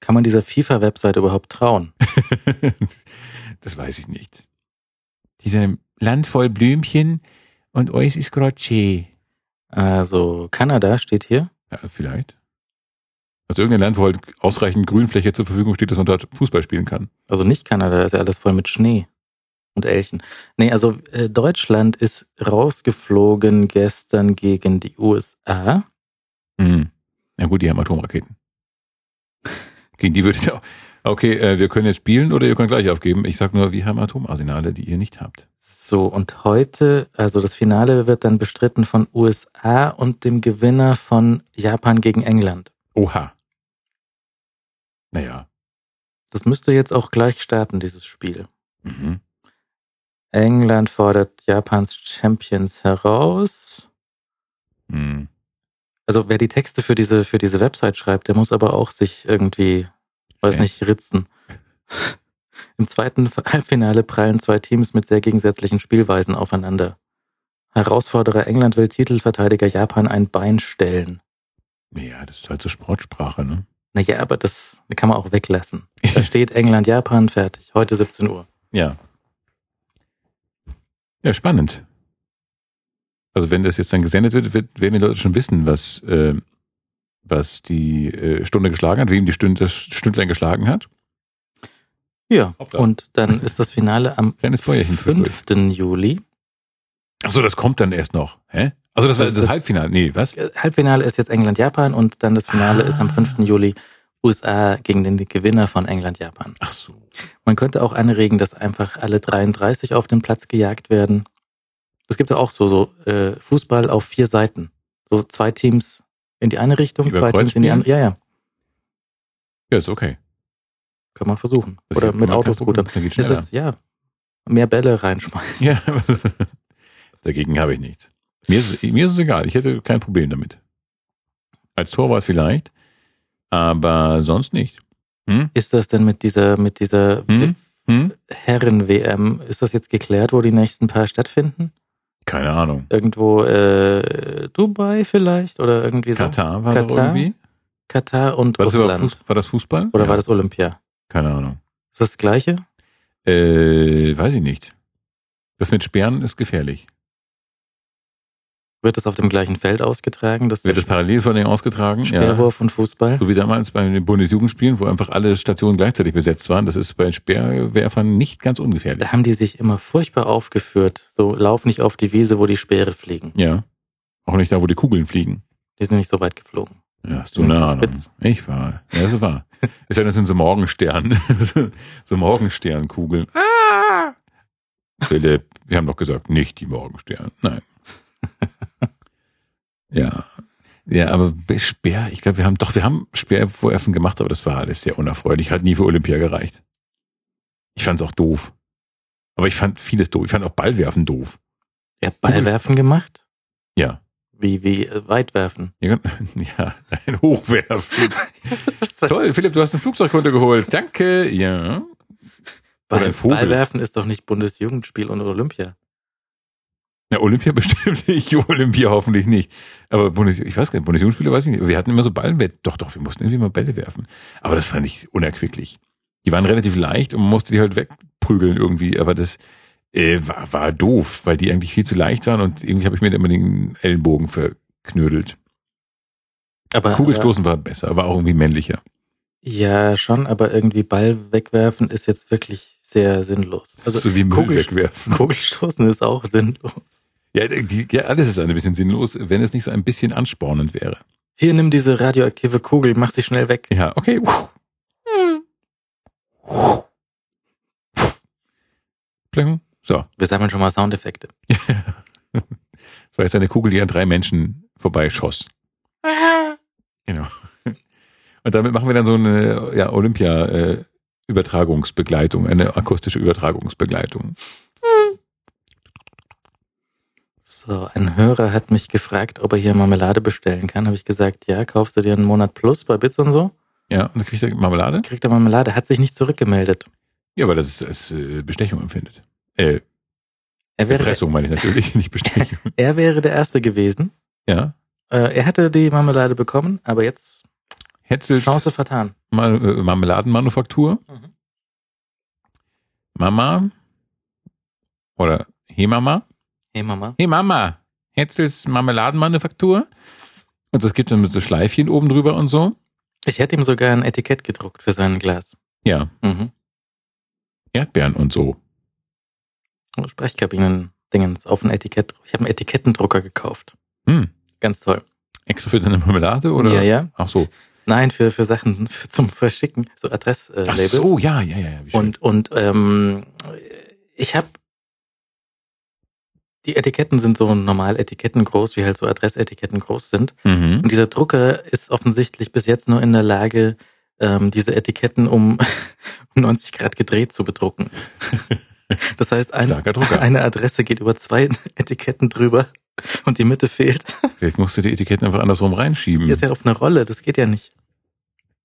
Kann man dieser FIFA-Website überhaupt trauen? das weiß ich nicht. Diesem Land voll Blümchen und euch ist Grotche. Also Kanada steht hier. Ja, vielleicht. Also irgendein Land, wo halt ausreichend Grünfläche zur Verfügung steht, dass man dort Fußball spielen kann. Also nicht Kanada, da ist ja alles voll mit Schnee und Elchen. Nee, also äh, Deutschland ist rausgeflogen gestern gegen die USA. Mhm. Na gut, die haben Atomraketen. Gegen die würde ich auch. Okay, äh, wir können jetzt spielen oder ihr könnt gleich aufgeben. Ich sag nur, wir haben Atomarsenale, die ihr nicht habt. So, und heute, also das Finale wird dann bestritten von USA und dem Gewinner von Japan gegen England. Oha. Naja. Das müsste jetzt auch gleich starten, dieses Spiel. Mhm. England fordert Japans Champions heraus. Mhm. Also wer die Texte für diese, für diese Website schreibt, der muss aber auch sich irgendwie, weiß Schämen. nicht, ritzen. Im zweiten Halbfinale prallen zwei Teams mit sehr gegensätzlichen Spielweisen aufeinander. Herausforderer England will Titelverteidiger Japan ein Bein stellen. Naja, das ist halt so Sportsprache, ne? Naja, aber das kann man auch weglassen. Da steht England, Japan, fertig. Heute 17 Uhr. Ja. Ja, spannend. Also wenn das jetzt dann gesendet wird, werden die Leute schon wissen, was, äh, was die äh, Stunde geschlagen hat, wem die Stunde, das Stündlein geschlagen hat. Ja, und dann ist das Finale am Kleines Bäuerchen zwischendurch. 5. Juli. Ach so, das kommt dann erst noch. Hä? Also das war Also das, das- Halbfinale. Nee, was? Halbfinale ist jetzt England-Japan und dann das Finale Ah. ist am 5. Juli USA gegen den Gewinner von England-Japan. Ach so. Man könnte auch anregen, dass einfach alle 33 auf den Platz gejagt werden. Es gibt ja auch so, so äh, Fußball auf vier Seiten. So zwei Teams in die eine Richtung, Über zwei Kreuz Teams in die andere. Ja, ja, Ja, ist okay. kann man versuchen. Das Oder mit Autoscootern. Ist, ja. mehr Bälle reinschmeißen. Ja, dagegen habe ich nichts. Mir ist, mir ist es egal, ich hätte kein Problem damit. Als Torwart vielleicht, aber sonst nicht. Hm? Ist das denn mit dieser, mit dieser Hm? Hm? Herren-WM, ist das jetzt geklärt, wo die nächsten paar stattfinden? Keine Ahnung. Irgendwo äh, Dubai vielleicht oder irgendwie so? Katar war Katar? irgendwie. Katar und War das, Russland. War das Fußball? Oder Ja, war das Olympia? Keine Ahnung. Ist das das gleiche? Äh, weiß ich nicht. Das mit Sperren ist gefährlich. Wird das auf dem gleichen Feld ausgetragen? Das Wird das parallel von denen ausgetragen? Speerwurf und Fußball? So wie damals bei den Bundesjugendspielen, wo einfach alle Stationen gleichzeitig besetzt waren. Das ist bei Speerwerfern nicht ganz ungefährlich. Da haben die sich immer furchtbar aufgeführt. So, lauf nicht auf die Wiese, wo die Speere fliegen. Ja. Auch nicht da, wo die Kugeln fliegen. Die sind nicht so weit geflogen. Ja, hast du eine Ahnung. spitz. Ich war. Ja, das war. Ist ja, das sind so Morgenstern. so- so Morgensternkugeln. Ah! Philipp, wir haben doch gesagt, nicht die Morgenstern. Nein. Ja. Ja, aber Speer, ich glaube, wir haben doch, wir haben Speerwerfen gemacht, aber das war alles sehr unerfreulich. Hat nie für Olympia gereicht. Ich fand es auch doof. Aber ich fand vieles doof. Ich fand auch Ballwerfen doof. Ihr habt Ballwerfen gemacht? Ja. Wie, wie äh, Weitwerfen? Ja, ja, ein Hochwerfen. Toll, Philipp, du hast ein Flugzeug runtergeholt. Danke. Ja. Ball. Ballwerfen ist doch nicht Bundesjugendspiel und Olympia. Ja, Olympia bestimmt nicht, Olympia hoffentlich nicht. Aber Bundes ich weiß gar nicht, Bundesjugendspiele weiß ich nicht. Wir hatten immer so Ballenwett. Doch, doch, wir mussten irgendwie mal Bälle werfen. Aber das fand ich unerquicklich. Die waren relativ leicht und man musste die halt wegprügeln irgendwie. Aber das äh, war, war doof, weil die eigentlich viel zu leicht waren und irgendwie habe ich mir da immer den Ellenbogen verknödelt. Aber, Kugelstoßen war besser, war auch irgendwie männlicher. Ja, schon, aber irgendwie Ball wegwerfen ist jetzt wirklich sehr sinnlos. Also so wie Müll Kugel- wegwerfen. Kugelstoßen ist auch sinnlos. Ja, die, ja, alles ist ein bisschen sinnlos, wenn es nicht so ein bisschen anspornend wäre. Hier, nimm diese radioaktive Kugel, mach sie schnell weg. Ja, okay. Pling. So. Wir sammeln schon mal Soundeffekte. Das war jetzt eine Kugel, die an drei Menschen vorbeischoss. Genau. Und damit machen wir dann so eine ja, Olympia-Übertragungsbegleitung, eine akustische Übertragungsbegleitung. So, ein Hörer hat mich gefragt, ob er hier Marmelade bestellen kann. Habe ich gesagt, ja, kaufst du dir einen Monat plus bei Bits und so? Ja, und dann kriegt er Marmelade? Kriegt er Marmelade, hat sich nicht zurückgemeldet. Ja, weil das es als äh, Bestechung empfindet. Äh, Er wäre, Erpressung meine ich natürlich, nicht Bestechung. er wäre der Erste gewesen. Ja. Äh, er hätte die Marmelade bekommen, aber jetzt Hetzels Chance vertan. Äh, Marmeladenmanufaktur. Mhm. Mama oder Hey Mama. Hey Mama. Hey Mama, Hetzels Marmeladenmanufaktur. Und das gibt dann mit so Schleifchen oben drüber und so. Ich hätte ihm sogar ein Etikett gedruckt für sein Glas. Ja, Mhm. Erdbeeren und so. Sprechkabinen-Dingens auf ein Etikett. Ich habe einen Etikettendrucker gekauft. Hm. Ganz toll. Extra für deine Marmelade oder? Ja, ja. Ach so. Nein, für, für Sachen für, zum Verschicken, so Ach Adresslabels. so, ja, ja, ja. ja. Und, und ähm, ich habe die Etiketten sind so normal Etiketten groß, wie halt so Adressetiketten groß sind. mhm. Und dieser Drucker ist offensichtlich bis jetzt nur in der Lage, ähm, diese Etiketten um, um 90 Grad gedreht zu bedrucken. Das heißt, ein, eine Adresse geht über zwei Etiketten drüber und die Mitte fehlt. Vielleicht musst du die Etiketten einfach andersrum reinschieben. Hier ist ja auf einer Rolle, das geht ja nicht.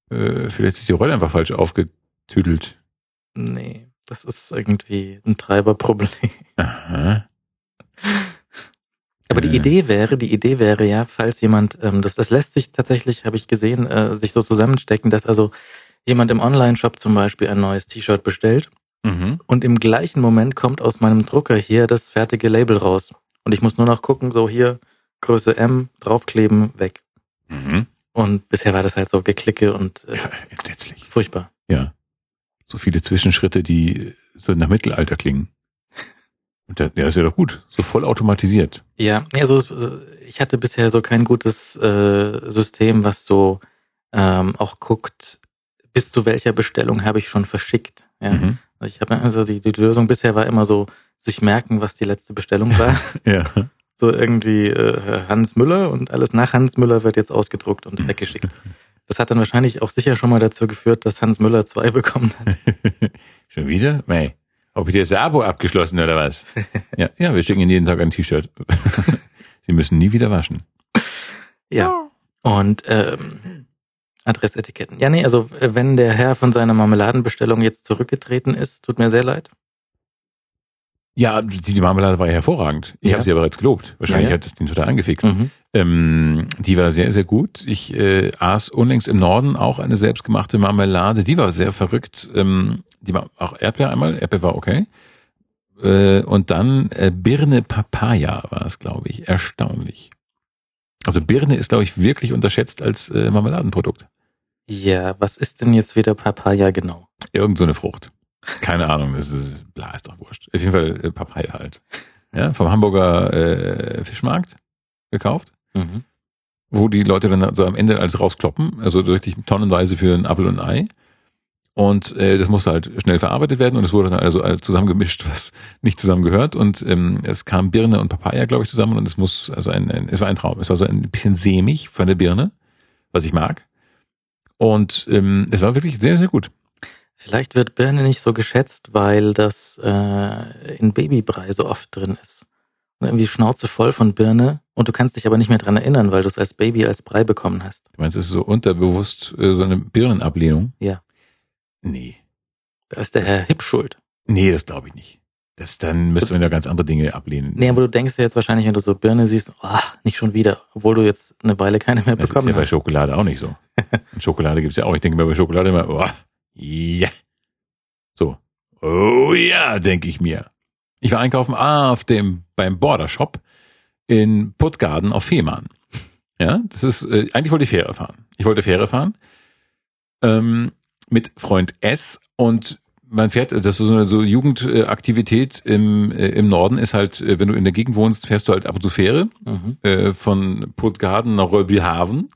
Äh, vielleicht ist die Rolle einfach falsch aufgetüdelt. Nee, das ist irgendwie ein Treiberproblem. Aha. Aber die Ja. Idee wäre, die Idee wäre ja, falls jemand, ähm, das, das lässt sich tatsächlich, habe ich gesehen, äh, sich so zusammenstecken, dass also jemand im Online-Shop zum Beispiel ein neues T-Shirt bestellt Mhm. und im gleichen Moment kommt aus meinem Drucker hier das fertige Label raus. Und ich muss nur noch gucken, so hier Größe M, draufkleben, weg. Mhm. Und bisher war das halt so geklicke und äh, Ja, entsetzlich. furchtbar. Ja. So viele Zwischenschritte, die so nach Mittelalter klingen. Und da, ja, das wäre doch gut. So voll automatisiert. Ja, also ich hatte bisher so kein gutes äh, System, was so ähm, auch guckt, bis zu welcher Bestellung habe ich schon verschickt. Ja. Mhm. Ich habe also die, die Lösung bisher war immer so, sich merken, was die letzte Bestellung war. Ja. so irgendwie äh, Hans Müller und alles nach Hans Müller wird jetzt ausgedruckt und weggeschickt. Das hat dann wahrscheinlich auch sicher schon mal dazu geführt, dass Hans Müller zwei bekommen hat. Schon wieder? Nee. Ob ich das Abo abgeschlossen oder was? ja, ja, wir schicken Ihnen jeden Tag ein T-Shirt. Sie müssen nie wieder waschen. Ja. Und ähm, Adressetiketten. Ja, nee, also äh, wenn der Herr von seiner Marmeladenbestellung jetzt zurückgetreten ist, tut mir sehr leid. Ja, die, Marmelade war ja hervorragend. Ich Ja. habe sie aber bereits gelobt. Wahrscheinlich Ja, ja. hat es den total angefixt. Mhm. Ähm, die war sehr, sehr gut. Ich äh, aß unlängst im Norden auch eine selbstgemachte Marmelade. Die war sehr verrückt. Ähm, die war auch Erdbeer einmal. Erdbeer war okay. Äh, und dann äh, Birne Papaya war es, glaube ich. Erstaunlich. Also Birne ist, glaube ich, wirklich unterschätzt als äh, Marmeladenprodukt. Ja, was ist denn jetzt wieder Papaya genau? Irgend so eine Frucht. Keine Ahnung, das ist, bla, ist doch wurscht. Auf jeden Fall äh, Papaya halt. Ja, vom Hamburger äh, Fischmarkt gekauft. Mhm. wo die Leute dann so am Ende alles rauskloppen, also so richtig tonnenweise für ein Apfel und ein Ei. Und äh, das musste halt schnell verarbeitet werden und es wurde dann also alles zusammengemischt, was nicht zusammengehört. Und ähm, es kam Birne und Papaya, glaube ich, zusammen und es muss, also ein, ein, es war ein Traum. Es war so ein bisschen sämig von der Birne, was ich mag. Und ähm, es war wirklich sehr, sehr gut. Vielleicht wird Birne nicht so geschätzt, weil das äh, in Babybrei so oft drin ist. Und irgendwie Schnauze voll von Birne und du kannst dich aber nicht mehr dran erinnern, weil du es als Baby als Brei bekommen hast. Du meinst, es ist so unterbewusst äh, so eine Birnenablehnung? Ja. Nee. Da ist der Das- Herr Hip schuld. Nee, das glaube ich nicht. Das, dann müsste man ja ganz andere Dinge ablehnen. Nee, aber du denkst dir jetzt wahrscheinlich, wenn du so Birne siehst, oh, nicht schon wieder, obwohl du jetzt eine Weile keine mehr Das ist bekommen ja bei hast. Schokolade auch nicht so. Und Schokolade gibt's ja auch. Ich denke mir bei Schokolade immer, oh, ja. So. Oh ja, denke ich mir. Ich war einkaufen ah, auf dem, beim Border Shop in Puttgarden auf Fehmarn. Ja, das ist, äh, eigentlich wollte ich Fähre fahren. Ich wollte Fähre fahren, ähm, mit Freund S und man fährt, das ist so eine so Jugendaktivität im, äh, im Norden ist halt, äh, wenn du in der Gegend wohnst, fährst du halt ab und zu Fähre Mhm. äh, von Puttgarden nach Röbelhaven.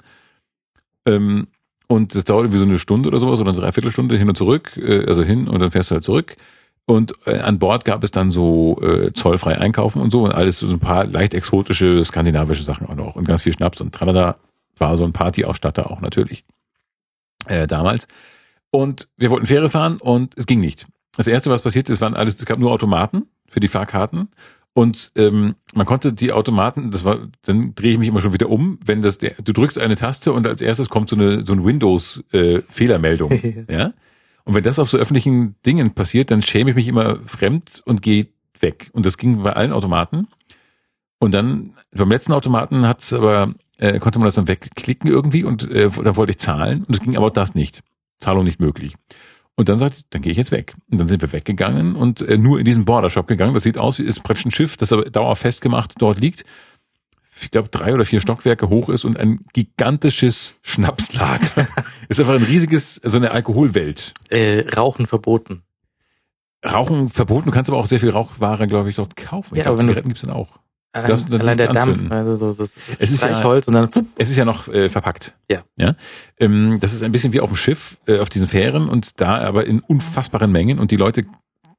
Ähm, und das dauert irgendwie so eine Stunde oder sowas oder eine Dreiviertelstunde hin und zurück, äh, also hin und dann fährst du halt zurück. Und äh, an Bord gab es dann so äh, zollfrei einkaufen und so und alles so ein paar leicht exotische skandinavische Sachen auch noch und ganz viel Schnaps und tralala war so ein Partyausstatter auch natürlich äh, damals. Und wir wollten Fähre fahren und es ging nicht. Das erste, was passiert ist, waren alles, es gab nur Automaten für die Fahrkarten und ähm, man konnte die Automaten, das war, dann drehe ich mich immer schon wieder um, wenn das, der, du drückst eine Taste und als erstes kommt so eine so ein Windows äh, ja. Und wenn das auf so öffentlichen Dingen passiert, dann schäme ich mich immer fremd und gehe weg. Und das ging bei allen Automaten. Und dann beim letzten Automaten hat's aber äh, konnte man das dann wegklicken irgendwie und äh, da wollte ich zahlen und es ging aber auch das nicht. Zahlung nicht möglich. Und dann sagte ich, dann gehe ich jetzt weg. Und dann sind wir weggegangen und äh, nur in diesen Border Shop gegangen. Das sieht aus wie ist praktisch ein Schiff, das aber dauerfest gemacht dort liegt. Ich glaube, drei oder vier Stockwerke hoch ist und ein gigantisches Schnapslager. ist einfach ein riesiges, so eine Alkoholwelt. Äh, Rauchen verboten. Rauchen verboten, du kannst aber auch sehr viel Rauchware, glaube ich, dort kaufen. Ich Ja, glaube, Zigaretten gibt's dann auch. Allein, darfst dann allein der nichts Dampf, anzünden. also so das Es ist ja- und dann wupp, Es ist ja noch äh, verpackt. Ja. ja? Ähm, das ist ein bisschen wie auf dem Schiff, äh, auf diesen Fähren und da aber in unfassbaren Mengen und die Leute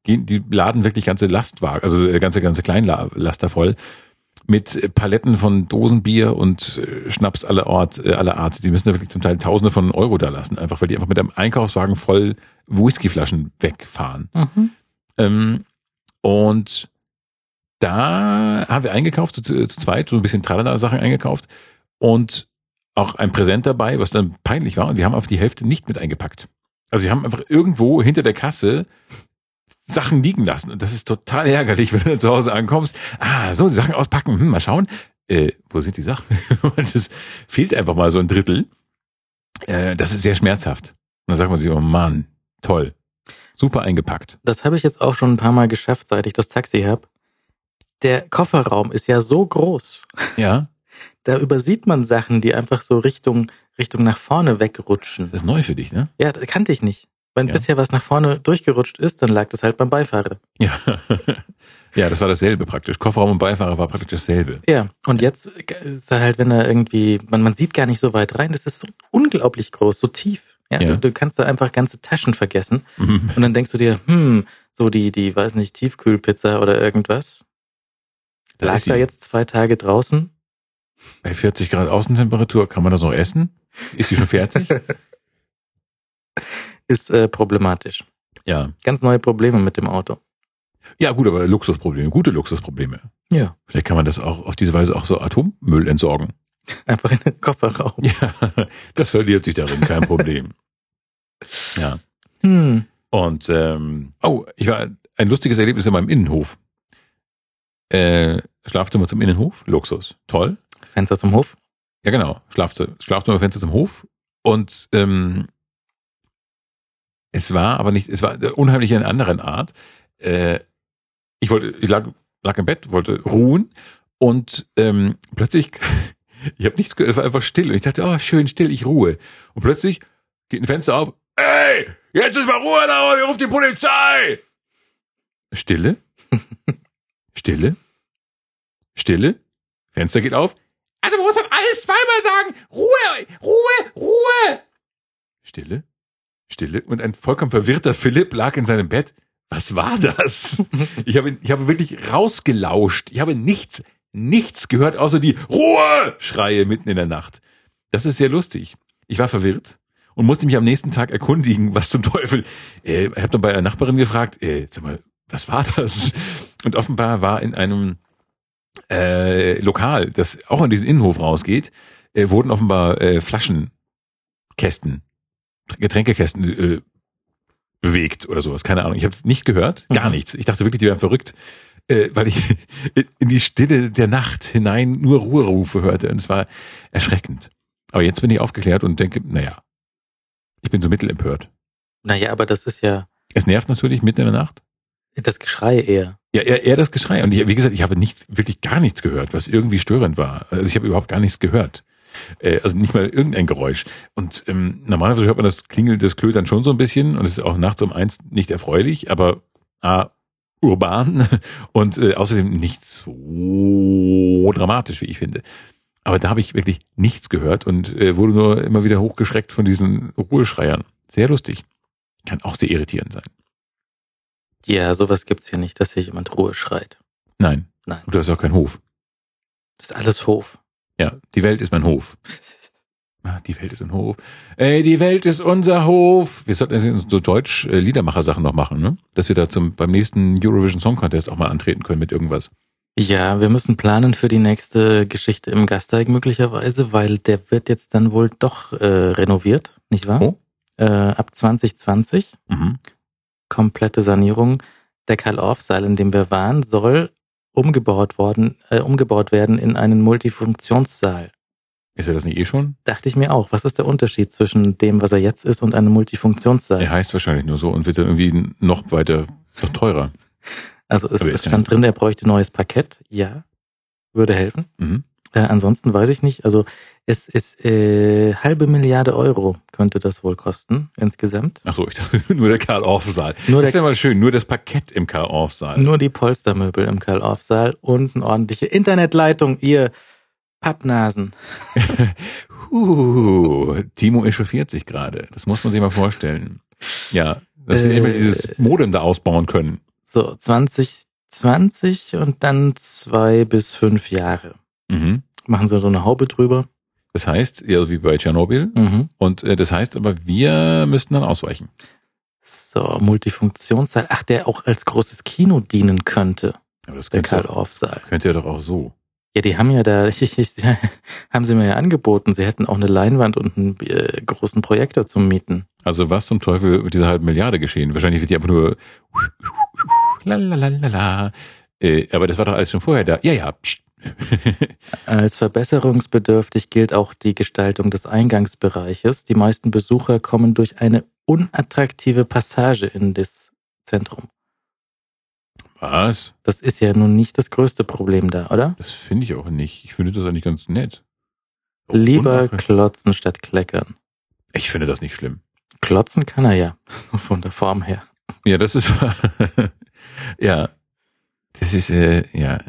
gehen, die laden wirklich ganze Lastwagen, also äh, ganze, ganze Kleinlaster voll mit Paletten von Dosenbier und äh, Schnaps aller Art, äh, aller Art. Die müssen da wirklich zum Teil Tausende von Euro da lassen, einfach weil die einfach mit einem Einkaufswagen voll Whiskyflaschen wegfahren. mhm. Ähm, und da haben wir eingekauft, zu, zu zweit, so ein bisschen Tralala-Sachen eingekauft und auch ein Präsent dabei, was dann peinlich war. Und wir haben auf die Hälfte nicht mit eingepackt. Also wir haben einfach irgendwo hinter der Kasse Sachen liegen lassen. Und das ist total ärgerlich, wenn du dann zu Hause ankommst. Ah, so, die Sachen auspacken, hm, mal schauen. Äh, wo sind die Sachen? Und es fehlt einfach mal so ein Drittel. Äh, das ist sehr schmerzhaft. Und dann sagt man sich, oh Mann, toll. Super eingepackt. Das habe ich jetzt auch schon ein paar Mal geschafft, seit ich das Taxi habe. Der Kofferraum ist ja so groß. Ja, Da übersieht man Sachen, die einfach so Richtung, Richtung nach vorne wegrutschen. das ist neu für dich, ne? Ja, das kannte ich nicht. Wenn Ja. bisher was nach vorne durchgerutscht ist, dann lag das halt beim Beifahrer. Ja. ja, das war dasselbe praktisch. Kofferraum und Beifahrer war praktisch dasselbe. Ja, und jetzt ist da halt, wenn er irgendwie, man, man sieht gar nicht so weit rein, das ist so unglaublich groß, so tief. Ja, Ja. Du, du kannst da einfach ganze Taschen vergessen. Mhm. Und dann denkst du dir, hm, so die, die, weiß nicht, Tiefkühlpizza oder irgendwas. Da Lag da jetzt zwei Tage draußen. Bei 40 Grad Außentemperatur kann man das noch essen? Ist sie schon fertig? Ist äh, problematisch. ja. Ganz neue Probleme mit dem Auto. Ja, gut, aber Luxusprobleme, gute Luxusprobleme. Ja. Vielleicht kann man das auch auf diese Weise auch so Atommüll entsorgen. Einfach in den Kofferraum. Ja, das verliert sich darin, kein Problem. Ja. Hm. Und ähm, oh, ich war ein lustiges Erlebnis in meinem Innenhof. Äh, Schlafzimmer zum Innenhof, Luxus, toll. Fenster zum Hof. Ja, genau. Schlafzimmer, Schlafzimmer, Fenster zum Hof. Und ähm, es war aber nicht, es war unheimlich in einer anderen Art. Äh, ich wollte, ich lag, lag im Bett, wollte ruhen und ähm, plötzlich, ich habe nichts gehört, es war einfach still. Und ich dachte, oh, schön still, ich ruhe. Und plötzlich geht ein Fenster auf. Ey, jetzt ist mal Ruhe da, ich rufe die Polizei. Stille. Stille. Stille. Fenster geht auf. Also man muss doch alles zweimal sagen. Ruhe, Ruhe, Ruhe. Stille. Stille. Und ein vollkommen verwirrter Philipp lag in seinem Bett. Was war das? Ich habe, ich habe wirklich rausgelauscht. Ich habe nichts, nichts gehört, außer die Ruhe-Schreie mitten in der Nacht. Das ist sehr lustig. Ich war verwirrt und musste mich am nächsten Tag erkundigen, was zum Teufel. Äh, ich habe dann bei einer Nachbarin gefragt, äh, sag mal, was war das? Und offenbar war in einem äh, Lokal, das auch an diesen Innenhof rausgeht, äh, wurden offenbar äh, Flaschenkästen, Getränkekästen äh, bewegt oder sowas. Keine Ahnung. Ich habe es nicht gehört, gar Mhm. nichts. Ich dachte wirklich, die wären verrückt, äh, weil ich in die Stille der Nacht hinein nur Ruherufe hörte und es war erschreckend. Aber jetzt bin ich aufgeklärt und denke, naja, ich bin so mittelempört. Naja, aber das ist ja Es nervt natürlich mitten in der Nacht. Das Geschrei eher. Ja, eher, eher das Geschrei. Und ich, wie gesagt, ich habe nicht, wirklich gar nichts gehört, was irgendwie störend war. Also ich habe überhaupt gar nichts gehört. Äh, also nicht mal irgendein Geräusch. Und ähm, normalerweise hört man das Klingeln des Klötern schon so ein bisschen und es ist auch nachts um eins nicht erfreulich, aber A, urban und äh, außerdem nicht so dramatisch, wie ich finde. Aber da habe ich wirklich nichts gehört und äh, wurde nur immer wieder hochgeschreckt von diesen Ruheschreiern. Sehr lustig. Kann auch sehr irritierend sein. Ja, sowas gibt's hier nicht, dass hier jemand Ruhe schreit. Nein. Nein. Und du hast auch keinen Hof. Das ist alles Hof. Ja, die Welt ist mein Hof. Die Welt ist ein Hof. Ey, die Welt ist unser Hof. Wir sollten so deutsch äh, Liedermacher-Sachen noch machen, ne? Dass wir da zum, beim nächsten Eurovision Song Contest auch mal antreten können mit irgendwas. Ja, wir müssen planen für die nächste Geschichte im Gasteig möglicherweise, weil der wird jetzt dann wohl doch äh, renoviert, nicht wahr? Oh. Äh, ab 2020, Mhm. Komplette Sanierung. Der Karl-Orff-Saal, in dem wir waren, soll umgebaut worden, äh, umgebaut werden in einen Multifunktionssaal. Ist er das nicht eh schon? Dachte ich mir auch. Was ist der Unterschied zwischen dem, was er jetzt ist, und einem Multifunktionssaal? Er heißt wahrscheinlich nur so und wird dann irgendwie noch weiter, noch teurer. Also es, es stand drin, er bräuchte neues Parkett. Ja, würde helfen. Mhm. Äh, ansonsten weiß ich nicht. Also es ist äh, halbe Milliarde Euro könnte das wohl kosten insgesamt. Ach so, ich dachte nur der Karl-Orff-Saal. Nur, Das wäre mal schön, nur das Parkett im Karl-Orff-Saal. nur die Polstermöbel im Karl-Orff-Saal und eine ordentliche Internetleitung, ihr Pappnasen. Uh, Timo echauffiert sich gerade. Das muss man sich mal vorstellen. Ja, dass sie Äh, immer dieses Modem da ausbauen können. So, 2020 und dann zwei bis fünf Jahre. Mhm. Machen sie so eine Haube drüber. Das heißt, ja, wie bei Tschernobyl. Mhm. Und äh, das heißt aber, wir müssten dann ausweichen. So, Multifunktionssaal. Ach, der auch als großes Kino dienen könnte, Aber das der könnte, ja- Karl-Orff-Saal. könnte ja doch auch so. Ja, die haben ja da, haben sie mir ja angeboten, sie hätten auch eine Leinwand und einen äh, großen Projektor zum Mieten. Also was zum Teufel wird mit dieser halben Milliarde geschehen? Wahrscheinlich wird die einfach nur lalalala. Äh, aber das war doch alles schon vorher da. Ja, ja. pst. Als verbesserungsbedürftig gilt auch die Gestaltung des Eingangsbereiches. Die meisten Besucher kommen durch eine unattraktive Passage in das Zentrum. Was? Das ist ja nun nicht das größte Problem da, oder? Das finde ich auch nicht. Ich finde das eigentlich ganz nett. Lieber Unattraktiv. klotzen statt kleckern. Ich finde das nicht schlimm. Klotzen kann er ja, von der Form her. Ja, das ist ja. Das ist äh, ja,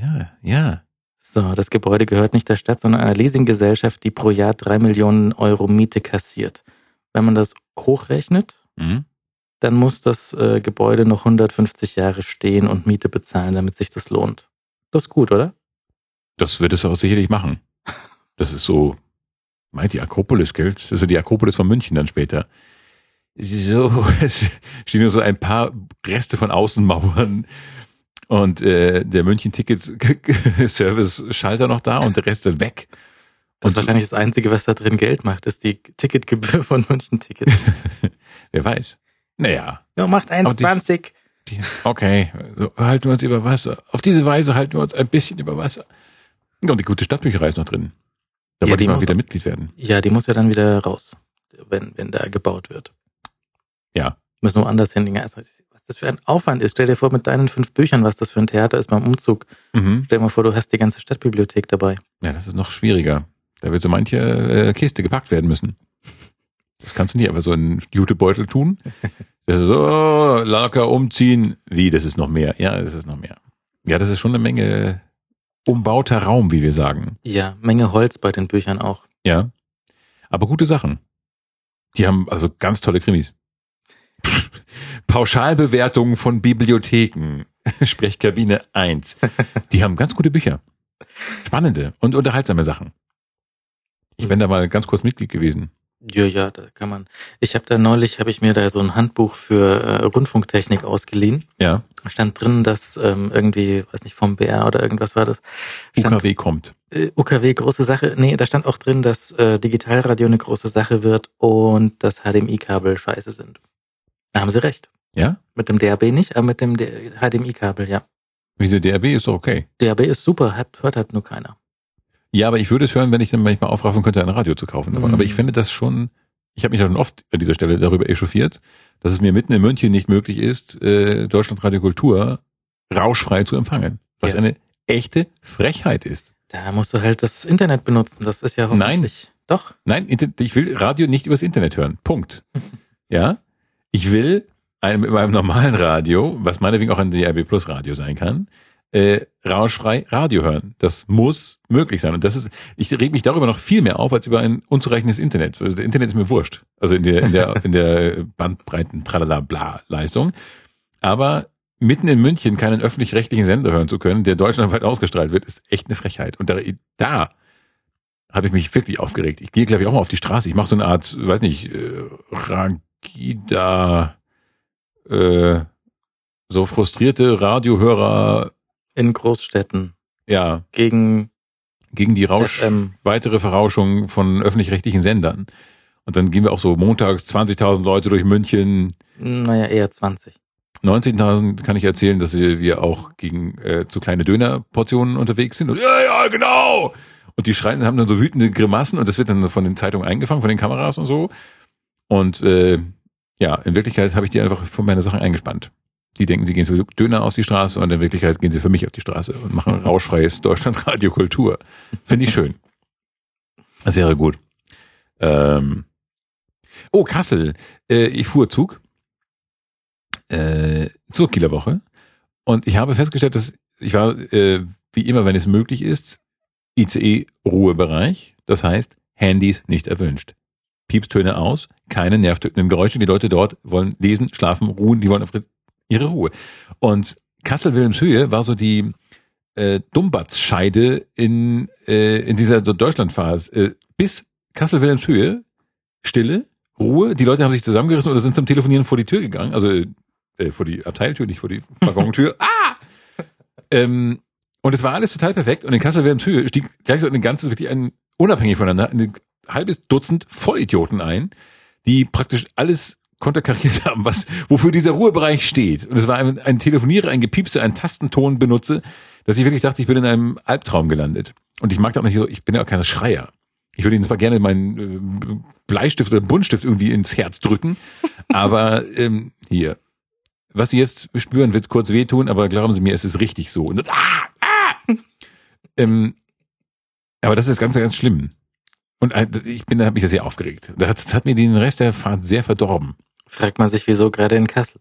ja, ja. So, das Gebäude gehört nicht der Stadt, sondern einer Leasinggesellschaft, die pro Jahr drei Millionen Euro Miete kassiert. Wenn man das hochrechnet, Mhm. dann muss das äh, Gebäude noch 150 Jahre stehen und Miete bezahlen, damit sich das lohnt. Das ist gut, oder? Das wird es auch sicherlich machen. Das ist so, meint die Akropolis, gell? Das ist so die Akropolis von München dann später. so, es stehen nur so ein paar Reste von Außenmauern und äh, der München-Ticket-Service-Schalter noch da und der Rest ist weg. Das ist wahrscheinlich das Einzige, was da drin Geld macht, ist die Ticketgebühr von München Ticket. Wer weiß. Naja. Ja, macht 1,20. Okay, so halten wir uns über Wasser. Auf diese Weise halten wir uns ein bisschen über Wasser. Und die gute Stadtbücherei ist noch drin. Da Ja, wollte ich mal wieder auch- Mitglied werden. Ja, die muss ja dann wieder raus, wenn, wenn da gebaut wird. Ja. Müssen woanders hin. Also, das für ein Aufwand ist. Stell dir vor, mit deinen fünf Büchern, was das für ein Theater ist beim Umzug. Mhm. Stell dir mal vor, du hast die ganze Stadtbibliothek dabei. Ja, das ist noch schwieriger. Da wird so manche äh, Kiste gepackt werden müssen. Das kannst du nicht einfach so in Jutebeutel tun. Das ist so, oh, locker umziehen. Wie, das ist noch mehr. Ja, das ist noch mehr. Ja, das ist schon eine Menge umbauter Raum, wie wir sagen. Ja, Menge Holz bei den Büchern auch. Ja. Aber gute Sachen. Die haben also ganz tolle Krimis. Pauschalbewertungen von Bibliotheken. Sprechkabine 1. Die haben ganz gute Bücher. Spannende und unterhaltsame Sachen. Ich bin da mal ganz kurz Mitglied gewesen. Ja, ja, da kann man. Ich habe da neulich, habe ich mir da so ein Handbuch für äh, Rundfunktechnik ausgeliehen. Ja. Da stand drin, dass ähm, irgendwie, weiß nicht, vom BR oder irgendwas war das. Stand, UKW kommt. äh, UKW große Sache. Nee, da stand auch drin, dass äh, Digitalradio eine große Sache wird und dass HDMI-Kabel scheiße sind. Da haben sie recht. Ja? Mit dem DAB nicht, aber mit dem HDMI-Kabel, ja. Wieso DRB ist doch okay. DAB ist super, hat, hört halt nur keiner. Ja, aber ich würde es hören, wenn ich dann manchmal aufraffen könnte, ein Radio zu kaufen. Aber, Mhm. aber ich finde das schon, ich habe mich ja schon oft an dieser Stelle darüber echauffiert, dass es mir mitten in München nicht möglich ist, äh, Deutschlandradio Kultur rauschfrei zu empfangen. Was Ja. eine echte Frechheit ist. Da musst du halt das Internet benutzen. Das ist ja Nein. hoffentlich. Doch. Nein, ich will Radio nicht übers Internet hören. Punkt. Ja? Ich will einem, in meinem normalen Radio, was meinetwegen auch ein DRB Plus Radio sein kann, äh, rauschfrei Radio hören. Das muss möglich sein. Und das ist, ich reg mich darüber noch viel mehr auf, als über ein unzureichendes Internet. Also, Das Internet ist mir wurscht. Also in der, in der, in der Bandbreiten tralala bla Leistung. Aber mitten in München keinen öffentlich-rechtlichen Sender hören zu können, der deutschlandweit ausgestrahlt wird, ist echt eine Frechheit. Und da, da habe ich mich wirklich aufgeregt. Ich gehe, glaube ich, auch mal auf die Straße. Ich mache so eine Art, weiß nicht, äh, Rangida, äh, so frustrierte Radiohörer, In Großstädten. ja, Gegen gegen die Rausch, FM. weitere Verrauschung von öffentlich-rechtlichen Sendern. Und dann gehen wir auch so montags 20.000 Leute durch München. Naja, eher 20. 19.000 kann ich erzählen, dass wir auch gegen äh, zu kleine Dönerportionen unterwegs sind. Und, ja, ja, genau. Und die schreien, haben dann so wütende Grimassen und das wird dann von den Zeitungen eingefangen, von den Kameras und so. Und äh, ja, in Wirklichkeit habe ich die einfach von meiner Sachen eingespannt. Die denken, sie gehen für Döner auf die Straße und in Wirklichkeit gehen sie für mich auf die Straße und machen rauschfreies Deutschland-Radio Kultur. Finde ich schön. Das wäre gut. Ähm, oh, Kassel. Äh, ich fuhr Zug äh, zur Kieler Woche und ich habe festgestellt, dass ich war, äh, wie immer, wenn es möglich ist, ICE-Ruhebereich. Das heißt, Handys nicht erwünscht. Piepstöne aus, keine nervtötenden Geräusche. Die Leute dort wollen lesen, schlafen, ruhen, die wollen auf ihre Ruhe. Und Kassel-Wilhelmshöhe war so die äh, Dumbatz-Scheide in, äh, in dieser so Deutschlandphase. Äh, bis Kassel-Wilhelmshöhe, Stille, Ruhe, die Leute haben sich zusammengerissen oder sind zum Telefonieren vor die Tür gegangen, also äh, vor die Abteiltür, nicht vor die Waggontür. ah! Ähm, und es war alles total perfekt. Und in Kassel-Wilhelmshöhe stieg gleich so ein ganzes, wirklich ein, unabhängig voneinander, ein halbes Dutzend Vollidioten ein, die praktisch alles konterkariert haben, was, wofür dieser Ruhebereich steht. Und es war ein, ein Telefoniere, ein Gepiepse, ein Tastenton benutze, dass ich wirklich dachte, ich bin in einem Albtraum gelandet. Und ich mag da auch nicht so, ich bin ja auch kein Schreier. Ich würde Ihnen zwar gerne meinen äh, Bleistift oder Buntstift irgendwie ins Herz drücken, aber ähm, hier, was Sie jetzt spüren, wird kurz wehtun, aber glauben Sie mir, es ist richtig so. Und das, ah, ah! Ähm, aber das ist ganz, ganz schlimm. Und ich bin, da habe mich sehr aufgeregt. Das hat, das hat mir den Rest der Fahrt sehr verdorben. Fragt man sich, wieso gerade in Kassel?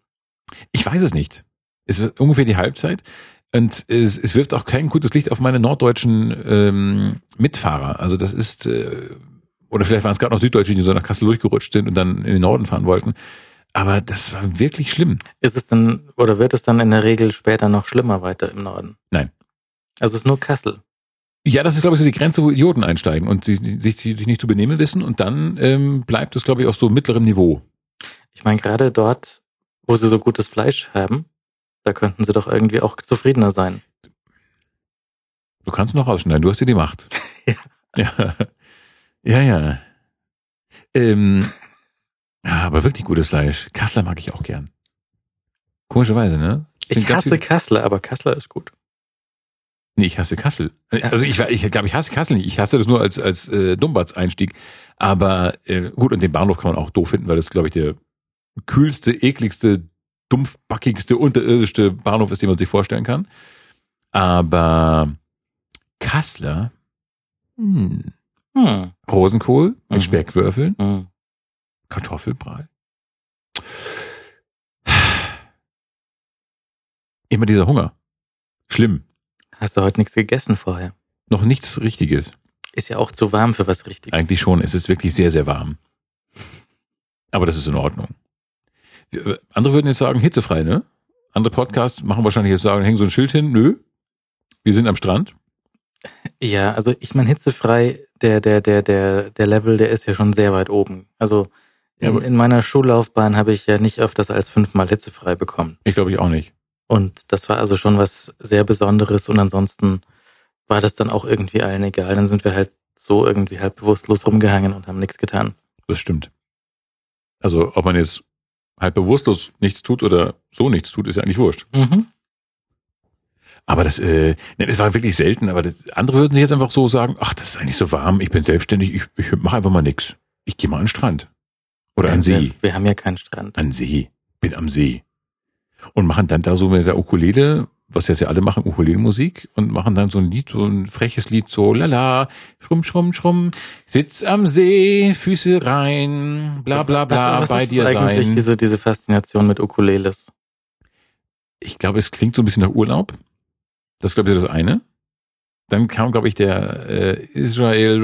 Ich weiß es nicht. Es wird ungefähr die Halbzeit. Und es, es wirft auch kein gutes Licht auf meine norddeutschen ähm, Mitfahrer. Also das ist, äh, oder vielleicht waren es gerade noch Süddeutsche, die so nach Kassel durchgerutscht sind und dann in den Norden fahren wollten. Aber das war wirklich schlimm. Ist es dann, oder wird es dann in der Regel später noch schlimmer weiter im Norden? Nein. Also es ist nur Kassel. Ja, das ist, glaube ich, so die Grenze, wo Idioten einsteigen und die, sich, sich nicht zu benehmen wissen. Und dann ähm, bleibt es, glaube ich, auf so mittlerem Niveau. Ich meine, gerade dort, wo sie so gutes Fleisch haben, da könnten sie doch irgendwie auch zufriedener sein. Du kannst noch ausschneiden, du hast ja die Macht. Ja. Ja, ja. ja. Ähm, ja, aber wirklich gutes Fleisch. Kassler mag ich auch gern. Komischerweise, ne? Sind Ich hasse Kassler, aber Kassler ist gut. Nee, ich hasse Kassel. Also ich, ich glaube, ich hasse Kassel nicht. Ich hasse das nur als, als äh, Dummbatz-Einstieg. Aber äh, gut, und den Bahnhof kann man auch doof finden, weil das, glaube ich, der kühlste, ekligste, dumpfbackigste, unterirdischste Bahnhof ist, den man sich vorstellen kann. Aber Kassler, hm, Hm. Rosenkohl mit Mhm. Speckwürfeln, Hm. Kartoffelbrei. Immer dieser Hunger. Schlimm. Hast du heute nichts gegessen vorher? Noch nichts Richtiges. Ist ja auch zu warm für was Richtiges. Eigentlich schon. Es ist wirklich sehr, sehr warm. Aber das ist in Ordnung. Äh, Andere würden jetzt sagen, hitzefrei, ne? Andere Podcasts machen wahrscheinlich jetzt sagen, hängen so ein Schild hin. Nö. Wir sind am Strand. Ja, also ich meine, hitzefrei, der, der, der, der, der Level, der ist ja schon sehr weit oben. Also in, in meiner Schullaufbahn habe ich ja nicht öfters als fünfmal hitzefrei bekommen. Ich glaube ich auch nicht. Und das war also schon was sehr Besonderes und ansonsten war das dann auch irgendwie allen egal. Dann sind wir halt so irgendwie halb bewusstlos rumgehangen und haben nichts getan. Das stimmt. Also, ob man jetzt halb bewusstlos nichts tut oder so nichts tut, ist ja eigentlich wurscht. Mhm. Aber das, äh, ne, das war wirklich selten. Aber das, andere würden sich jetzt einfach so sagen, ach, das ist eigentlich so warm, ich bin selbstständig, ich, ich mache einfach mal nix. Ich gehe mal an den Strand. Oder an den See. Wir, wir haben ja keinen Strand. An See. Bin am See. Und machen dann da so mit der Ukulele, was jetzt ja alle machen, Ukulele-Musik und machen dann so ein Lied, so ein freches Lied, so lala, schrumm, schrumm, schrumm, sitz am See, Füße rein, bla bla bla, was, was bei ist dir eigentlich sein. diese, diese Faszination mit Ukuleles? Ich glaube, es klingt so ein bisschen nach Urlaub. Das ist, glaube ich, das eine. Dann kam, glaube ich, der äh, Israel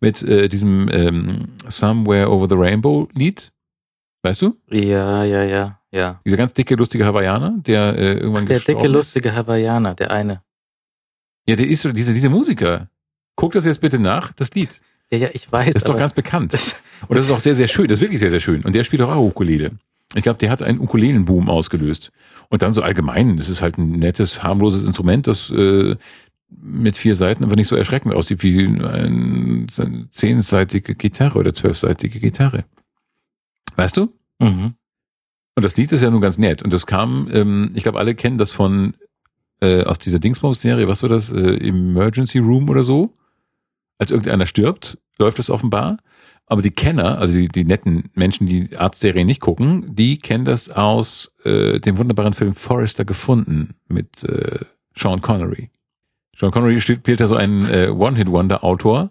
mit äh, diesem ähm, Somewhere Over the Rainbow Lied. Weißt du? Ja, ja, ja, ja. Dieser ganz dicke, lustige Hawaiianer, der äh, irgendwann Der gestorben dicke, ist. lustige Hawaiianer, der eine. Ja, der ist so, dieser, dieser Musiker. Guck das jetzt bitte nach, das Lied. Ja, ja, ich weiß. Das ist doch ganz bekannt. Und das ist auch sehr, sehr schön. Das ist wirklich sehr, sehr schön. Und der spielt doch auch Ukulele. Ich glaube, der hat einen Ukulelenboom ausgelöst. Und dann so allgemein, das ist halt ein nettes, harmloses Instrument, das äh, mit vier Seiten aber nicht so erschreckend aussieht wie eine zehnseitige Gitarre oder zwölfseitige Gitarre. Weißt du? mhm. Und das Lied ist ja nun ganz nett. Und das kam, ähm, ich glaube, alle kennen das von äh, aus dieser Dingsbums-Serie, was war das? Äh, Emergency Room oder so? Als irgendeiner stirbt, läuft das offenbar. Aber die Kenner, also die, die netten Menschen, die Arztserien nicht gucken, die kennen das aus äh, dem wunderbaren Film Forrester gefunden mit äh, Sean Connery. Sean Connery spielt da so einen äh, One-Hit-Wonder-Autor,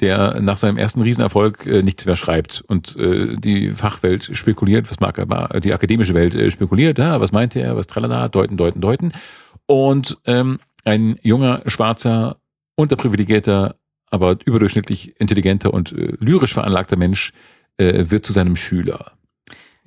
der nach seinem ersten Riesenerfolg äh, nichts mehr schreibt und äh, die Fachwelt spekuliert, was mag er, die akademische Welt äh, spekuliert, ja, was meinte er, was tralala, deuten, deuten, deuten. Und ähm, ein junger, schwarzer, unterprivilegierter, aber überdurchschnittlich intelligenter und äh, lyrisch veranlagter Mensch äh, wird zu seinem Schüler.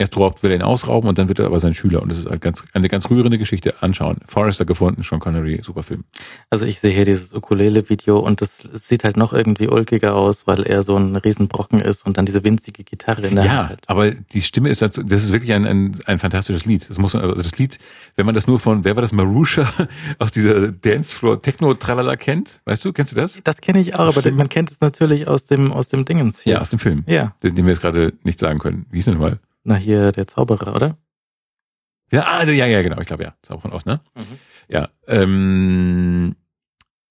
Erst überhaupt will er ihn ausrauben und dann wird er aber sein Schüler. Und das ist eine ganz, eine ganz rührende Geschichte. Anschauen. Forrester gefunden, Sean Connery, super Film. Also ich sehe hier dieses Ukulele-Video und das sieht halt noch irgendwie ulkiger aus, weil er so ein Riesenbrocken ist und dann diese winzige Gitarre in der Hand Ja, hat. aber die Stimme ist, halt, das ist wirklich ein, ein, ein fantastisches Lied. Das muss man, also das Lied, wenn man das nur von, wer war das, Marusha aus dieser Dancefloor Techno Tralala kennt, weißt du, kennst du das? Das kenne ich auch, aber Stimmt. man kennt es natürlich aus dem, aus dem Dingens hier. Ja, aus dem Film, Ja. den, den wir jetzt gerade nicht sagen können. Wie hieß denn mal? Na hier, der Zauberer, oder? Ja, ah, ja, ja, genau, ich glaube ja. Auch von aus, ne? Mhm. Ja, ähm,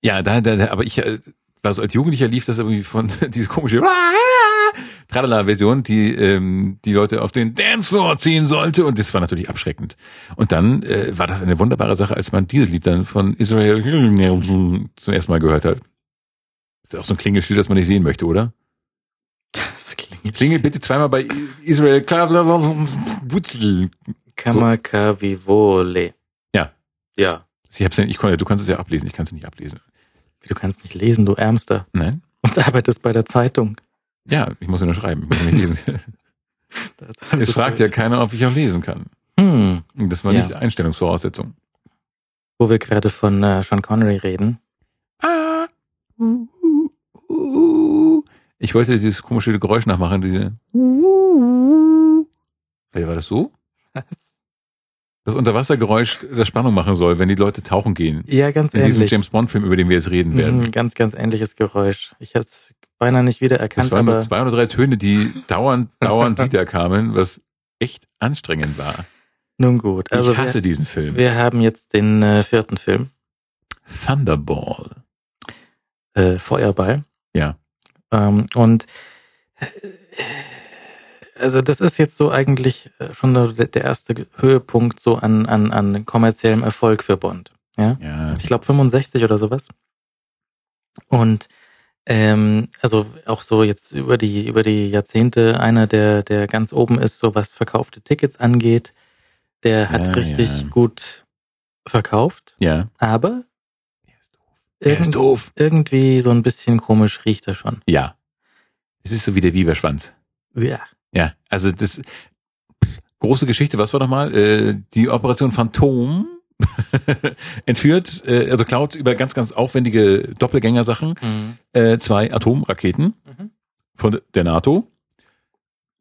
ja, da, da, da aber ich, äh, war so als Jugendlicher lief das irgendwie von diese komische Tralala-Version, die ähm, die Leute auf den Dancefloor ziehen sollte und das war natürlich abschreckend. Und dann äh, war das eine wunderbare Sache, als man dieses Lied dann von Israel zum ersten Mal gehört hat. Ist auch so ein Klingelschild, das man nicht sehen möchte, oder? Klingel bitte zweimal bei Israel. Kamakavivole. Ja. Ja. Ich hab's ja, ich konnte, du kannst es ja ablesen, ich kann es nicht ablesen. Du kannst nicht lesen, du Ärmster. Nein? Und arbeitest bei der Zeitung. Ja, ich muss ja nur schreiben, ich muss nicht lesen. Es fragt ja keiner, ob ich auch lesen kann. Hm. Das war Ja. nicht Einstellungsvoraussetzung. Wo wir gerade von äh, Sean Connery reden. Ah, uh. Ich wollte dieses komische Geräusch nachmachen, diese. Hey, war das so? Was? Das Unterwassergeräusch, das Spannung machen soll, wenn die Leute tauchen gehen. Ja, ganz In diesem ähnlich. James Bond Film, über den wir jetzt reden werden. Mhm, ganz, ganz ähnliches Geräusch. Ich habe es beinahe nicht wiedererkannt, Das waren nur zwei oder drei Töne, die dauernd, dauernd wiederkamen, was echt anstrengend war. nun gut. Also ich hasse wir, diesen Film. wir haben jetzt den äh, vierten Film, Thunderball. äh, Feuerball. Ja. Ähm, und äh, also das ist jetzt so eigentlich äh, schon der erste Höhepunkt so an, an, an kommerziellem Erfolg für Bond. Ja. Ja. Ich glaube 65 oder sowas. Und ähm, also auch so jetzt über die über die Jahrzehnte einer, der der ganz oben ist, so was verkaufte Tickets angeht. Der hat Ja, richtig ja. gut verkauft, Ja. aber Er ist irgend, doof. irgendwie so ein bisschen komisch riecht er schon. Ja. Es ist so wie der Biberschwanz. Ja. Ja, also das große Geschichte, was war nochmal? Äh, die Operation Phantom entführt, äh, also klaut über ganz, ganz aufwendige Doppelgängersachen Mhm. äh, zwei Atomraketen Mhm. von der NATO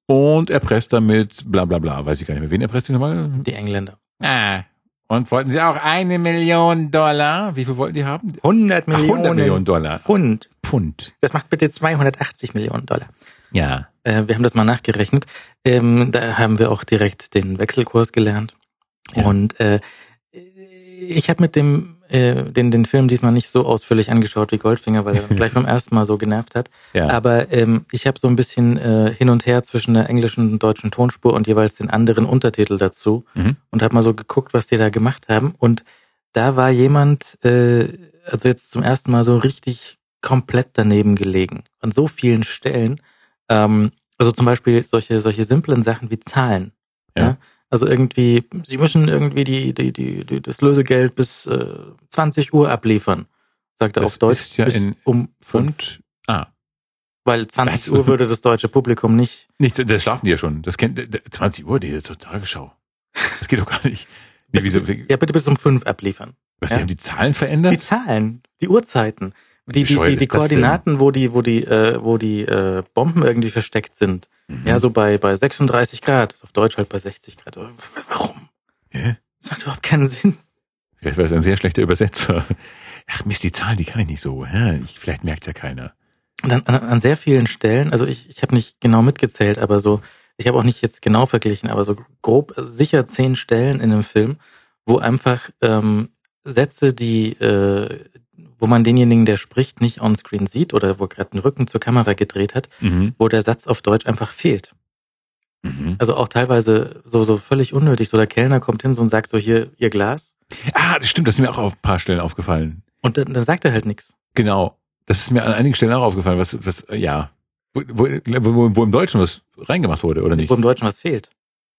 und erpresst damit bla bla bla, weiß ich gar nicht mehr. Wen erpresst sie nochmal? Die Engländer. Ah. Und wollten sie auch eine Million Dollar? Wie viel wollten die haben? 100 Ach, Millionen, 100 Millionen Dollar. Pfund. Pfund. Das macht bitte 280 Millionen Dollar. Ja. Äh, wir haben das mal nachgerechnet. Ähm, da haben wir auch direkt den Wechselkurs gelernt. Ja. Und äh, ich habe mit dem äh, den, den Film diesmal nicht so ausführlich angeschaut wie Goldfinger, weil er gleich beim ersten Mal so genervt hat. Ja. Aber ähm, ich habe so ein bisschen äh, hin und her zwischen der englischen und deutschen Tonspur und jeweils den anderen Untertitel dazu Mhm. und habe mal so geguckt, was die da gemacht haben. Und da war jemand, äh, also jetzt zum ersten Mal so richtig komplett daneben gelegen. An so vielen Stellen. Ähm, also zum Beispiel solche, solche simplen Sachen wie Zahlen. Ja. Ja. Also irgendwie, sie müssen irgendwie die, die, die, die das Lösegeld bis äh, 20 Uhr abliefern, sagt er Das auf Deutsch. ist ja in um fünf. Ah. Weil 20 Was? Uhr würde das deutsche Publikum nicht. Nicht, da schlafen die ja schon. Das kennt, 20 Uhr, die ist zur Tagesschau. Das geht doch gar nicht. Nee, wieso, Ja, bitte bis um fünf abliefern. was, ja. die haben die Zahlen verändert? Die Zahlen, die Uhrzeiten, die, die, die, die das Koordinaten, wo die, wo die, äh, wo die äh, Bomben irgendwie versteckt sind. Mhm. Ja, so bei, bei 36 Grad, auf Deutsch halt bei 60 Grad. Warum? Hä? Das macht überhaupt keinen Sinn. Vielleicht war es ein sehr schlechter Übersetzer. Ach Mist, die Zahlen, die kann ich nicht so. Ja, ich, vielleicht merkt ja keiner. Und an, an, an sehr vielen Stellen, also ich, ich habe nicht genau mitgezählt, aber so, ich habe auch nicht jetzt genau verglichen, aber so grob also sicher zehn Stellen in dem Film, wo einfach ähm, Sätze, die, äh, wo man denjenigen, der spricht, nicht onscreen sieht oder wo gerade den Rücken zur Kamera gedreht hat, Mhm. wo der Satz auf Deutsch einfach fehlt. Mhm. Also auch teilweise so, so völlig unnötig. So der Kellner kommt hin so und sagt so hier, ihr Glas. Ah, das stimmt, das ist mir auch auf ein paar Stellen aufgefallen. Und dann, dann sagt er halt nichts. Genau. Das ist mir an einigen Stellen auch aufgefallen, was, was, ja. Wo, wo, wo, im Deutschen was reingemacht wurde, oder nicht? Wo im Deutschen was fehlt.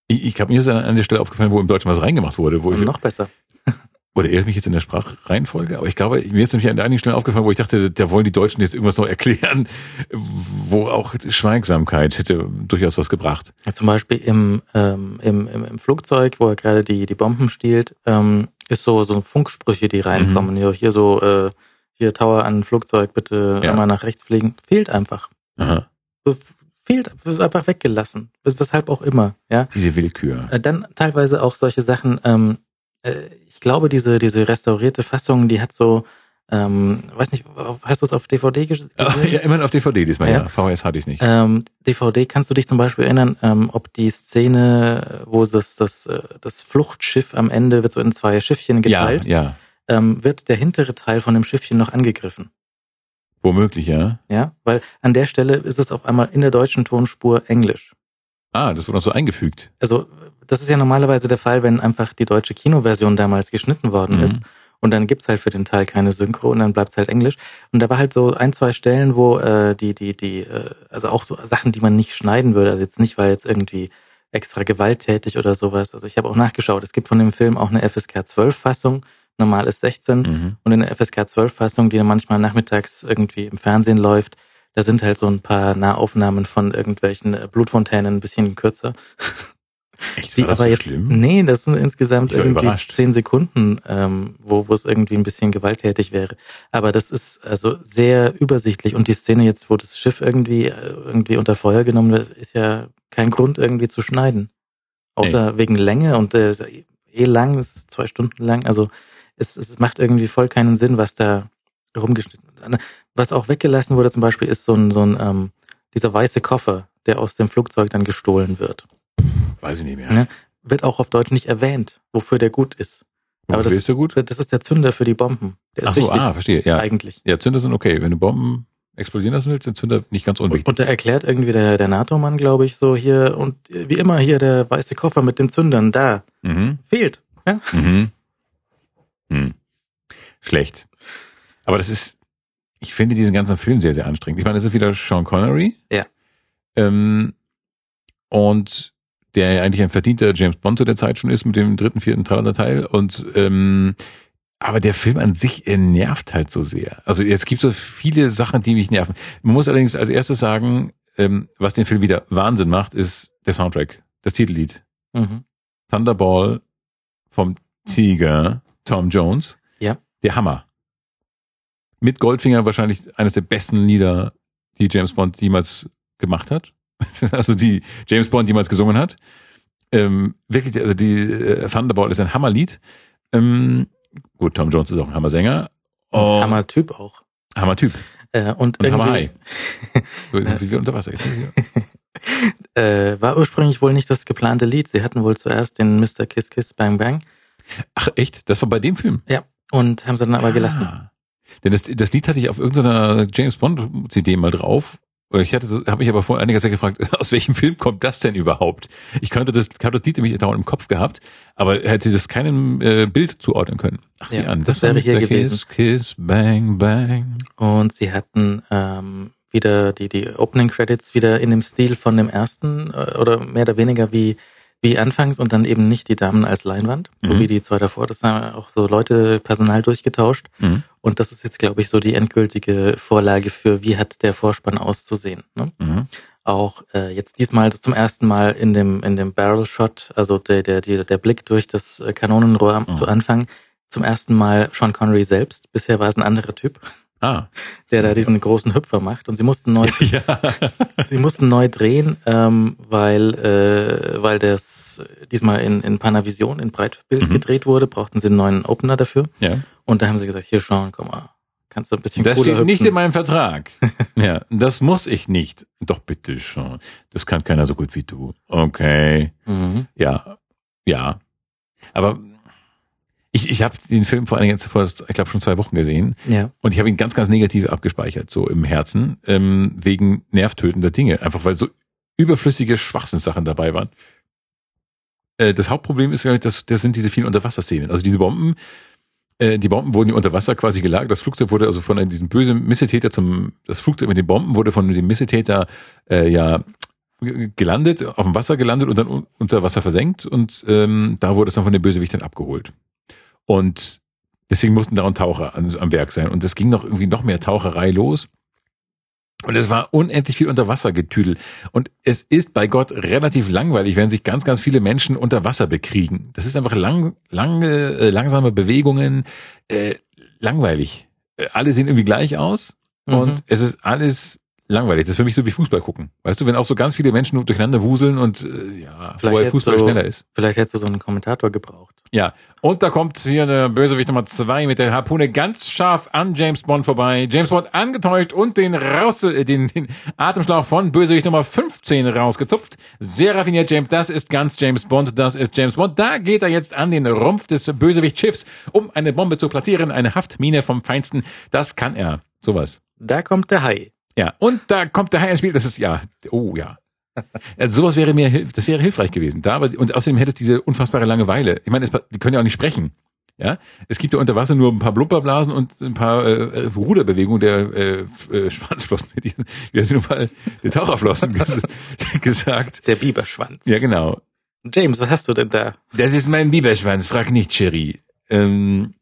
Ich, ich habe mir ist an, an der Stelle aufgefallen, wo im Deutschen was reingemacht wurde, wo ich, noch besser. Oder irre ich mich jetzt in der Sprachreihenfolge, aber ich glaube, mir ist nämlich an einigen Stellen aufgefallen, wo ich dachte, da wollen die Deutschen jetzt irgendwas noch erklären, wo auch Schweigsamkeit hätte durchaus was gebracht. Ja, zum Beispiel im, ähm, im, im, im Flugzeug, wo er gerade die, die Bomben stiehlt, ähm, ist so, so Funksprüche, die reinkommen. Hier, hier so, äh, hier Tower an Flugzeug, bitte Ja. einmal nach rechts fliegen. Fehlt einfach. Aha. Fehlt, wird einfach weggelassen. Wes- Weshalb auch immer, ja. Diese Willkür. Äh, Dann teilweise auch solche Sachen, ähm, äh, ich glaube, diese, diese restaurierte Fassung, die hat so, ähm, weiß nicht, hast du es auf DVD ges- gesehen? Ja, immerhin auf DVD diesmal, ja. Ja. VHS hatte ich nicht. Ähm, DVD, kannst du dich zum Beispiel erinnern, ähm, ob die Szene, wo das, das, äh, das Fluchtschiff am Ende wird so in zwei Schiffchen ja, geteilt, ja. Ähm, wird der hintere Teil von dem Schiffchen noch angegriffen. Womöglich, ja. Ja, weil an der Stelle ist es auf einmal in der deutschen Tonspur Englisch. Ah, das wurde noch so eingefügt. Also das ist ja normalerweise der Fall, wenn einfach die deutsche Kinoversion damals geschnitten worden Mhm. ist. Und dann gibt's halt für den Teil keine Synchro und dann bleibt's halt Englisch. Und da war halt so ein, zwei Stellen, wo äh, die, die, die, äh, also auch so Sachen, die man nicht schneiden würde. Also jetzt nicht, weil jetzt irgendwie extra gewalttätig oder sowas. Also ich habe auch nachgeschaut. Es gibt von dem Film auch eine FSK 12 Fassung. Normal ist 16. Mhm. Und in der FSK 12 Fassung, die dann manchmal nachmittags irgendwie im Fernsehen läuft, da sind halt so ein paar Nahaufnahmen von irgendwelchen äh, Blutfontänen ein bisschen kürzer. Echt, Die aber so jetzt, schlimm? nee, das sind insgesamt irgendwie überrascht. zehn Sekunden, ähm, wo, wo es irgendwie ein bisschen gewalttätig wäre. Aber das ist also sehr übersichtlich und die Szene jetzt, wo das Schiff irgendwie, äh, irgendwie unter Feuer genommen wird, ist ja kein Grund irgendwie zu schneiden. Außer wegen Länge und äh, eh- lang, es ist zwei Stunden lang. Also es, es macht irgendwie voll keinen Sinn, was da rumgeschnitten wird. Was auch weggelassen wurde zum Beispiel, ist so ein, so ein ähm, dieser weiße Koffer, der aus dem Flugzeug dann gestohlen wird. Weiß ich nicht mehr. Ne? Wird auch auf Deutsch nicht erwähnt, wofür der gut ist. Aber das- ist ja gut. Das ist der Zünder für die Bomben. Der ist Ach so, wichtig, ah, verstehe. Ja, eigentlich. ja, Zünder sind okay. Wenn du Bomben explodieren lassen willst, sind Zünder nicht ganz Und, unwichtig. und da erklärt irgendwie der, der NATO-Mann, glaube ich, so hier, und wie immer hier der weiße Koffer mit den Zündern, da, Mhm. fehlt. Ja? Mhm. Hm. Schlecht. Aber das ist, ich finde diesen ganzen Film sehr, sehr anstrengend. Ich meine, das ist wieder Sean Connery. Ja. Ähm, und der ja eigentlich ein verdienter James Bond zu der Zeit schon ist mit dem dritten, vierten Tralala Teil. Und ähm, aber der Film an sich er nervt halt so sehr. Also es gibt so viele Sachen, die mich nerven. Man muss allerdings als erstes sagen, ähm, was den Film wieder Wahnsinn macht, ist der Soundtrack, das Titellied. Mhm. Thunderball vom Tiger, Tom Jones. Ja. Der Hammer. Mit Goldfinger wahrscheinlich eines der besten Lieder, die James Bond jemals gemacht hat. Also die James Bond jemals gesungen hat. Ähm, wirklich, also die äh, Thunderball ist ein Hammerlied. Ähm, gut, Tom Jones ist auch ein Hammersänger. Oh, Hammer-Typ auch. Hammertyp. Äh, und Und irgendwie, Hammerhai. So sind wir unter Wasser. Äh, war ursprünglich wohl nicht das geplante Lied. Sie hatten wohl zuerst den Mr. Kiss Kiss Bang Bang Ach echt? Das war bei dem Film? und haben sie dann aber gelassen. Denn das, das Lied hatte ich auf irgendeiner James Bond CD mal drauf. Ich hatte, habe mich aber vor einiger Zeit gefragt, aus welchem Film kommt das denn überhaupt? Ich kannte das, ich habe das Lied nämlich dauernd im Kopf gehabt, aber hätte das keinem äh, Bild zuordnen können. Ach, Ja, an, das war wäre hier Mr. gewesen. Kiss, Kiss, Bang, Bang. Und sie hatten ähm, wieder die, die Opening Credits wieder in dem Stil von dem ersten äh, oder mehr oder weniger wie, wie anfangs und dann eben nicht die Damen als Leinwand, so Mhm. wie die zwei davor. Das haben auch so Leute Personal durchgetauscht. Mhm. Und das ist jetzt, glaube ich, so die endgültige Vorlage für, wie hat der Vorspann auszusehen. Ne? Mhm. Auch äh, jetzt diesmal zum ersten Mal in dem, in dem Barrel Shot, also der, der, der, der Blick durch das äh, Kanonenrohr Mhm. zu Anfang, zum ersten Mal Sean Connery selbst. Bisher war es ein anderer Typ, Ah. der da diesen großen Hüpfer macht. Und sie mussten neu, Ja. sie mussten neu drehen, ähm, weil, äh, weil das diesmal in, in Panavision, in Breitbild Mhm. gedreht wurde, brauchten sie einen neuen Opener dafür. ja. Und da haben sie gesagt, hier Sean, komm mal, kannst du ein bisschen Das steht nicht hüpfen. in meinem Vertrag. ja, das muss ich nicht. Doch bitte schon. Das kann keiner so gut wie du. Okay. Mhm. Ja, ja. Aber ich, ich habe den Film vor einiger Zeit, vor, ich glaube schon zwei Wochen gesehen Ja. und ich habe ihn ganz, ganz negativ abgespeichert, so im Herzen, ähm, wegen nervtötender Dinge. Einfach weil so überflüssige Schwachsinnssachen dabei waren. Äh, das Hauptproblem ist, glaub ich, das, das sind diese vielen Unterwasserszenen. Also diese Bomben, äh, die Bomben wurden ja unter Wasser quasi gelagert. Das Flugzeug wurde also von einem, diesem bösen Missetäter zum, das Flugzeug mit den Bomben wurde von dem Missetäter äh, ja gelandet, auf dem Wasser gelandet und dann un unter Wasser versenkt und ähm, da wurde es dann von den Bösewichtern abgeholt. Und deswegen mussten da auch Taucher an, am Werk sein. Und es ging noch irgendwie noch mehr Taucherei los. Und es war unendlich viel Unterwassergetüdel. Und es ist bei Gott relativ langweilig, wenn sich ganz, ganz viele Menschen unter Wasser bekriegen. Das ist einfach lang, lange, äh, langsame Bewegungen, äh, langweilig. Äh, alle sehen irgendwie gleich aus und Mhm. es ist alles langweilig. Das ist für mich so wie Fußball gucken. Weißt du, wenn auch so ganz viele Menschen durcheinander wuseln und äh, ja, Vielleicht jetzt Fußball so- schneller ist. Vielleicht hättest du so einen Kommentator gebraucht. Ja, und da kommt hier der Bösewicht Nummer zwei mit der Harpune ganz scharf an James Bond vorbei. James Bond angetäuscht und den raus, äh, den, den Atemschlauch von Bösewicht Nummer 15 rausgezupft. Sehr raffiniert, James. Das ist ganz James Bond. Das ist James Bond. Da geht er jetzt an den Rumpf des Bösewicht-Schiffs, um eine Bombe zu platzieren. Eine Haftmine vom Feinsten. Das kann er. Sowas. Da kommt der Hai. Ja, und da kommt der Hai ins Spiel. Das ist, ja, oh ja. Also sowas wäre mir, das wäre hilfreich gewesen. Da, aber, und außerdem hätte es diese unfassbare Langeweile. Ich meine, es, die können ja auch nicht sprechen. Ja, es gibt ja unter Wasser nur ein paar Blubberblasen und ein paar äh, Ruderbewegungen der äh, äh, Schwanzflossen, die, wie hast du mal, der Taucherflossen ges gesagt. Der Biberschwanz. Ja, genau. James, was hast du denn da? Das ist mein Biberschwanz, frag nicht, Cherie. Ähm,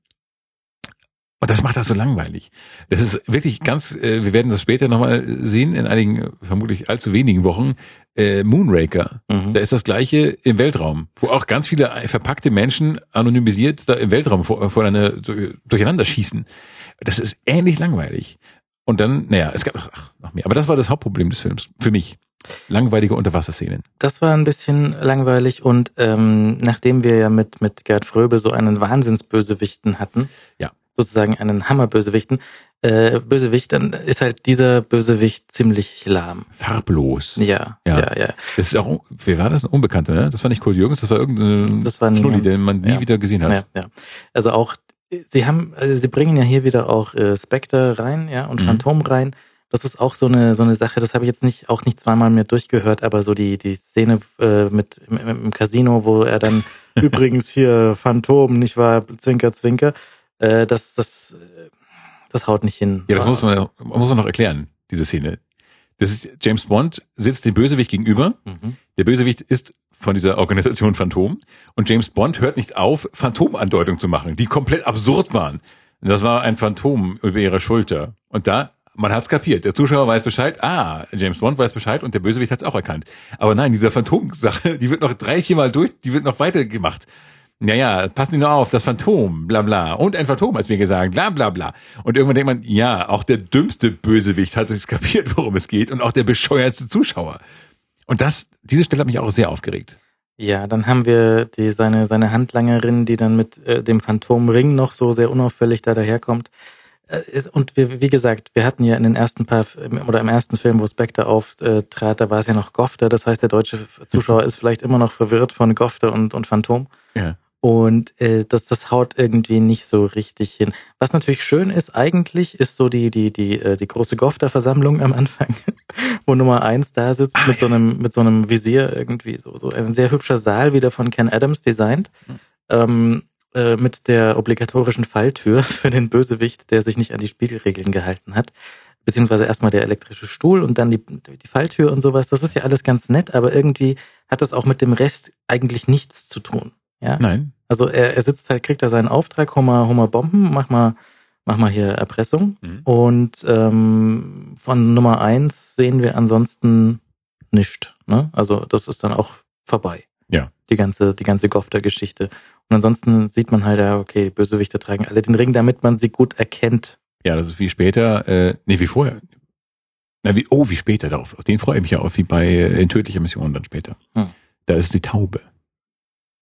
Und das macht das so langweilig. Das ist wirklich ganz, äh, wir werden das später nochmal sehen, in einigen, vermutlich allzu wenigen Wochen, äh, Moonraker. Mhm. Da ist das gleiche im Weltraum, wo auch ganz viele verpackte Menschen anonymisiert da im Weltraum vor, voreinander durcheinander schießen. Das ist ähnlich langweilig. Und dann, naja, es gab ach, noch mehr. Aber das war das Hauptproblem des Films, für mich. Langweilige Unterwasserszenen. Das war ein bisschen langweilig und ähm, nachdem wir ja mit, mit Gerd Fröbe so einen Wahnsinnsbösewichten hatten, Ja. Sozusagen einen Hammerbösewichten, äh, Bösewicht, dann ist halt dieser Bösewicht ziemlich lahm. Farblos. Ja, Ja. ja, ja. Das ist auch, wer war das? Ein Unbekannter, ne? Das war nicht Kurt Jürgens, das war irgendein Das war Schnulli, den man nie Ja. wieder gesehen hat. Ja, ja. Also auch, sie haben, äh, sie bringen ja hier wieder auch äh, Spectre rein, ja, und Mhm. Phantom rein. Das ist auch so eine so eine Sache. Das habe ich jetzt nicht auch nicht zweimal mehr durchgehört, aber so die die Szene äh, mit im, im Casino, wo er dann übrigens hier Phantom, nicht wahr, Zwinker Zwinker, äh, das das äh, das haut nicht hin. Ja, das muss man, muss man noch erklären, diese Szene. Das ist, James Bond sitzt dem Bösewicht gegenüber. Mhm. Der Bösewicht ist von dieser Organisation Phantom. Und James Bond hört nicht auf, Phantomandeutungen zu machen, die komplett absurd waren. Das war ein Phantom über ihrer Schulter. Und da, man hat's kapiert. Der Zuschauer weiß Bescheid. Ah, James Bond weiß Bescheid und der Bösewicht hat's auch erkannt. Aber nein, dieser Phantom-Sache, die wird noch drei, viermal durch, die wird noch weiter gemacht. Naja, passen Sie nur auf, das Phantom, bla bla. Und ein Phantom, als mir gesagt, bla bla bla. Und irgendwann denkt man, ja, auch der dümmste Bösewicht hat es kapiert, worum es geht. Und auch der bescheuertste Zuschauer. Und das, diese Stelle hat mich auch sehr aufgeregt. Ja, dann haben wir die seine seine Handlangerin, die dann mit äh, dem Phantomring noch so sehr unauffällig da daherkommt. Äh, ist- und wir, wie gesagt, wir hatten ja in den ersten paar oder im ersten Film, wo Spectre auftrat, da war es ja noch Gofter. Das heißt, der deutsche Zuschauer ist vielleicht immer noch verwirrt von Gofter und und Phantom. Ja. Und äh, das, das haut irgendwie nicht so richtig hin. Was natürlich schön ist, eigentlich, ist so die, die, die, äh, die große Gofter-Versammlung am Anfang, wo Nummer eins da sitzt Ah, mit so einem, mit so einem Visier irgendwie, so, so ein sehr hübscher Saal wieder von Ken Adams designt. Mhm. Ähm, äh, mit der obligatorischen Falltür für den Bösewicht, der sich nicht an die Spielregeln gehalten hat. Beziehungsweise erstmal der elektrische Stuhl und dann die, die Falltür und sowas. Das ist ja alles ganz nett, aber irgendwie hat das auch mit dem Rest eigentlich nichts zu tun. Ja, Nein. also er, er sitzt halt, kriegt da seinen Auftrag, hol mal, hol mal Bomben, mach mal, mach mal hier Erpressung. Mhm. Und ähm, von Nummer eins sehen wir ansonsten nicht. Ne? Also das ist dann auch vorbei. Ja. Die ganze, die ganze Gofter-Geschichte. Und ansonsten sieht man halt, ja, okay, Bösewichte tragen alle den Ring, damit man sie gut erkennt. Ja, das ist wie später, äh, nee, wie vorher. Na, wie, oh, wie später darauf. Auf den freue ich mich ja auch, wie bei äh, in tödlicher Mission dann später. Hm. Da ist die Taube.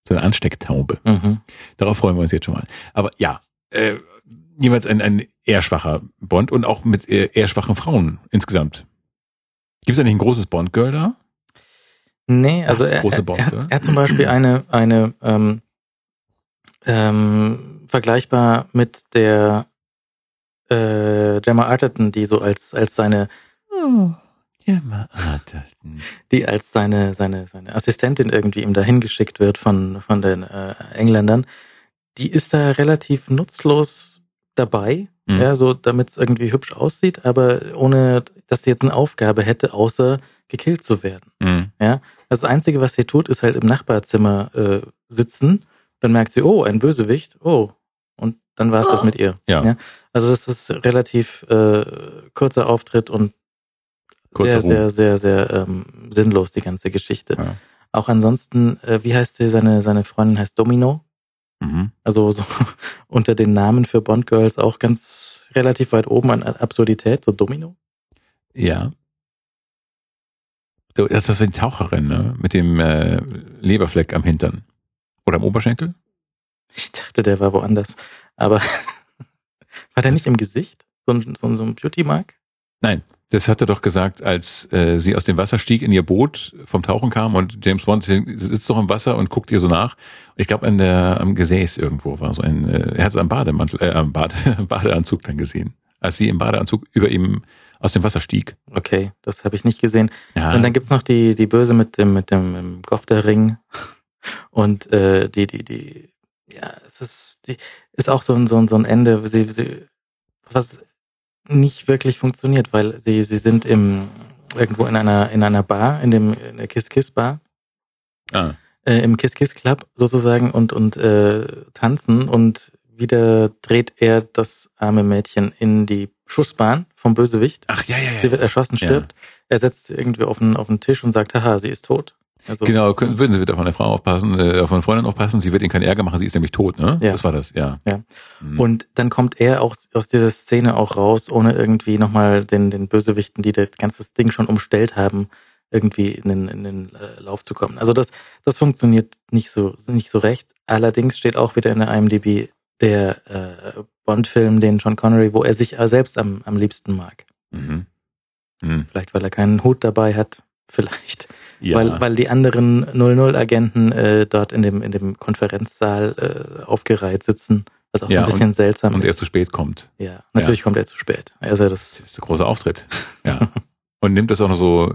So eine Anstecktaube. Mhm. Darauf freuen wir uns jetzt schon mal. Aber ja, äh, jeweils ein, ein eher schwacher Bond und auch mit eher schwachen Frauen insgesamt. Gibt es da nicht ein großes Bond-Girl da? Nee, also er, er, er, hat, er hat zum Beispiel eine, eine ähm, ähm, vergleichbar mit der äh, Gemma Arterton, die so als als seine Oh, ja, mal Arterton. die als seine seine seine Assistentin irgendwie ihm dahin geschickt wird von von den äh, Engländern, die ist da relativ nutzlos dabei, Mhm. ja, so damit es irgendwie hübsch aussieht, aber ohne dass sie jetzt eine Aufgabe hätte, außer gekillt zu werden. Mhm. Das Einzige, was sie tut, ist halt im Nachbarzimmer äh, sitzen. Dann merkt sie, oh, ein Bösewicht. Oh. Und dann war es das mit ihr. Ja. Also das ist relativ äh, kurzer Auftritt und Kurzer sehr, Ruhm. sehr, sehr, sehr ähm, sinnlos, die ganze Geschichte. Ja. Auch ansonsten, äh, wie heißt sie, seine, seine Freundin heißt Domino. Mhm. Also so unter den Namen für Bond Girls auch ganz relativ weit oben an Absurdität, so Domino. Ja. Das ist die Taucherin, ne? Mit dem äh, Leberfleck am Hintern. Oder am Oberschenkel? Ich dachte, der war woanders. Aber war der nicht im Gesicht? So ein, so ein, so ein Beauty-Mark? Nein, das hat er doch gesagt, als äh, sie aus dem Wasser stieg in ihr Boot, vom Tauchen kam und James Bond sitzt doch im Wasser und guckt ihr so nach. Ich glaube, an der am Gesäß irgendwo war so ein, äh, er hat es am Bademantel, äh, am Bade, Badeanzug dann gesehen, als sie im Badeanzug über ihm aus dem Wasser stieg. Okay, das habe ich nicht gesehen. Ja, Und dann gibt's noch die, die Böse mit dem, mit dem im Gofter-Ring. Und äh, die, die, die, ja, es ist, die ist auch so ein, so ein, so ein Ende, sie, sie, was nicht wirklich funktioniert, weil sie, sie sind im, irgendwo in einer, in einer Bar, in dem, in der Kiss Kiss Bar, ah, äh, im Kiss Kiss Club sozusagen und, und äh, tanzen und wieder dreht er das arme Mädchen in die Schussbahn vom Bösewicht. Ach ja, ja, ja. Sie wird erschossen, Ja. stirbt. Er setzt sie irgendwie auf den, auf den Tisch und sagt, haha, sie ist tot. Also, Genau, können, würden Sie bitte auf eine Frau aufpassen, äh, auf eine Freundin aufpassen, sie wird Ihnen keinen Ärger machen, sie ist nämlich tot, ne? Ja. Das war das, ja. Ja. Mhm. Und dann kommt er auch aus dieser Szene auch raus, ohne irgendwie nochmal den, den Bösewichten, die das ganze Ding schon umstellt haben, irgendwie in den, in den äh, Lauf zu kommen. Also das, das funktioniert nicht so, nicht so recht. Allerdings steht auch wieder in der IMDb der äh, Bond-Film, den John Connery, wo er sich selbst am, am liebsten mag. Mhm. Mhm. Vielleicht, weil er keinen Hut dabei hat, vielleicht. Ja. Weil, weil die anderen 00-Agenten äh, dort in dem, in dem Konferenzsaal äh, aufgereiht sitzen, was auch Ja, ein bisschen seltsam und er ist. zu spät kommt. Ja, natürlich kommt er zu spät. Also Das das, ist der große Auftritt. Ja. und nimmt das auch noch so,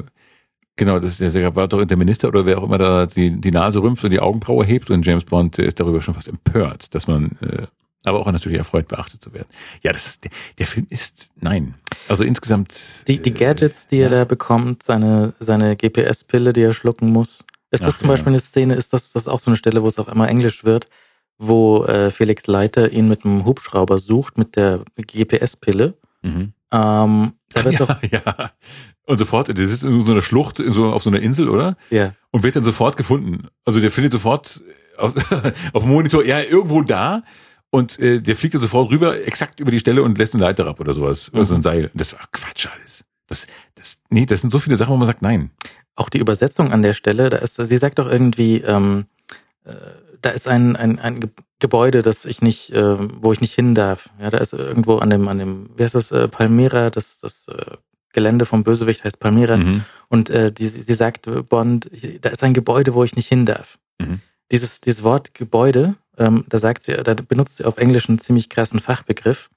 genau, das war doch der Minister oder wer auch immer da die, die Nase rümpft und die Augenbraue hebt und James Bond ist darüber schon fast empört, dass man, äh, aber auch natürlich erfreut beachtet zu werden. Ja, das ist, der, der Film ist, nein. Also insgesamt. die, die äh, Gadgets, die er ja. da bekommt, seine, seine GPS-Pille, die er schlucken muss. Ist das Ach, zum ja. Beispiel eine Szene, ist das, das auch so eine Stelle, wo es auf einmal Englisch wird, wo äh, Felix Leiter ihn mit einem Hubschrauber sucht, mit der GPS-Pille. Mhm. Ähm, da wird doch, Ja, ja. Und sofort, der sitzt in so einer Schlucht, in so, auf so einer Insel, oder? ja, Und wird dann sofort gefunden. Also der findet sofort auf, auf dem Monitor, ja, irgendwo da. Und äh, der fliegt dann sofort rüber, exakt über die Stelle und lässt einen Leiter ab oder sowas. Oder so ein Seil. Das war Quatsch alles. Das, das, nee, das sind so viele Sachen, wo man sagt, nein. auch die Übersetzung an der Stelle, da ist, sie sagt doch irgendwie, ähm, äh, da ist ein, ein, ein Ge- Gebäude, das ich nicht, ähm, wo ich nicht hin darf. Ja, da ist irgendwo an dem, an dem, wie heißt das, äh, Palmyra, das, das äh, Gelände vom Bösewicht heißt Palmyra. Mhm. Und äh, die, sie sagt, äh, Bond, da ist ein Gebäude, wo ich nicht hin darf. Mhm. Dieses, dieses Wort Gebäude, ähm, da sagt sie, da benutzt sie auf Englisch einen ziemlich krassen Fachbegriff.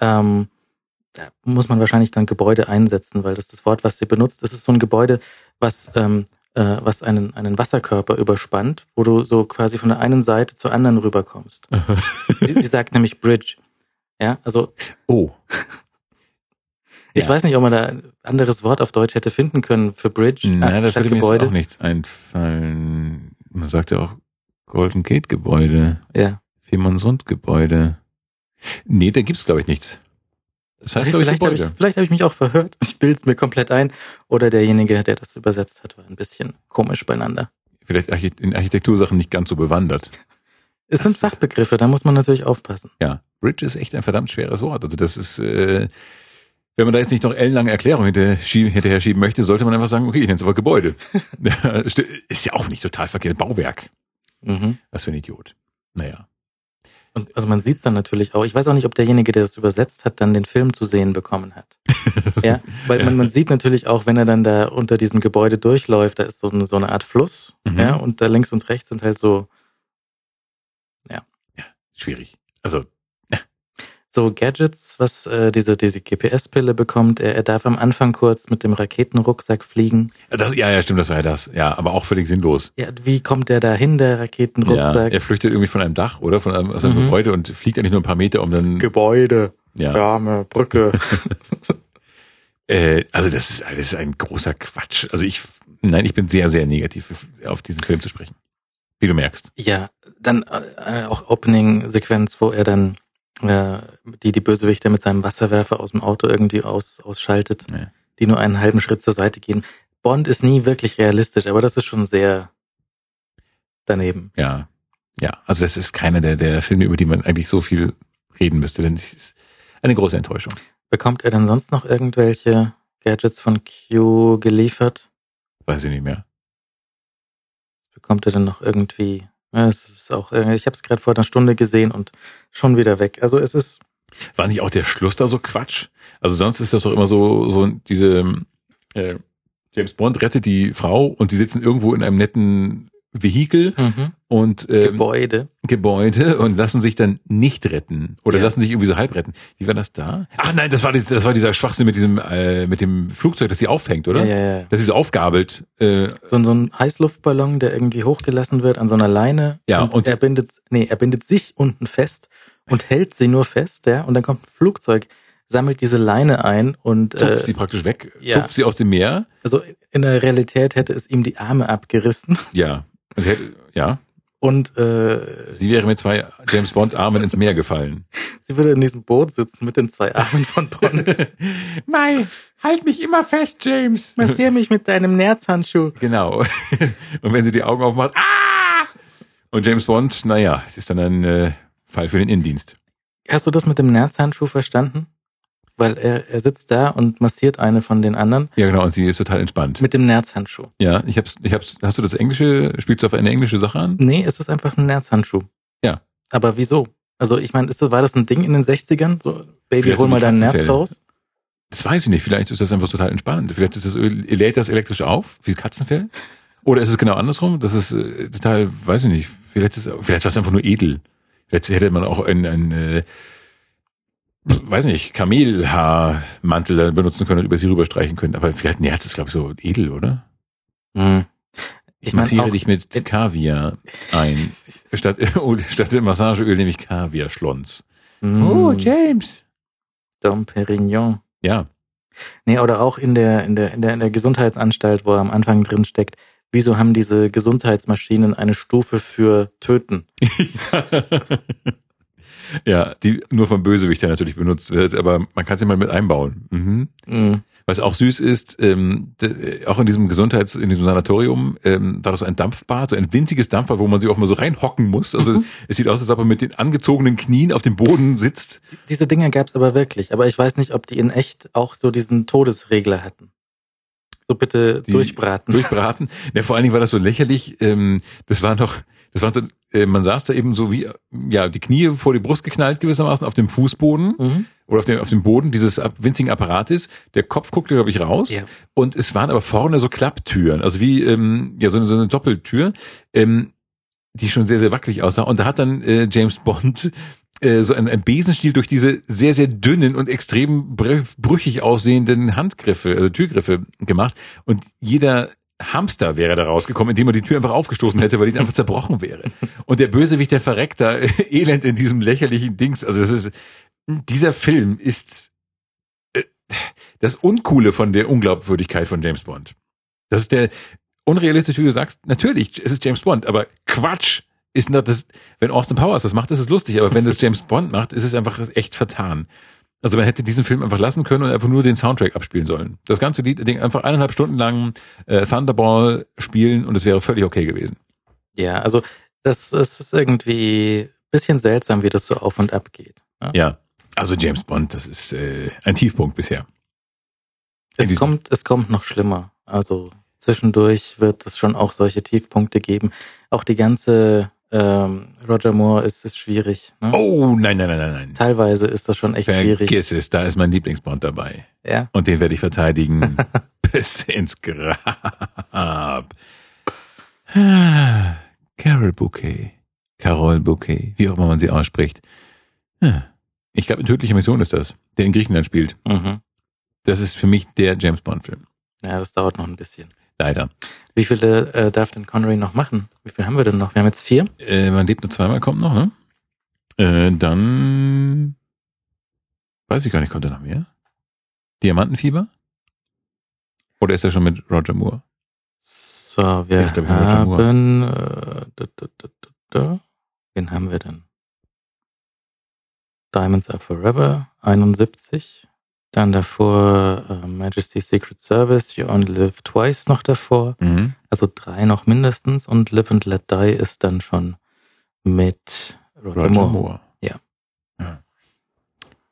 Ähm, da muss man wahrscheinlich dann Gebäude einsetzen, weil das das Wort, was sie benutzt, das ist so ein Gebäude, was, ähm, äh, was einen, einen Wasserkörper überspannt, wo du so quasi von der einen Seite zur anderen rüberkommst. Sie, sie sagt nämlich Bridge. Ja, also Oh. ich Ja. weiß nicht, ob man da ein anderes Wort auf Deutsch hätte finden können für Bridge Nein, da statt würde mir jetzt auch nichts einfallen. Man sagt ja auch Golden Gate Gebäude, Ja. Fehmarnsund Gebäude. Nee, da gibt's glaube ich nichts. Das heißt glaube ich vielleicht habe ich, vielleicht hab ich mich auch verhört. Ich bilde es mir komplett ein. Oder derjenige, der das übersetzt hat, war ein bisschen komisch beieinander. Vielleicht in Architektursachen nicht ganz so bewandert. Es sind Fachbegriffe, da muss man natürlich aufpassen. Ja, Bridge ist echt ein verdammt schweres Wort. Also das ist, äh, wenn man da jetzt nicht noch ellenlange Erklärungen hinterher schieben, hinterher schieben möchte, sollte man einfach sagen, okay, ich nenne es aber Gebäude. Ist ja auch nicht total verkehrt. Bauwerk. Mhm. Was für ein Idiot. Naja. Und also man sieht es dann natürlich auch. Ich weiß auch nicht, ob derjenige, der das übersetzt hat, dann den Film zu sehen bekommen hat. ja, weil Man, man sieht natürlich auch, wenn er dann da unter diesem Gebäude durchläuft, da ist so eine, so eine Art Fluss, Mhm. ja, und da links und rechts sind halt so Schwierig. Also, so Gadgets, was äh, diese diese GPS-Pille bekommt. Er, er darf am Anfang kurz mit dem Raketenrucksack fliegen. das, ja, ja, stimmt, das war ja das. Ja, aber auch völlig sinnlos. Ja, wie kommt der da hin, der Ja, Raketenrucksack? er flüchtet irgendwie von einem Dach oder von einem, aus einem Mhm. Gebäude und fliegt eigentlich nur ein paar Meter, um dann. Gebäude, ja. ja, eine Brücke. Äh, also das ist alles ein großer Quatsch. Also ich, nein, ich bin sehr, sehr negativ auf diesen Film zu sprechen. Wie du merkst. Ja, dann äh, auch Opening-Sequenz, wo er dann äh, die, die Bösewichte mit seinem Wasserwerfer aus dem Auto irgendwie aus, ausschaltet, Ja. die nur einen halben Schritt zur Seite gehen. Bond ist nie wirklich realistisch, aber das ist schon sehr daneben. Ja, ja. Also das ist keiner der, der Filme, über die man eigentlich so viel reden müsste, denn es ist eine große Enttäuschung. Bekommt er denn sonst noch irgendwelche Gadgets von Q geliefert? Weiß ich nicht mehr. Bekommt er denn noch irgendwie? Ja, es ist auch, äh, ich habe es gerade vor einer Stunde gesehen und schon wieder weg. Also es ist War nicht auch der Schluss da so Quatsch? Also sonst ist das doch immer so, so diese äh, James Bond rettet die Frau und die sitzen irgendwo in einem netten Vehikel mhm. und ähm, Gebäude. Gebäude und lassen sich dann nicht retten oder Ja. lassen sich irgendwie so halb retten. Wie war das da? Ach nein, das war dieses, das war dieser Schwachsinn mit diesem äh, mit dem Flugzeug, das sie aufhängt, oder? Ja, ja, ja. Das sie so aufgabelt. Äh, So, ein- so ein Heißluftballon, der irgendwie hochgelassen wird an so einer Leine. Ja, und, und- er bindet, nee, er bindet sich unten fest und hält sie nur fest, ja. Und dann kommt ein Flugzeug, sammelt diese Leine ein und zupft äh, sie praktisch weg, ja. zupft sie aus dem Meer. also in der Realität hätte es ihm die Arme abgerissen. Ja. Hätte- Ja. Und äh, Sie wäre mit zwei James Bond Armen ins Meer gefallen. sie würde in diesem Boot sitzen mit den zwei Armen von Bond. Mai, halt mich immer fest, James. Massier mich mit deinem Nerzhandschuh. Genau. Und wenn sie die Augen aufmacht, ah! Und James Bond, naja, es ist dann ein äh, Fall für den Innendienst. Hast du das mit dem Nerzhandschuh verstanden? Weil er, er sitzt da und massiert eine von den anderen Ja, genau, und sie ist total entspannt. mit dem Nerzhandschuh. Ja, ich hab's, ich hab's, hast du das Englische, spielst du auf eine englische Sache an? Nee, es ist einfach ein Nerzhandschuh. Ja. Aber wieso? Also ich meine, ist das, war das ein Ding in den 60ern? So, Baby, Vielleicht hol mal die dein Nerz raus. Das weiß ich nicht, vielleicht ist das einfach total entspannend. Vielleicht ist das lädt das elektrisch auf, wie Katzenfell? Oder ist es genau andersrum? Das ist äh, total, weiß ich nicht, vielleicht ist vielleicht war es einfach nur edel. Vielleicht hätte man auch ein, ein äh, weiß nicht, Kamelhaarmantel da benutzen können und über sie rüberstreichen können. Aber vielleicht ein Herz ist, glaube ich, so edel, oder? Hm. Ich Ich massiere dich mit Kaviar ein. Statt, oh, statt dem Massageöl nehme ich Kaviar-Schlons. hm, Oh, James. Dom Perignon. Ja. Nee, oder auch in der, in der, in der, in der Gesundheitsanstalt, wo er am Anfang drin steckt. Wieso haben diese Gesundheitsmaschinen eine Stufe für Töten? ja, die nur vom Bösewichter natürlich benutzt wird, aber man kann sie mal mit einbauen. Mhm. Hm. Was auch süß ist, ähm, d- auch in diesem Gesundheits-, in diesem Sanatorium, ähm, da ist so ein Dampfbad, so ein winziges Dampfbad, wo man sich auch mal so reinhocken muss. Also Mhm. es sieht aus, als ob er mit den angezogenen Knien auf dem Boden sitzt. Diese Dinger gab's aber wirklich. Aber ich weiß nicht, ob die in echt auch so diesen Todesregler hatten. So bitte Die durchbraten. Durchbraten. Ja, vor allen Dingen war das so lächerlich. Ähm, das war noch, das war so, äh, man saß da eben so wie, ja, die Knie vor die Brust geknallt gewissermaßen auf dem Fußboden. mhm. oder auf dem, auf dem Boden dieses winzigen Apparates. Der Kopf guckte, glaube ich, raus. Ja. Und es waren aber vorne so Klapptüren, also wie ähm, ja so eine, so eine Doppeltür, ähm, die schon sehr, sehr wackelig aussah. Und da hat dann äh, James Bond äh, so ein, ein Besenstiel durch diese sehr, sehr dünnen und extrem brü- brüchig aussehenden Handgriffe, also Türgriffe gemacht. Und jeder Hamster wäre da rausgekommen, indem er die Tür einfach aufgestoßen hätte, weil die einfach zerbrochen wäre. Und der Bösewicht, der verreckt da elend in diesem lächerlichen Dings. Also das ist, dieser Film ist äh, das Uncoole von der Unglaubwürdigkeit von James Bond. Das ist der unrealistisch, wie du sagst. Natürlich, es ist James Bond, aber Quatsch ist das, wenn Austin Powers das macht, ist es lustig, aber wenn das James Bond macht, ist es einfach echt vertan. Also man hätte diesen Film einfach lassen können und einfach nur den Soundtrack abspielen sollen. Das ganze Lied, Ding einfach eineinhalb Stunden lang äh, Thunderball spielen und es wäre völlig okay gewesen. Ja, also das, das ist irgendwie bisschen seltsam, wie das so auf und ab geht. Ja? Ja, also James Bond, das ist äh, ein Tiefpunkt bisher. Es kommt, es kommt noch schlimmer. Also zwischendurch wird es schon auch solche Tiefpunkte geben. Auch die ganze ähm, Roger Moore ist, ist schwierig. Ne? Oh, nein, nein, nein, nein, nein. Teilweise ist das schon echt schwierig. Vergiss es, da ist mein Lieblingsbond dabei. Ja. Und den werde ich verteidigen bis ins Grab. Carol Bouquet. Carol Bouquet, wie auch immer man sie ausspricht. Ah, Ich glaube, in tödlicher Mission ist das, der in Griechenland spielt. Mhm. Das ist für mich der James Bond-Film. Ja, das dauert noch ein bisschen. Leider. Wie viele äh, darf denn Connery noch machen? Wie viel haben wir denn noch? Wir haben jetzt vier. Äh, man lebt nur zweimal, kommt noch, ne? Äh, dann weiß ich gar nicht, kommt da noch mehr? Diamantenfieber? Oder ist er schon mit Roger Moore? So, wir ist, ich, haben. Äh, da, da, da. Wen haben wir denn? Diamonds Are Forever, 71. Dann davor äh, Majesty's Secret Service, You Only Live Twice noch davor. Mhm. Also drei noch mindestens. Und Live and Let Die ist dann schon mit Roger, Roger Moore. Moore.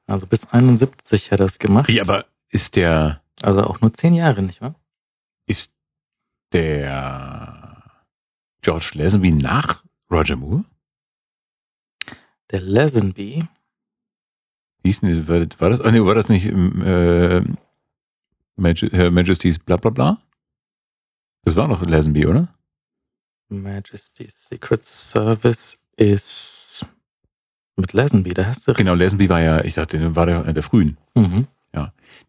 Also bis 71 hat er das gemacht. Wie, aber ist der, Also auch nur zehn Jahre, nicht wahr? ist der George Lazenby nach Roger Moore? Der Lazenby, Wie hieß denn, war, das- war das, ah, nee, war das nicht im, äh, Maj Her Majesty's bla bla bla? Das war doch Lazenby, oder? Majesty's Secret Service ist mit Lazenby, da hast du recht. Genau, Lazenby war ja, ich dachte, der war der, einer der frühen, Mhm.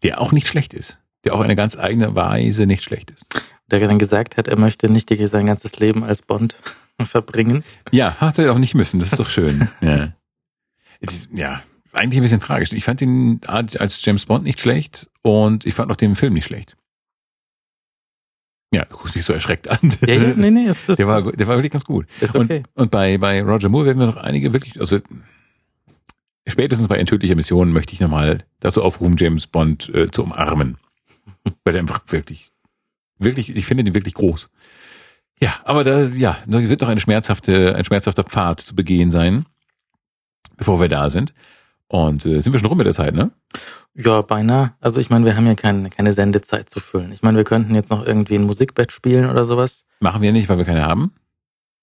der auch nicht schlecht ist. Der auch eine ganz eigene Weise nicht schlecht ist. Der dann gesagt hat, er möchte nicht sein ganzes Leben als Bond verbringen. Ja, hat er auch nicht müssen, das ist doch schön. ja. Ja, eigentlich ein bisschen tragisch. Ich fand ihn als James Bond nicht schlecht und ich fand auch den Film nicht schlecht. Ja, guck mich so erschreckt an. Ja, ja, nee, nee, es ist, Der war, der war wirklich ganz gut. ist okay. Und, und bei, bei Roger Moore werden wir noch einige wirklich, also spätestens bei Entödlicher Mission möchte ich nochmal dazu aufrufen, James Bond äh, zu umarmen. Weil der einfach wirklich, wirklich, ich finde den wirklich groß. Ja, aber da, ja, wird doch eine schmerzhafte, ein schmerzhafter Pfad zu begehen sein, bevor wir da sind. Und äh, sind wir schon rum mit der Zeit, ne? Ja, beinahe. Also ich meine, wir haben ja keine, keine Sendezeit zu füllen. Ich meine, wir könnten jetzt noch irgendwie ein Musikbett spielen oder sowas. Machen wir nicht, weil wir keine haben.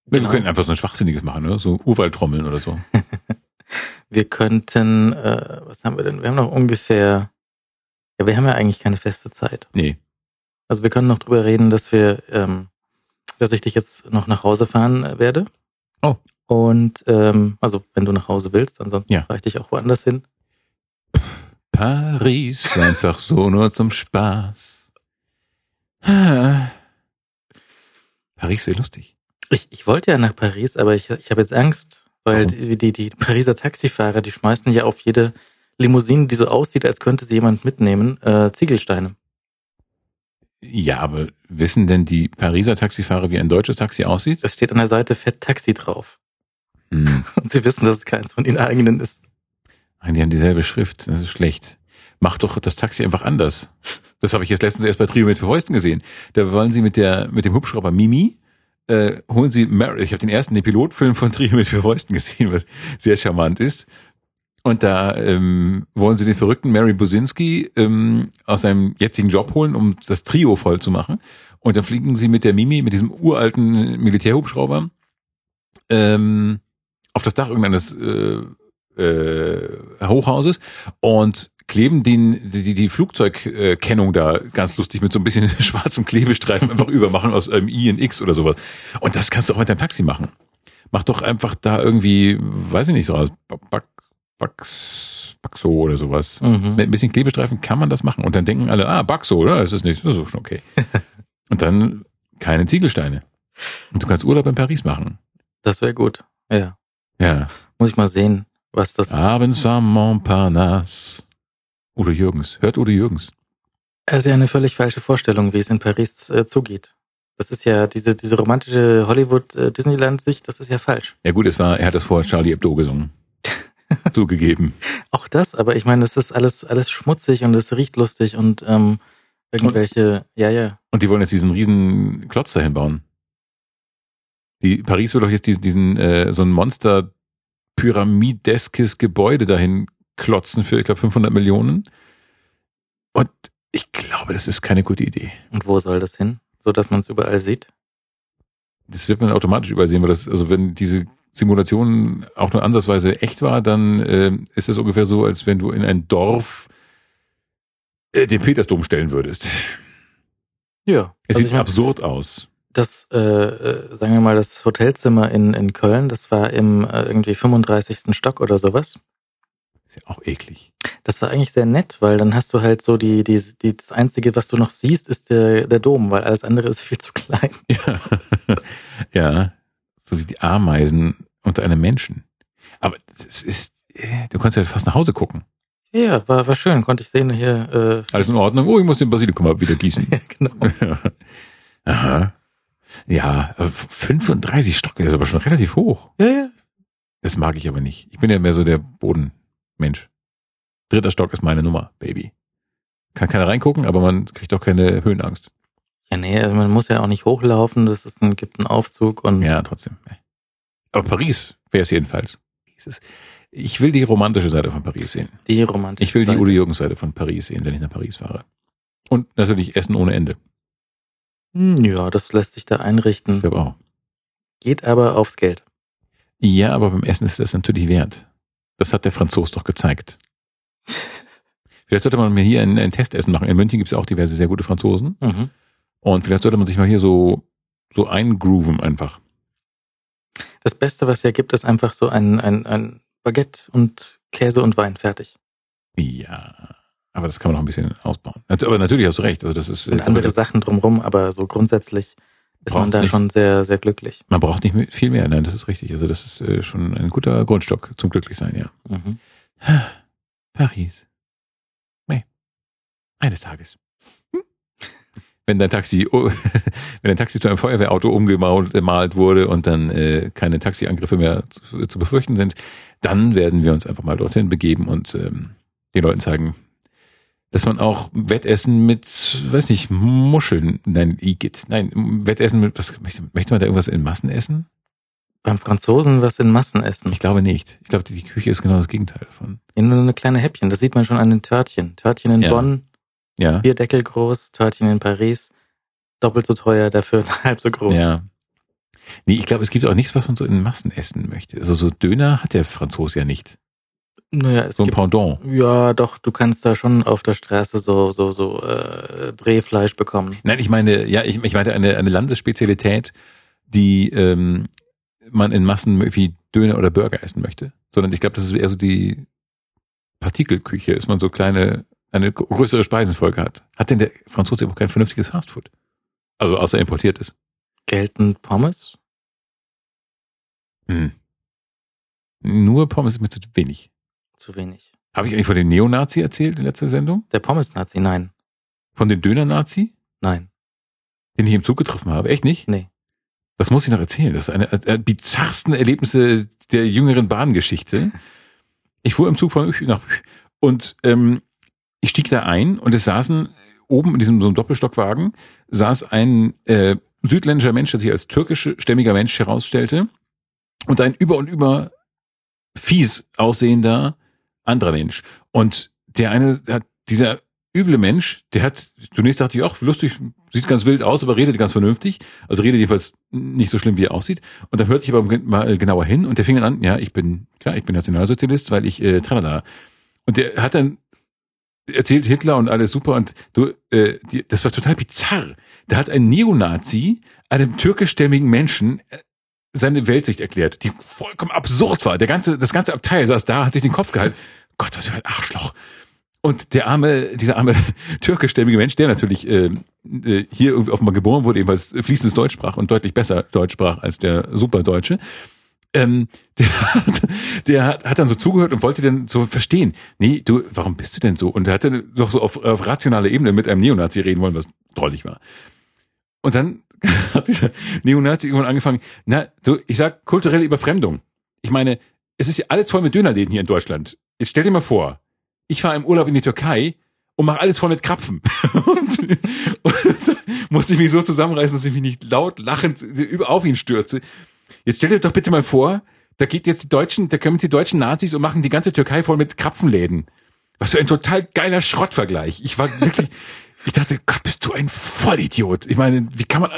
Wir Genau. können einfach so ein Schwachsinniges machen, ne? So Urwaldtrommeln oder so. Wir könnten, äh, was haben wir denn? Wir haben noch ungefähr, ja, wir haben ja eigentlich keine feste Zeit. Nee. Also wir können noch drüber reden, dass wir, ähm, dass ich dich jetzt noch nach Hause fahren äh, werde. Oh. Und ähm, also wenn du nach Hause willst, ansonsten Ja. ich dich auch woanders hin. Paris, einfach so nur zum Spaß. Paris wäre lustig. Ich, ich wollte ja nach Paris, aber ich, ich habe jetzt Angst, weil die, die, die Pariser Taxifahrer, die schmeißen ja auf jede Limousine, die so aussieht, als könnte sie jemand mitnehmen, äh, Ziegelsteine. Ja, aber wissen denn die Pariser Taxifahrer, wie ein deutsches Taxi aussieht? Das steht an der Seite Fett Taxi drauf. Hm. Und sie wissen, dass es keins von ihnen eigenen ist. Nein, die haben dieselbe Schrift. Das ist schlecht. Mach doch das Taxi einfach anders. Das habe ich jetzt letztens erst bei Trio mit für Fäusten gesehen. Da wollen sie mit der mit dem Hubschrauber Mimi äh, holen sie Mary. Ich habe den ersten den Pilotfilm von Trio mit vier Fäusten gesehen, was sehr charmant ist. Und da ähm, wollen sie den verrückten Mary Businski ähm, aus seinem jetzigen Job holen, um das Trio voll zu machen. Und dann fliegen sie mit der Mimi, mit diesem uralten Militärhubschrauber, ähm, auf das Dach irgendeines äh, äh, Hochhauses und kleben den, die, die Flugzeugkennung da ganz lustig mit so ein bisschen schwarzem Klebestreifen einfach übermachen aus einem I in X oder sowas. Und das kannst du auch mit deinem Taxi machen. Mach doch einfach da irgendwie, weiß ich nicht, so aus Back, Backs, Baxo oder sowas. Mhm. Mit ein bisschen Klebestreifen kann man das machen. Und dann denken alle, ah, Baxo, oder? Das ist nicht, das ist schon okay. Und dann keine Ziegelsteine. Und du kannst Urlaub in Paris machen. Das wäre gut. Ja. Ja. Muss ich mal sehen, was das. Abends am Montparnasse. Udo Jürgens. Hört Udo Jürgens. Ja eine völlig falsche Vorstellung, wie es in Paris äh, zugeht. Das ist ja diese, diese romantische Hollywood-Disneyland-Sicht, das ist ja falsch. Ja gut, es war, er hat das vor Charlie Hebdo gesungen. Zugegeben. Auch das, aber ich meine, das ist alles, alles schmutzig und es riecht lustig und ähm, irgendwelche, ja, ja. Und die wollen jetzt diesen riesen Klotz dahin bauen. Die, Paris will doch jetzt diesen, diesen äh, so ein Monster pyramideskes Gebäude dahin klotzen für, ich glaube, 500 Millionen. Und ich glaube, das ist keine gute Idee. Und wo soll das hin? So dass man es überall sieht? Das wird man automatisch übersehen, weil das, also wenn diese Simulation auch nur ansatzweise echt war, dann äh, ist das ungefähr so, als wenn du in ein Dorf äh, den Petersdom stellen würdest. Ja. Es Also sieht ich mein, absurd aus. Das, äh, äh, sagen wir mal, das Hotelzimmer in, in Köln, das war im äh, irgendwie 35. Stock oder sowas. Ist ja auch eklig. Das war eigentlich sehr nett, weil dann hast du halt so die, die, die das Einzige, was du noch siehst, ist der, der Dom, weil alles andere ist viel zu klein. Ja. ja. So wie die Ameisen unter einem Menschen. Aber das ist, äh, du kannst ja fast nach Hause gucken. Ja, war, war schön, konnte ich sehen hier. Äh, Alles in Ordnung. Oh, ich muss den Basilikum mal wieder gießen. ja, genau. Aha. Ja, aber 35 Stock, das ist aber schon relativ hoch. Ja, ja. Das mag ich aber nicht. Ich bin ja mehr so der Bodenmensch. Dritter Stock ist meine Nummer, Baby. Kann keiner reingucken, aber man kriegt auch keine Höhenangst. Ja, nee, also man muss ja auch nicht hochlaufen, das ist ein, gibt einen Aufzug und Ja, trotzdem. Aber Paris wäre es jedenfalls. Ich will die romantische Seite von Paris sehen. die romantische Ich will die Seite. Udo Jürgens Seite von Paris sehen, wenn ich nach Paris fahre. Und natürlich Essen ohne Ende. Hm, Ja, das lässt sich da Ich einrichten. glaube auch. Geht aber aufs Geld. Ja, aber beim Essen ist das natürlich wert. Das hat der Franzos doch gezeigt. Vielleicht sollte man mir hier ein, ein Testessen machen. In München gibt es auch diverse sehr gute Franzosen. Mhm. Und vielleicht sollte man sich mal hier so, so eingrooven einfach. Das Beste, was ja gibt, ist einfach so ein, ein, ein Baguette und Käse und Wein fertig. Ja. Aber das kann man noch ein bisschen ausbauen. Aber natürlich hast du recht. Also das ist, Und andere Sachen drumrum, aber so grundsätzlich ist man da nicht. schon sehr, sehr glücklich. man braucht nicht viel mehr. Nein, das ist richtig. Also das ist äh, schon ein guter Grundstock zum Glücklichsein, ja. Mhm. Paris. Nee. Eines Tages. Hm? wenn dein Taxi, wenn dein Taxi zu einem Feuerwehrauto umgemalt wurde und dann äh, keine Taxiangriffe mehr zu, zu, befürchten sind, dann werden wir uns einfach mal dorthin begeben und ähm, den Leuten zeigen, dass man auch Wettessen mit, weiß nicht, Muscheln, nein, Igitt, nein, Wettessen mit, was, möchte, möchte man da irgendwas in Massen essen? Beim Franzosen was in Massen essen? Ich glaube nicht. Ich glaube, die Küche ist genau das Gegenteil davon. Ja, nur eine kleine Häppchen, das sieht man schon an den Törtchen. Törtchen in Ja. Bonn, Ja. Bierdeckel groß, Törtchen in Paris, doppelt so teuer, dafür halb so groß. Ja. Nee, ich glaube, es gibt auch nichts, was man so in Massen essen möchte. Also so Döner hat der Franzose ja nicht. Naja, So ein gibt, Pendant. ja, doch, du kannst da schon auf der Straße so, so, so, äh, Drehfleisch bekommen. Nein, ich meine, ja, ich, ich meinte eine, eine Landesspezialität, die ähm, man in Massen wie Döner oder Burger essen möchte. Sondern ich glaube, das ist eher so die Partikelküche, dass man so kleine, eine größere Speisenfolge hat. Hat denn der Franzose überhaupt kein vernünftiges Fastfood? Also außer importiert ist. Gelten Pommes? Hm. Nur Pommes ist mir zu wenig. Zu wenig. Habe ich eigentlich von dem Neonazi erzählt in letzter Sendung? Der Pommes-Nazi, nein. Von dem Döner-Nazi, Nein. den ich im Zug getroffen habe? Echt nicht? Nee. Das muss ich noch erzählen. Das ist eine der bizarrsten Erlebnisse der jüngeren Bahngeschichte. Ich fuhr im Zug von nach und ähm, ich stieg da ein und es saßen oben in diesem so einem Doppelstockwagen saß ein äh, südländischer Mensch, der sich als türkischstämmiger Mensch herausstellte und ein über und über fies aussehender anderer Mensch. Und der eine, hat, dieser üble Mensch, der hat, zunächst dachte ich auch, lustig, sieht ganz wild aus, aber redet ganz vernünftig. Also redet jedenfalls nicht so schlimm, wie er aussieht. Und dann hörte ich aber mal genauer hin und der fing dann an, ja, ich bin, klar, ich bin Nationalsozialist, weil ich, äh, tralala. Und der hat dann erzählt Hitler und alles super und du, äh, die, das war total bizarr. Da hat ein Neonazi einem türkischstämmigen Menschen äh, seine Weltsicht erklärt, die vollkommen absurd war. Der ganze, das ganze Abteil saß da, hat sich den Kopf gehalten. Gott, was für ein Arschloch. Und der arme, dieser arme türkischstämmige Mensch, der natürlich äh, äh, hier irgendwie offenbar geboren wurde, ebenfalls fließendes Deutsch sprach und deutlich besser Deutsch sprach als der Superdeutsche, ähm, der, hat, der hat, hat dann so zugehört und wollte dann so verstehen, nee, du, warum bist du denn so? Und er hatte doch so auf, auf rationaler Ebene mit einem Neonazi reden wollen, was drollig war. Und dann hat dieser Neonazi irgendwann angefangen, na, du, ich sag kulturelle Überfremdung. Ich meine, es ist ja alles voll mit Dönerläden hier in Deutschland. Jetzt stell dir mal vor, ich fahre im Urlaub in die Türkei und mache alles voll mit Krapfen. und, und musste ich mich so zusammenreißen, dass ich mich nicht laut lachend über auf ihn stürze. Jetzt stell dir doch bitte mal vor, da geht jetzt die Deutschen, da kommen jetzt die deutschen Nazis und machen die ganze Türkei voll mit Krapfenläden. Was für ein total geiler Schrottvergleich. Ich war wirklich, ich dachte, Gott, bist du ein Vollidiot. Ich meine, wie kann man,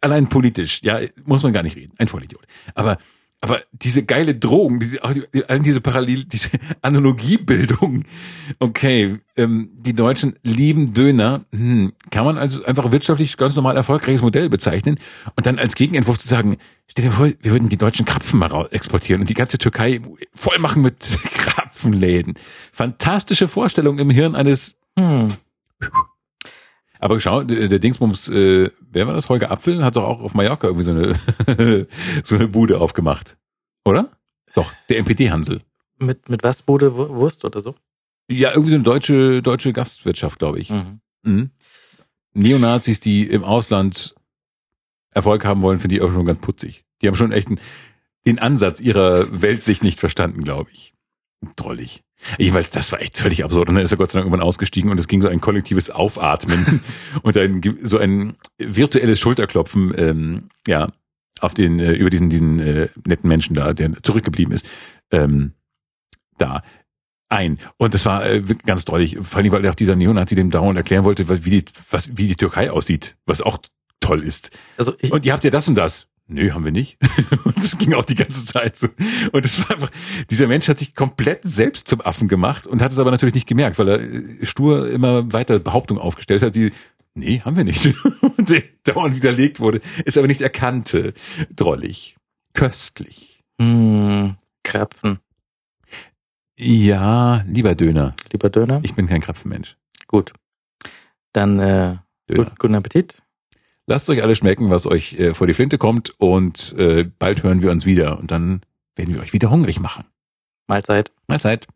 allein politisch, ja, muss man gar nicht reden, ein Vollidiot. Aber, aber diese geile Drohung, diese, auch die, allein diese Parallel, diese Analogiebildung, okay, ähm, die Deutschen lieben Döner, hm, kann man also einfach wirtschaftlich ganz normal erfolgreiches Modell bezeichnen und dann als Gegenentwurf zu sagen, stell dir vor, wir würden die deutschen Krapfen mal raus- exportieren und die ganze Türkei voll machen mit Krapfenläden. Fantastische Vorstellung im Hirn eines Hm. aber schau, der Dingsbums, äh, wer war das? Holger Apfel hat doch auch auf Mallorca irgendwie so eine so eine Bude aufgemacht, oder? Doch, der MPD-Hansel. Mit, mit was Bude Wu- Wurst oder so? Ja, irgendwie so eine deutsche deutsche Gastwirtschaft, glaube ich. Mhm. Mhm. Neonazis, die im Ausland Erfolg haben wollen, finde ich auch schon ganz putzig. Die haben schon echt einen, den Ansatz ihrer Weltsicht nicht verstanden, glaube ich. Drollig. Jedenfalls, das war echt völlig absurd. Und dann ist er Gott sei Dank irgendwann ausgestiegen und es ging so ein kollektives Aufatmen und ein, so ein virtuelles Schulterklopfen, ähm, ja, auf den, äh, über diesen, diesen äh, netten Menschen da, der zurückgeblieben ist, ähm, da ein. Und das war äh, ganz drollig. Vor allem, weil auch dieser Neonazi dem dauernd erklären wollte, was- wie die, was, wie die Türkei aussieht, was auch toll ist. Also ich, Und ihr habt ja das und das. Nö, haben wir nicht. Und es ging auch die ganze Zeit so. Und es war einfach, dieser Mensch hat sich komplett selbst zum Affen gemacht und hat es aber natürlich nicht gemerkt, weil er äh, stur immer weiter Behauptungen aufgestellt hat, die, nee, haben wir nicht. Und die dauernd widerlegt wurde, es aber nicht erkannte. Drollig. Köstlich. hm, Krapfen. Ja, lieber Döner. Lieber Döner? Ich bin kein Krapfenmensch. Gut. Dann äh, Döner. gut, guten Appetit. Lasst euch alles schmecken, was euch äh, vor die Flinte kommt und äh, bald hören wir uns wieder und dann werden wir euch wieder hungrig machen. Mahlzeit. Mahlzeit.